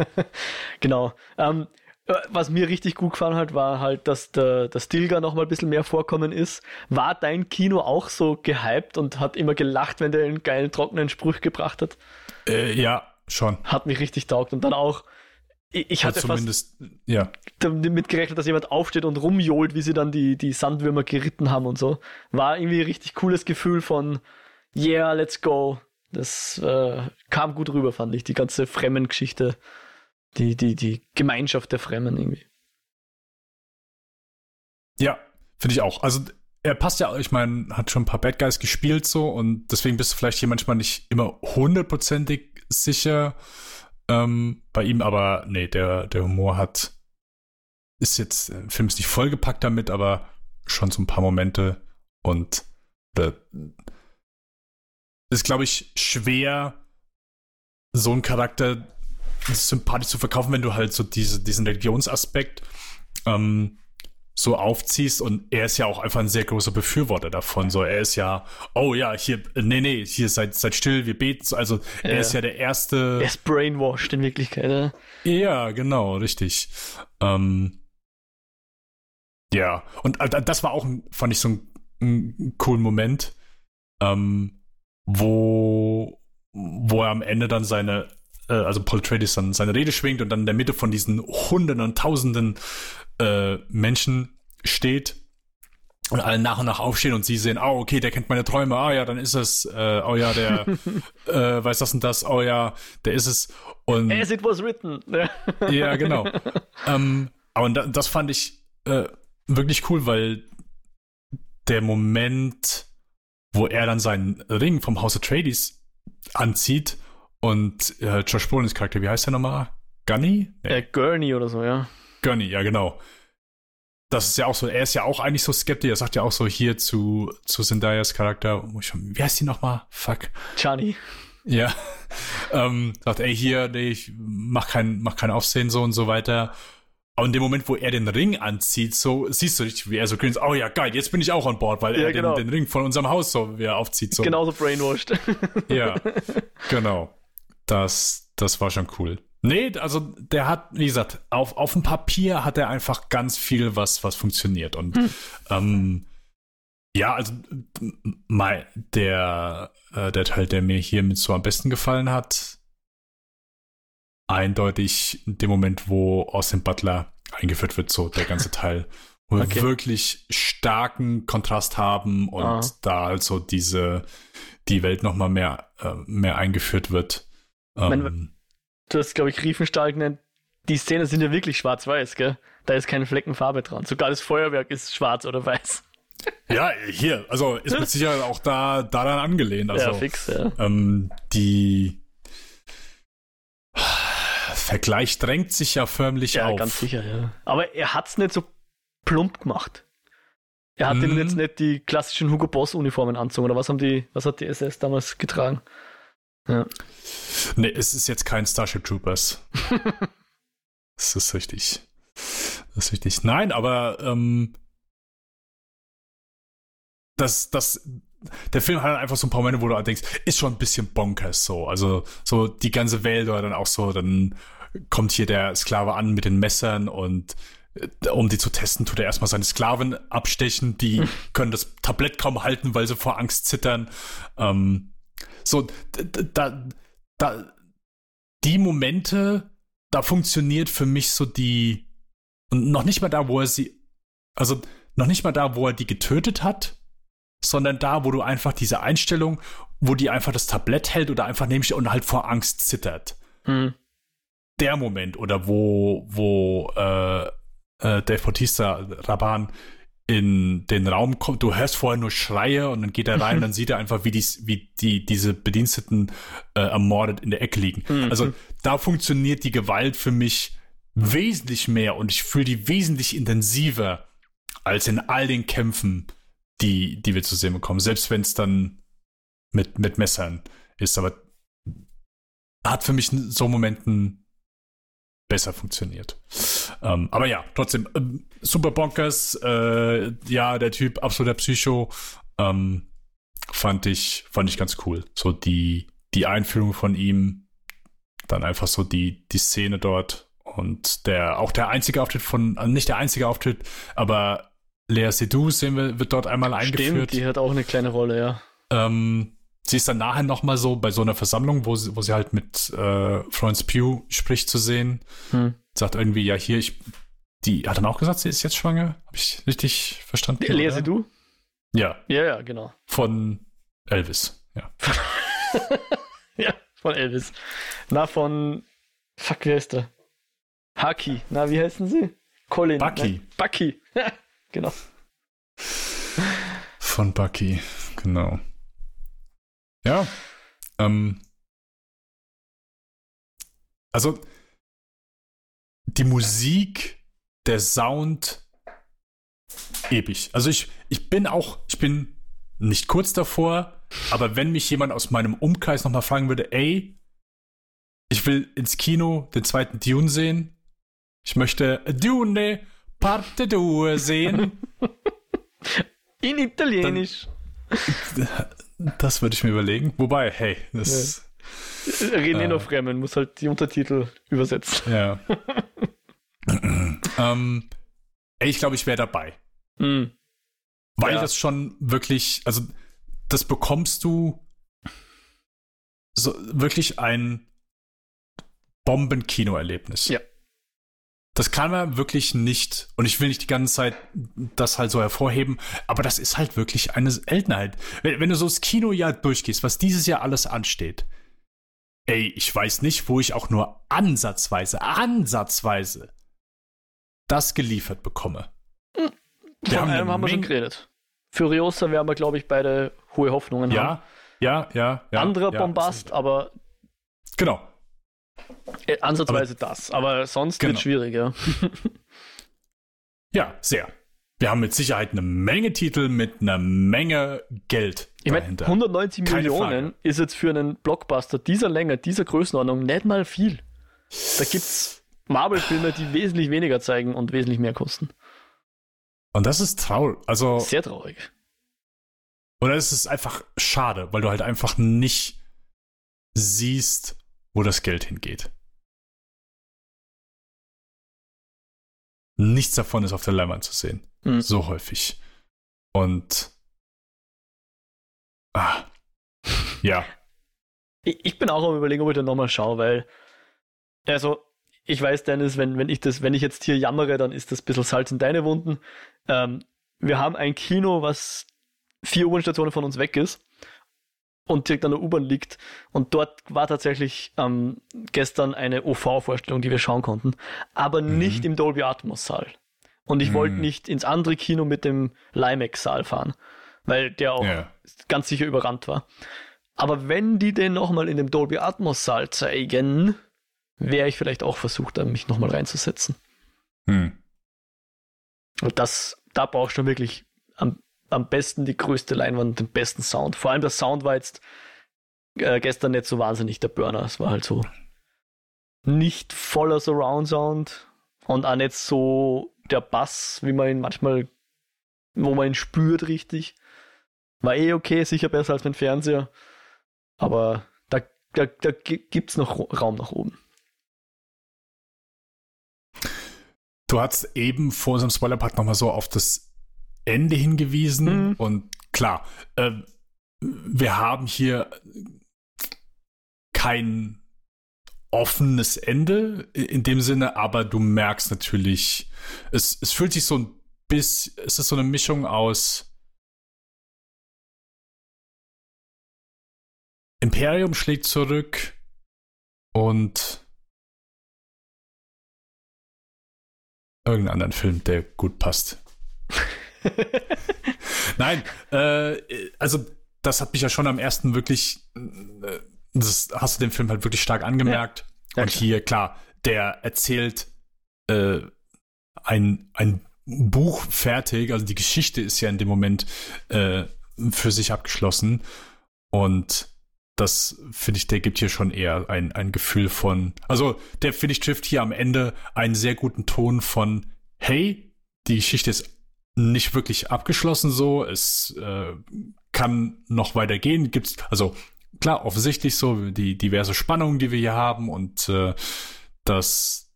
Speaker 2: genau. Ähm, äh, was mir richtig gut gefallen hat, war halt, dass der, der Stilgar noch mal ein bisschen mehr vorkommen ist. War dein Kino auch so gehypt und hat immer gelacht, wenn der einen geilen, trockenen Spruch gebracht hat?
Speaker 1: Äh, ja, schon.
Speaker 2: Hat mich richtig taugt. Und dann auch, ich, hatte
Speaker 1: zumindest, fast ja.
Speaker 2: damit gerechnet, dass jemand aufsteht und rumjohlt, wie sie dann die, die Sandwürmer geritten haben und so. War irgendwie ein richtig cooles Gefühl von, yeah, let's go. Das äh, kam gut rüber, fand ich, die ganze Fremden-Geschichte, die, die, die Gemeinschaft der Fremden irgendwie.
Speaker 1: Ja, finde ich auch. Also er passt ja, ich meine, hat schon ein paar Bad Guys gespielt so und deswegen bist du vielleicht hier manchmal nicht immer hundertprozentig sicher ähm, bei ihm, aber nee, der, der Humor hat, ist jetzt, der Film ist nicht vollgepackt damit, aber schon so ein paar Momente und äh, ist, glaube ich, schwer, so einen Charakter sympathisch zu verkaufen, wenn du halt so diese, diesen Religionsaspekt ähm, so aufziehst und er ist ja auch einfach ein sehr großer Befürworter davon. So, er ist ja, oh ja, hier, nee, nee, hier seid, seid still, wir beten. Also ja. er ist ja der erste.
Speaker 2: Er ist brainwashed in Wirklichkeit, oder?
Speaker 1: Ja, genau, richtig. Ähm, ja, und das war auch, fand ich so ein, ein coolen Moment. Ähm, wo, wo er am Ende dann seine, äh, also Paul Atreides dann seine Rede schwingt und dann in der Mitte von diesen Hunderten und Tausenden äh, Menschen steht und alle nach und nach aufstehen und sie sehen, oh, okay, der kennt meine Träume, ah ja, dann ist es, äh, oh ja, der äh, weiß das und das, oh ja, der ist es. Und,
Speaker 2: As it was written.
Speaker 1: ja, genau. ähm, aber das fand ich äh, wirklich cool, weil der Moment, wo er dann seinen Ring vom House Atreides anzieht und äh, Josh Brolin's Charakter, wie heißt der nochmal? Gunny?
Speaker 2: Nee. Äh, Gurney oder so, ja.
Speaker 1: Gunny, ja, genau. Das ist ja auch so, er ist ja auch eigentlich so skeptisch, er sagt ja auch so hier zu, zu Zendayas Charakter, wie heißt die nochmal? Fuck.
Speaker 2: Chani.
Speaker 1: Ja. ähm, sagt, ey, hier, nee, ich mach kein, mach kein Aufsehen so und so weiter. Aber in dem Moment, wo er den Ring anzieht, so siehst du richtig, wie er so grinst, oh ja, geil, jetzt bin ich auch an Bord, weil ja, er genau. den, den, Ring von unserem Haus so wie er aufzieht. So.
Speaker 2: Genauso brainwashed.
Speaker 1: ja, genau. Das, das war schon cool. Nee, also der hat, wie gesagt, auf, auf dem Papier hat er einfach ganz viel, was, was funktioniert. Und hm. ähm, ja, also mein, der, äh, der Teil, der mir hier mit so am besten gefallen hat, eindeutig in dem Moment, wo Austin Butler eingeführt wird, so der ganze Teil. Wo okay. wir wirklich starken Kontrast haben und ah. da also diese, die Welt nochmal mehr, äh, mehr eingeführt wird.
Speaker 2: Ähm, du hast, glaube ich, Riefenstahl genannt. Die Szenen sind ja wirklich schwarz-weiß, gell? Da ist keine Fleckenfarbe dran. Sogar das Feuerwerk ist schwarz oder weiß.
Speaker 1: Ja, hier, also ist mit Sicherheit auch da daran angelehnt. Also,
Speaker 2: ja, fix, ja.
Speaker 1: Ähm, die, Vergleich drängt sich ja förmlich
Speaker 2: ja,
Speaker 1: auf.
Speaker 2: Ja, ganz sicher, ja. Aber er hat es nicht so plump gemacht. Er hat ihm jetzt nicht die klassischen Hugo Boss Uniformen anzogen, oder was haben die, was hat die SS damals getragen?
Speaker 1: Ja. Nee, es ist jetzt kein Starship Troopers. das ist richtig. Das ist richtig. Nein, aber ähm, das, das, der Film hat einfach so ein paar Momente, wo du denkst, ist schon ein bisschen bonkers so. Also so die ganze Welt oder dann auch so, dann kommt hier der Sklave an mit den Messern und äh, um die zu testen, tut er erstmal seine Sklaven abstechen. Die können das Tablett kaum halten, weil sie vor Angst zittern. Ähm, so, da, da, die Momente, da funktioniert für mich so die, Und noch nicht mal da, wo er sie, also noch nicht mal da, wo er die getötet hat, sondern da, wo du einfach diese Einstellung, wo die einfach das Tablett hält oder einfach neben und halt vor Angst zittert.
Speaker 2: Hm.
Speaker 1: Der Moment oder wo, wo äh, äh, Dave Bautista, Raban, in den Raum kommt, du hörst vorher nur Schreie und dann geht er rein und dann sieht er einfach, wie, dies, wie die, diese Bediensteten äh, ermordet in der Ecke liegen.
Speaker 2: Mhm.
Speaker 1: Also da funktioniert die Gewalt für mich wesentlich mehr und ich fühle die wesentlich intensiver als in all den Kämpfen, die, die wir zu sehen bekommen. Selbst wenn es dann mit, mit Messern ist, aber hat für mich in so Momenten besser funktioniert. Ähm, aber ja, trotzdem, ähm, super bonkers. Äh, ja, der Typ, absoluter Psycho. Ähm, fand ich, fand ich ganz cool. So die, die Einführung von ihm, dann einfach so die, die Szene dort und der, auch der einzige Auftritt von, also nicht der einzige Auftritt, aber Lea Seydoux sehen wir, wird dort einmal eingeführt.
Speaker 2: Stimmt, die hat auch eine kleine Rolle, ja.
Speaker 1: Ähm, sie ist dann nachher nochmal so bei so einer Versammlung, wo sie, wo sie halt mit äh, Florence Pugh spricht zu sehen.
Speaker 2: Hm.
Speaker 1: Sagt irgendwie, ja, hier, ich. Die hat dann auch gesagt, sie ist jetzt schwanger. Habe ich richtig verstanden?
Speaker 2: Lese
Speaker 1: oder?
Speaker 2: du?
Speaker 1: Ja,
Speaker 2: Ja, ja, genau.
Speaker 1: von Elvis. Ja.
Speaker 2: Ja, von Elvis. Na, von. Fuck, wie heißt der? Haki. Na, wie heißen sie? Colin.
Speaker 1: Bucky.
Speaker 2: Nein, Bucky. genau.
Speaker 1: Von Bucky, genau. Ja. Ähm, also die Musik, der Sound, ewig. Also ich, ich bin auch, ich bin nicht kurz davor, aber wenn mich jemand aus meinem Umkreis nochmal fragen würde, ey, ich will ins Kino den zweiten Dune sehen, ich möchte Dune Parte 2 sehen,
Speaker 2: In Italienisch.
Speaker 1: das würde ich mir überlegen. Wobei, hey, das
Speaker 2: René
Speaker 1: Äh.
Speaker 2: noch Fremden muss halt die Untertitel übersetzen.
Speaker 1: Ja. ähm, ey, ich glaube, ich wäre dabei.
Speaker 2: Hm.
Speaker 1: Weil
Speaker 2: Ja.
Speaker 1: das schon wirklich, also das bekommst du so wirklich ein Bomben-Kino-Erlebnis.
Speaker 2: Ja.
Speaker 1: Das kann man wirklich nicht, und ich will nicht die ganze Zeit das halt so hervorheben, aber das ist halt wirklich eine Seltenheit. Wenn, wenn du so das Kinojahr durchgehst, was dieses Jahr alles ansteht, ey, ich weiß nicht, wo ich auch nur ansatzweise, ansatzweise das geliefert bekomme. Haben
Speaker 2: einem
Speaker 1: eine
Speaker 2: haben wir schon geredet. Furiosa werden wir, glaube ich, beide hohe Hoffnungen haben.
Speaker 1: Ja, ja, ja. ja
Speaker 2: Anderer
Speaker 1: ja,
Speaker 2: Bombast, aber
Speaker 1: Genau.
Speaker 2: äh, ansatzweise das. Aber sonst
Speaker 1: Genau.
Speaker 2: wird schwierig, ja.
Speaker 1: Ja, sehr. Wir haben mit Sicherheit eine Menge Titel mit einer Menge Geld
Speaker 2: Ich meine,
Speaker 1: dahinter.
Speaker 2: 190
Speaker 1: Keine
Speaker 2: Millionen ist jetzt für einen Blockbuster dieser Länge, dieser Größenordnung nicht mal viel. Da gibt's Marvel-Filme, die wesentlich weniger zeigen und wesentlich mehr kosten.
Speaker 1: Und das ist traurig. Also,
Speaker 2: Sehr traurig.
Speaker 1: oder es ist einfach schade, weil du halt einfach nicht siehst, wo das Geld hingeht. Nichts davon ist auf der Leinwand zu sehen.
Speaker 2: Hm.
Speaker 1: So häufig. Und. Ah. Ja.
Speaker 2: Ich, ich bin auch am überlegen, ob ich da nochmal schaue, weil, also, ich weiß, Dennis, wenn, wenn ich das, wenn ich jetzt hier jammere, dann ist das ein bisschen Salz in deine Wunden. Ähm, wir haben ein Kino, was vier U-Bahn-Stationen von uns weg ist und direkt an der U-Bahn liegt. Und dort war tatsächlich ähm, gestern eine OV-Vorstellung, die wir schauen konnten, aber
Speaker 1: Mhm.
Speaker 2: nicht im Dolby Atmos-Saal. Und ich wollte
Speaker 1: Mhm.
Speaker 2: nicht ins andere Kino mit dem Limex-Saal fahren, weil der auch
Speaker 1: Ja.
Speaker 2: ganz sicher überrannt war. Aber wenn die den nochmal in dem Dolby Atmos Saal zeigen, wäre ich vielleicht auch versucht, da mich nochmal reinzusetzen.
Speaker 1: Hm.
Speaker 2: Und das, da brauchst du wirklich am, am besten die größte Leinwand, den besten Sound. Vor allem der Sound war jetzt äh, gestern nicht so wahnsinnig der Burner. Es war halt so nicht voller Surround Sound und auch nicht so der Bass, wie man ihn manchmal, wo man ihn spürt richtig. War eh okay, sicher besser als mein Fernseher. Aber da, da, da gibt es noch Raum nach oben.
Speaker 1: Du hast eben vor unserem Spoilerpart nochmal so auf das Ende hingewiesen.
Speaker 2: Mhm.
Speaker 1: Und klar, äh, wir haben hier kein offenes Ende in dem Sinne, aber du merkst natürlich, es, es fühlt sich so ein bisschen, es ist so eine Mischung aus Imperium schlägt zurück und irgendeinen anderen Film, der gut passt. Nein, äh, also das hat mich ja schon am ersten wirklich, äh, das hast du den Film halt wirklich stark angemerkt. Ja. Und hier, klar, der erzählt äh, ein, ein Buch fertig, also die Geschichte ist ja in dem Moment äh, für sich abgeschlossen. Und das finde ich, der gibt hier schon eher ein, ein Gefühl von, also der finde ich trifft hier am Ende einen sehr guten Ton von, hey, die Geschichte ist nicht wirklich abgeschlossen so, es äh, kann noch weitergehen, gibt's, also klar, offensichtlich so, die diverse Spannungen, die wir hier haben und äh, das,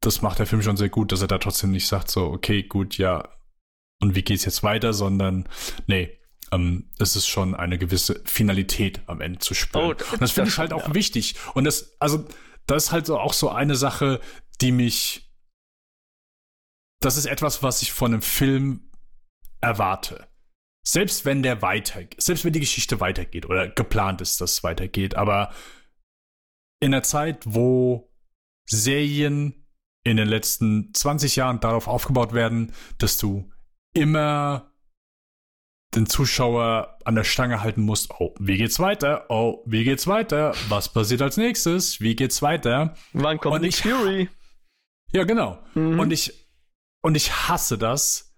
Speaker 1: das macht der Film schon sehr gut, dass er da trotzdem nicht sagt so, okay, gut, ja, und wie geht's jetzt weiter, sondern nee, ähm, es ist schon eine gewisse Finalität am Ende zu spüren. Oh, das, und das finde ich halt auch ja. wichtig. Und das, also, das ist halt so auch so eine Sache, die mich, das ist etwas, was ich von einem Film erwarte. Selbst wenn der weiter, selbst wenn die Geschichte weitergeht oder geplant ist, dass es weitergeht, aber in einer Zeit, wo Serien in den letzten 20 Jahren darauf aufgebaut werden, dass du immer den Zuschauer an der Stange halten musst. Oh, wie geht's weiter? Oh, wie geht's weiter? Was passiert als nächstes? Wie geht's weiter?
Speaker 2: Wann kommt und ich, Fury?
Speaker 1: Ja, genau. Mhm. Und ich und ich hasse das,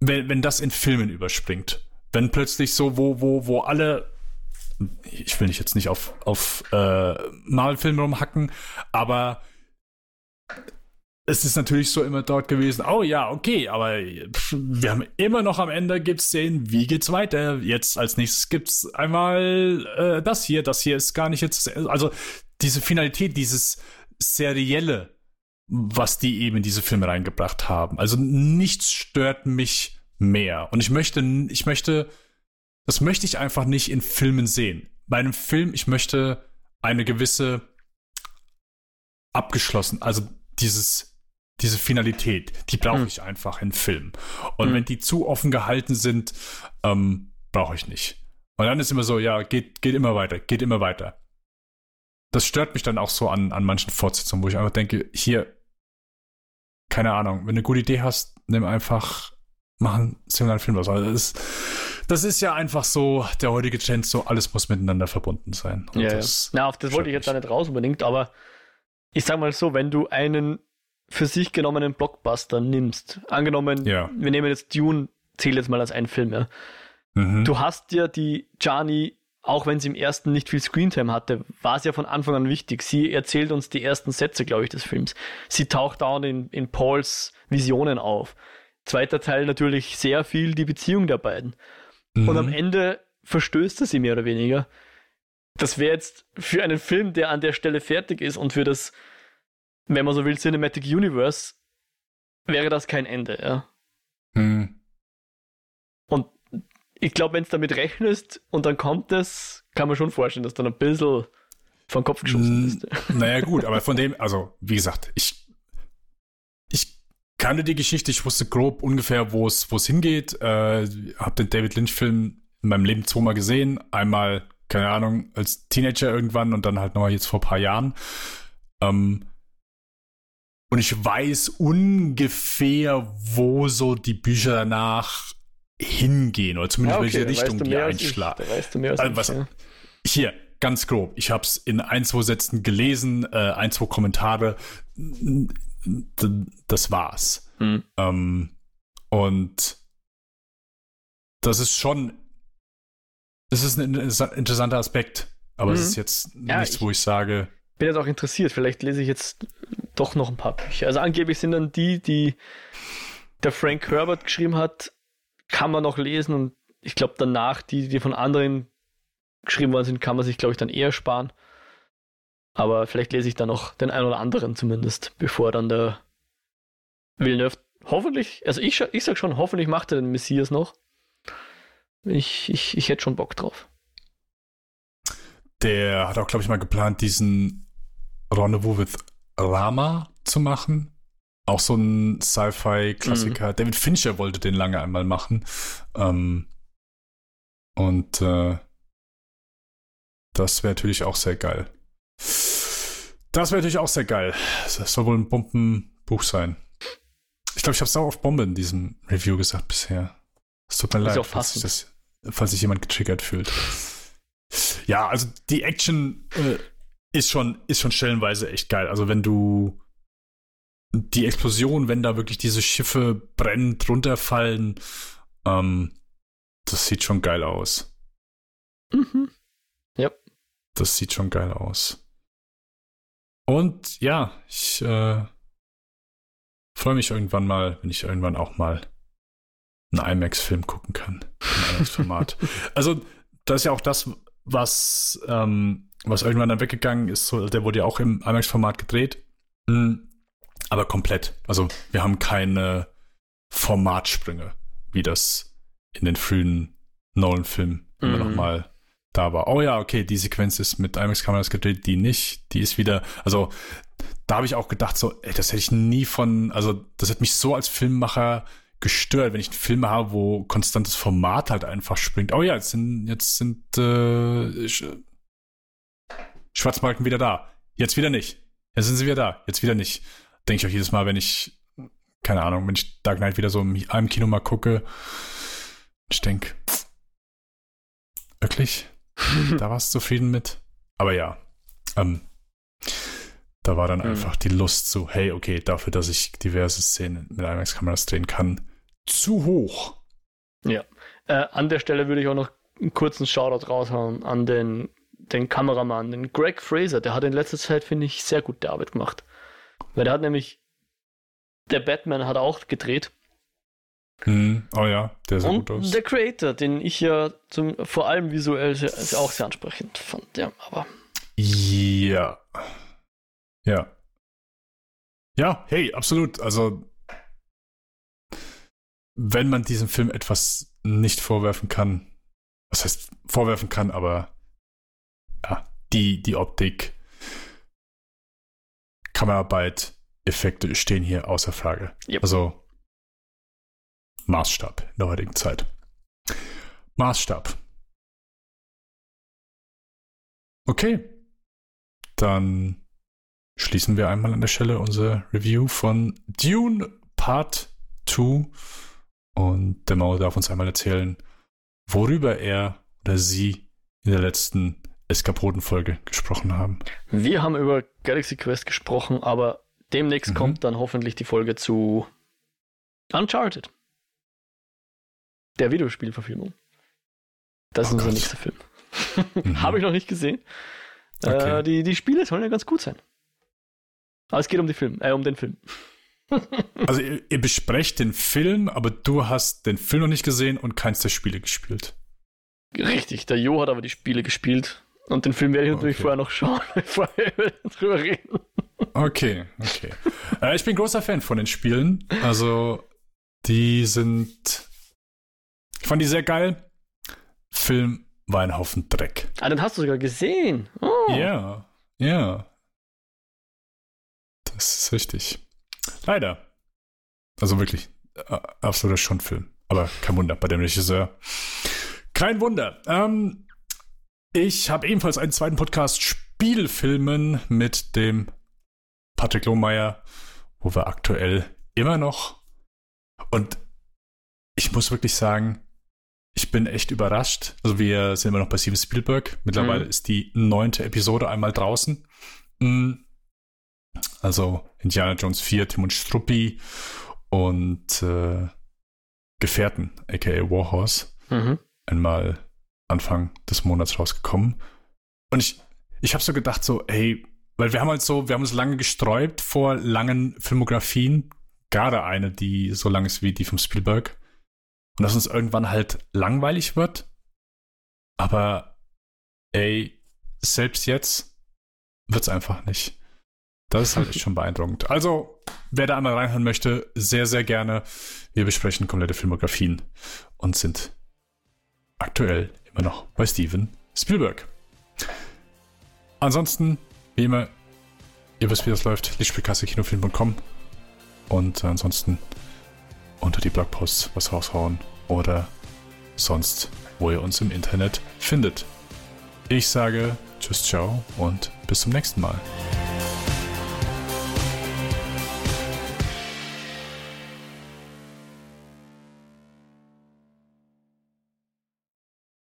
Speaker 1: wenn, wenn das in Filmen überspringt. Wenn plötzlich so, wo, wo, wo alle ich will nicht jetzt nicht auf, auf äh, Marvel-Filme rumhacken, aber es ist natürlich so immer dort gewesen, oh ja, okay, aber wir haben immer noch am Ende gibt es Szenen, wie geht's weiter? Jetzt als nächstes gibt's einmal äh, das hier, das hier ist gar nicht jetzt, also diese Finalität, dieses serielle, was die eben in diese Filme reingebracht haben. Also nichts stört mich mehr. Und ich möchte, ich möchte, das möchte ich einfach nicht in Filmen sehen. Bei einem Film, ich möchte eine gewisse abgeschlossen, also dieses diese Finalität, die brauche hm. ich einfach in Film. Und hm. wenn die zu offen gehalten sind, ähm, brauche ich nicht. Und dann ist immer so, ja, geht, geht immer weiter, geht immer weiter. Das stört mich dann auch so an, an manchen Fortsetzungen, wo ich einfach denke, hier, keine Ahnung, wenn du eine gute Idee hast, nimm einfach, mach einen similar Film. Also das, ist, das ist ja einfach so der heutige Trend, so alles muss miteinander verbunden sein.
Speaker 2: Und ja, das ja. Na, auf das wollte ich jetzt da nicht raus unbedingt, aber ich sag mal so, wenn du einen für sich genommenen Blockbuster nimmst, angenommen, ja. wir nehmen jetzt Dune, zähle jetzt mal als einen Film, ja. Mhm. Du hast ja die Jani, auch wenn sie im ersten nicht viel Screentime hatte, war sie ja von Anfang an wichtig. Sie erzählt uns die ersten Sätze, glaube ich, des Films. Sie taucht dauernd in, in Pauls Visionen auf. Zweiter Teil natürlich sehr viel die Beziehung der beiden. Mhm. Und am Ende verstößt er sie mehr oder weniger. Das wäre jetzt für einen Film, der an der Stelle fertig ist und für das wenn man so will, Cinematic Universe, wäre das kein Ende, ja. Hm. Und ich glaube, wenn es damit rechnest und dann kommt es, kann man schon vorstellen, dass dann ein bisschen vom Kopf geschossen ist.
Speaker 1: Naja, gut, aber von dem, also, wie gesagt, ich, ich kannte die Geschichte, ich wusste grob ungefähr, wo es hingeht. Äh, hab den David Lynch-Film in meinem Leben zweimal gesehen. Einmal, keine Ahnung, als Teenager irgendwann und dann halt nochmal jetzt vor ein paar Jahren. Ähm, und ich weiß ungefähr, wo so die Bücher danach hingehen oder zumindest ja, okay, welche Richtung die einschlagen. Weißt du mehr als also, was, ja. Hier, ganz grob. Ich habe es in ein, zwei Sätzen gelesen, äh, ein, zwei Kommentare. Das war's. Hm. Ähm, und das ist schon, das ist ein interessanter Aspekt, aber es hm. ist jetzt ja, nichts, ich, wo ich sage.
Speaker 2: Bin jetzt auch interessiert. Vielleicht lese ich jetzt doch noch ein paar Bücher. Also angeblich sind dann die, die der Frank Herbert geschrieben hat, kann man noch lesen und ich glaube danach, die, die von anderen geschrieben worden sind, kann man sich, glaube ich, dann eher sparen. Aber vielleicht lese ich dann noch den einen oder anderen zumindest, bevor dann der Villeneuve hoffentlich, also ich, ich sag schon, hoffentlich macht er den Messias noch. Ich, ich, ich hätte schon Bock drauf.
Speaker 1: der hat auch, glaube ich, mal geplant, diesen Rendezvous with Rama zu machen. Auch so ein Sci-Fi-Klassiker. Mhm. David Fincher wollte den lange einmal machen. Ähm, und äh, das wäre natürlich auch sehr geil. Das wäre natürlich auch sehr geil. Das soll wohl ein Bombenbuch sein. Ich glaube, ich habe es auch auf Bombe in diesem Review gesagt bisher. Es tut mir leid, falls sich, das, falls sich jemand getriggert fühlt. Ja, also die Action äh, ist schon, ist schon stellenweise echt geil. Also wenn du die Explosion, wenn da wirklich diese Schiffe brennend runterfallen, ähm, das sieht schon geil aus.
Speaker 2: Mhm. Ja.
Speaker 1: Das sieht schon geil aus. Und ja, ich äh, freue mich irgendwann mal, wenn ich irgendwann auch mal einen IMAX-Film gucken kann. Im IMAX-Format. also, das ist ja auch das, was, ähm, was irgendwann dann weggegangen ist. So, der wurde ja auch im IMAX-Format gedreht. Mhm. Aber komplett. Also, wir haben keine Formatsprünge, wie das in den frühen Nolan-Filmen mhm. immer noch mal da war. Oh ja, okay, die Sequenz ist mit IMAX-Kameras gedreht, die nicht. Die ist wieder, also da habe ich auch gedacht, so, ey, das hätte ich nie von, also das hat mich so als Filmmacher gestört, wenn ich einen Film habe, wo konstantes Format halt einfach springt. Oh ja, jetzt sind, jetzt sind äh, Sch Schwarzbalken wieder da. Jetzt wieder nicht. Jetzt sind sie wieder da. Jetzt wieder nicht. Denke ich auch jedes Mal, wenn ich, keine Ahnung, wenn ich Dark Knight wieder so im, im Kino mal gucke. Ich denke, wirklich? da warst du zufrieden mit? Aber ja, ähm, da war dann mhm. einfach die Lust so, hey, okay, dafür, dass ich diverse Szenen mit IMAX-Kameras drehen kann, zu hoch.
Speaker 2: Ja. Äh, an der Stelle würde ich auch noch einen kurzen Shoutout raushauen an den, den Kameramann, den Greg Fraser. Der hat in letzter Zeit, finde ich, sehr gute Arbeit gemacht. Weil der hat nämlich, der Batman hat auch gedreht.
Speaker 1: Hm, oh ja, der sah
Speaker 2: Und
Speaker 1: gut aus.
Speaker 2: Der Creator, den ich ja zum, vor allem visuell sehr, auch sehr ansprechend fand. Ja, aber.
Speaker 1: Ja. Ja. Ja, hey, absolut. Also, wenn man diesem Film etwas nicht vorwerfen kann, was heißt vorwerfen kann, aber ja, die, die Optik, Kameraarbeit, Effekte stehen hier außer Frage.
Speaker 2: Yep.
Speaker 1: Also Maßstab in der heutigen Zeit. Maßstab. Okay. Dann schließen wir einmal an der Stelle unser Review von Dune Part 2. Und der Mauer darf uns einmal erzählen, worüber er oder sie in der letzten Eskapoden-Folge gesprochen haben.
Speaker 2: Wir haben über Galaxy Quest gesprochen, aber demnächst mhm. kommt dann hoffentlich die Folge zu Uncharted. Der Videospielverfilmung. Das oh ist unser Gott. nächster Film. mhm. Habe ich noch nicht gesehen. Okay. Äh, die, die Spiele sollen ja ganz gut sein. Aber es geht um, die Film, äh, um den Film.
Speaker 1: Also ihr, ihr, besprecht den Film, aber du hast den Film noch nicht gesehen und keins der Spiele gespielt.
Speaker 2: Richtig, der Jo hat aber die Spiele gespielt und den Film werde ich natürlich okay. vorher noch schauen, bevor wir drüber reden.
Speaker 1: Okay, okay. äh, ich bin großer Fan von den Spielen. Also die sind, ich fand die sehr geil. Film war ein Haufen Dreck.
Speaker 2: Ah, den hast du sogar gesehen.
Speaker 1: Oh. Ja, ja. Das ist richtig. Leider. Also wirklich äh, absoluter Schundfilm. Aber kein Wunder bei dem Regisseur. Kein Wunder. Ähm, ich habe ebenfalls einen zweiten Podcast Spielfilmen mit dem Patrick Lohmeier, wo wir aktuell immer noch und ich muss wirklich sagen, ich bin echt überrascht. Also wir sind immer noch bei Steven Spielberg. Mittlerweile mhm. ist die neunte Episode einmal draußen. Mhm. Also Indiana Jones 4, Tim und Struppi und äh, Gefährten, aka Warhorse. Mhm. Einmal Anfang des Monats rausgekommen. Und ich, ich habe so gedacht, so, hey, weil wir haben halt so, wir haben uns lange gesträubt vor langen Filmografien. Gerade eine, die so lang ist wie die vom Spielberg. Und dass uns irgendwann halt langweilig wird. Aber ey, selbst jetzt wird's einfach nicht. Das ist halt echt schon beeindruckend. Also, wer da einmal reinhören möchte, sehr, sehr gerne. Wir besprechen komplette Filmografien und sind aktuell immer noch bei Steven Spielberg. ansonsten, wie immer, ihr wisst, wie das läuft, lichtspielkassekinofilm.com und ansonsten unter die Blogposts was raushauen oder sonst, wo ihr uns im Internet findet. Ich sage Tschüss, ciao und bis zum nächsten Mal.